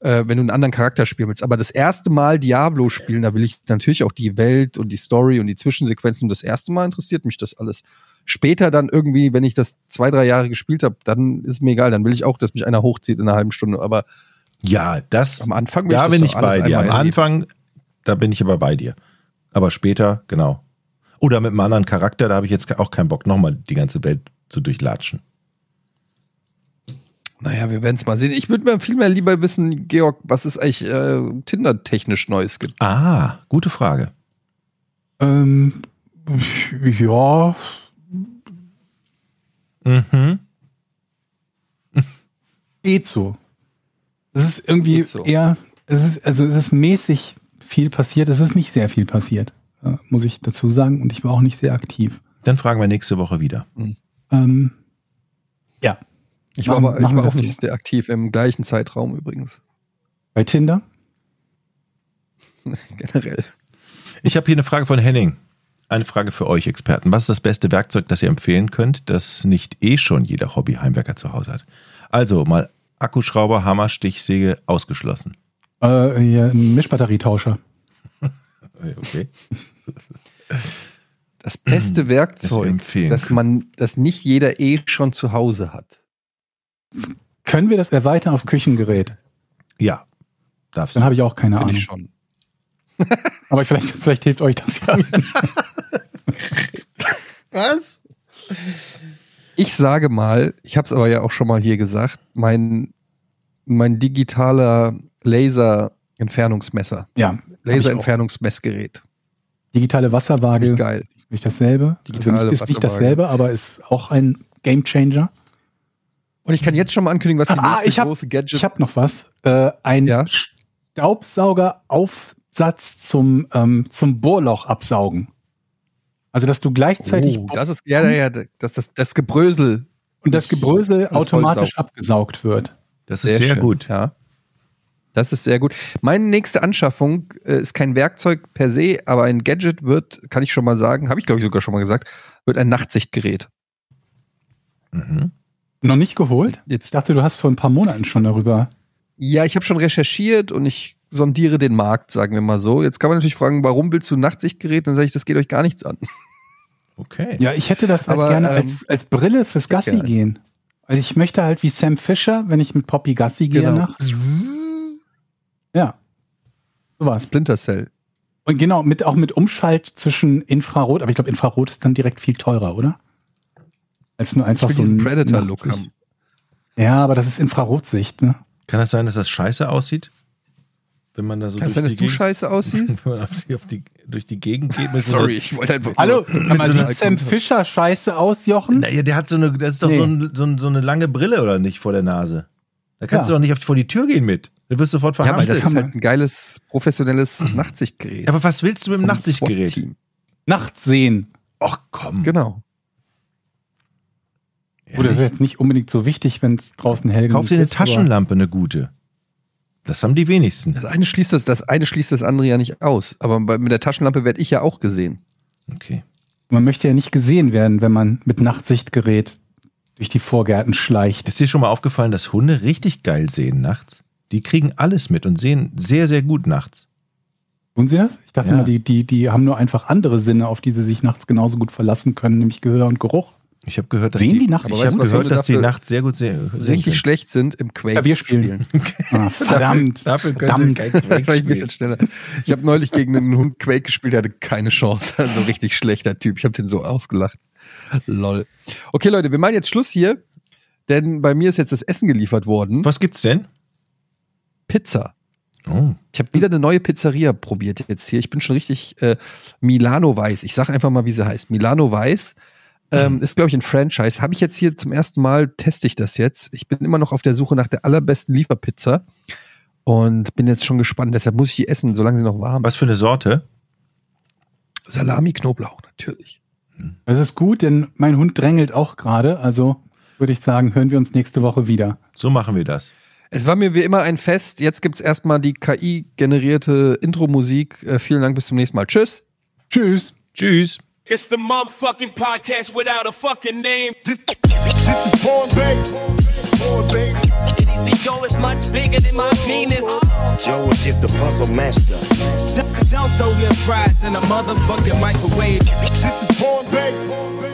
Speaker 4: äh, wenn du einen anderen Charakter spielen willst. Aber das erste Mal Diablo spielen, da will ich natürlich auch die Welt und die Story und die Zwischensequenzen. Das erste Mal interessiert mich das alles. Später dann irgendwie, wenn ich das zwei, drei Jahre gespielt habe, dann ist mir egal. Dann will ich auch, dass mich einer hochzieht in einer halben Stunde. Aber
Speaker 6: Ja, das.
Speaker 4: am Anfang will
Speaker 6: da
Speaker 4: das
Speaker 6: bin ich bei dir. Am. Anfang, da bin ich aber bei dir. Aber später, genau. Oder mit einem anderen Charakter, da habe ich jetzt auch keinen Bock, nochmal die ganze Welt zu durchlatschen.
Speaker 4: Naja, wir werden es mal sehen. Ich würde mir viel mehr lieber wissen, Georg, was es eigentlich äh, Tinder-technisch Neues gibt.
Speaker 6: Ah, gute Frage.
Speaker 5: Ähm, ja,
Speaker 6: Mhm.
Speaker 5: geht so. Es ist irgendwie
Speaker 4: so.
Speaker 5: eher, es ist, also es ist mäßig viel passiert. Es ist nicht sehr viel passiert, muss ich dazu sagen. Und ich war auch nicht sehr aktiv.
Speaker 6: Dann fragen wir nächste Woche wieder.
Speaker 5: Ähm, ja.
Speaker 4: Ich war,
Speaker 5: Machen-
Speaker 4: aber, ich war auch nicht sehr aktiv im gleichen Zeitraum übrigens.
Speaker 5: Bei Tinder?
Speaker 4: Generell.
Speaker 6: Ich habe hier eine Frage von Henning. Eine Frage für euch Experten. Was ist das beste Werkzeug, das ihr empfehlen könnt, das nicht eh schon jeder Hobbyheimwerker zu Hause hat? Also mal Akkuschrauber, Hammer, Stichsäge ausgeschlossen.
Speaker 5: Äh, ein Mischbatterietauscher.
Speaker 6: Okay.
Speaker 4: Das beste Werkzeug, das man, das nicht jeder eh schon zu Hause hat.
Speaker 5: Können wir das erweitern auf Küchengerät?
Speaker 6: Ja, darfst
Speaker 5: Dann
Speaker 6: du.
Speaker 5: habe ich auch keine
Speaker 4: Finde
Speaker 5: Ahnung.
Speaker 4: ich schon.
Speaker 5: Aber vielleicht, vielleicht hilft euch das ja.
Speaker 4: Was? Ich sage mal, ich habe es aber ja auch schon mal hier gesagt, mein, mein digitaler Laser-Entfernungsmesser,
Speaker 5: ja.
Speaker 4: Laser-Entfernungsmessgerät.
Speaker 5: Digitale Wasserwaage.
Speaker 4: ich geil.
Speaker 5: Nicht dasselbe. Also
Speaker 4: Digitale
Speaker 5: nicht, ist nicht dasselbe, aber ist auch ein Gamechanger.
Speaker 4: Und ich kann jetzt schon mal ankündigen, was die
Speaker 5: Ah,
Speaker 4: nächste
Speaker 5: ich hab-
Speaker 4: große Gadget
Speaker 5: Ich habe noch was. Äh, ein
Speaker 4: Ja?
Speaker 5: Staubsaugeraufsatz zum, ähm, zum Bohrloch absaugen. Also, dass du gleichzeitig
Speaker 4: Oh, das ist ja, ja, ja, das, das, das Gebrösel.
Speaker 5: und das Gebrösel
Speaker 4: das
Speaker 5: automatisch abgesaugt wird.
Speaker 6: Das ist sehr,
Speaker 4: schön,
Speaker 6: gut.
Speaker 4: Ja. Das ist sehr gut. Meine nächste Anschaffung äh, ist kein Werkzeug per se, aber ein Gadget wird, kann ich schon mal sagen, habe ich glaube ich sogar schon mal gesagt, wird ein Nachtsichtgerät.
Speaker 6: Mhm.
Speaker 5: Noch nicht geholt? Ich
Speaker 4: Jetzt,
Speaker 5: dachte, du hast vor ein paar Monaten schon darüber.
Speaker 4: ja, ich habe schon recherchiert und ich sondiere den Markt, sagen wir mal so. Jetzt kann man natürlich fragen, warum willst du ein Nachtsichtgerät? Dann sage ich, das geht euch gar nichts an.
Speaker 6: Okay.
Speaker 5: Ja, ich hätte das halt
Speaker 4: Aber,
Speaker 5: gerne
Speaker 4: ähm,
Speaker 5: als, als Brille fürs Gassi gehen. Also ich möchte halt wie Sam Fisher, wenn ich mit Poppy Gassi gehe
Speaker 4: Genau.
Speaker 5: nachts. Ja. So was.
Speaker 4: Splinter Cell.
Speaker 5: Und genau, mit, auch mit Umschalt zwischen Infrarot, aber ich glaube, Infrarot ist dann direkt viel teurer, oder? Als nur einfach
Speaker 4: Ich
Speaker 5: so ein
Speaker 4: diesen Predator-Look haben.
Speaker 5: Ja, aber das ist Infrarotsicht, ne?
Speaker 6: Kann das sein, dass das scheiße aussieht? Wenn man da so
Speaker 4: Kann es sein, dass
Speaker 6: die
Speaker 4: du scheiße aussiehst?
Speaker 6: Wenn man auf die, auf die, durch die Gegend geht. Mit so
Speaker 4: Sorry,
Speaker 6: einer-
Speaker 4: ich wollte einfach.
Speaker 5: Hallo,
Speaker 4: nur-
Speaker 5: aber
Speaker 4: so
Speaker 5: sieht Sam Fisher scheiße aus, Jochen?
Speaker 6: Naja, der hat so eine, das ist doch
Speaker 5: Nee.
Speaker 6: so, ein, so, ein, so eine lange Brille, oder nicht, vor der Nase. Da kannst
Speaker 5: Ja.
Speaker 6: du doch nicht auf, vor die Tür gehen mit. Du wirst sofort
Speaker 4: Ja, aber
Speaker 6: verhaftet.
Speaker 4: das ist halt ein geiles, professionelles Nachtsichtgerät.
Speaker 6: aber was willst du mit dem Nachtsichtgerät?
Speaker 5: Nachts sehen.
Speaker 6: Ach komm.
Speaker 4: Genau.
Speaker 5: Gut, das ist jetzt nicht unbedingt so wichtig, wenn es draußen hell
Speaker 6: Kauf
Speaker 5: genug
Speaker 6: dir eine
Speaker 5: ist,
Speaker 6: Taschenlampe, eine gute. Das haben die wenigsten.
Speaker 4: Das eine schließt das, das eine schließt das andere ja nicht aus. Aber bei, mit der Taschenlampe werde ich ja auch gesehen.
Speaker 6: Okay.
Speaker 5: Man möchte ja nicht gesehen werden, wenn man mit Nachtsichtgerät durch die Vorgärten schleicht.
Speaker 6: Ist dir schon mal aufgefallen, dass Hunde richtig geil sehen nachts? Die kriegen alles mit und sehen sehr, sehr gut nachts.
Speaker 5: Tun sie das? Ich dachte
Speaker 6: Ja.
Speaker 5: mal, die, die, die haben nur einfach andere Sinne, auf die sie sich nachts genauso gut verlassen können, nämlich Gehör und Geruch.
Speaker 6: Ich habe gehört, dass
Speaker 5: Sehen
Speaker 6: die,
Speaker 5: die nachts?
Speaker 6: Ich habe gehört, dass die
Speaker 4: dafür
Speaker 6: nachts sehr gut sehen.
Speaker 4: Richtig
Speaker 6: können.
Speaker 4: schlecht sind im Quake.
Speaker 5: Klavier spielen. Ah, verdammt.
Speaker 6: Dafür können sie
Speaker 5: verdammt.
Speaker 6: kein
Speaker 4: Da war
Speaker 6: Quake
Speaker 4: ich ein bisschen schneller. Ich habe neulich gegen einen Hund Quake gespielt, der hatte keine Chance. Also richtig schlechter Typ. Ich habe den so ausgelacht. Lol. Okay, Leute, wir machen jetzt Schluss hier, denn bei mir ist jetzt das Essen geliefert worden.
Speaker 6: Was gibt's denn?
Speaker 4: Pizza.
Speaker 6: Oh.
Speaker 4: Ich habe wieder eine neue Pizzeria probiert jetzt hier. Ich bin schon richtig äh, Milano Weiß. Ich sage einfach mal, wie sie heißt. Milano Weiß ähm, ist, glaube ich, ein Franchise. Habe ich jetzt hier zum ersten Mal, teste ich das jetzt. Ich bin immer noch auf der Suche nach der allerbesten Lieferpizza und bin jetzt schon gespannt. Deshalb muss ich die essen, solange sie noch warm ist.
Speaker 6: Was für eine Sorte?
Speaker 4: Salami, Knoblauch, natürlich.
Speaker 5: Das ist gut, denn mein Hund drängelt auch gerade. Also würde ich sagen, hören wir uns nächste Woche wieder.
Speaker 6: So machen wir das.
Speaker 4: Es war mir wie immer ein Fest. Jetzt gibt es erstmal die KI-generierte Intro-Musik. Äh, vielen Dank, bis zum nächsten Mal. Tschüss.
Speaker 5: Tschüss.
Speaker 6: Tschüss.
Speaker 1: It's the motherfucking podcast without a fucking name.
Speaker 2: This is Porn Bay. Porn Bay.
Speaker 9: Joe is much bigger than my penis.
Speaker 3: Joe is just a puzzle master.
Speaker 1: Don't throw your fries in a motherfucking microwave.
Speaker 2: This is. Porn Bay.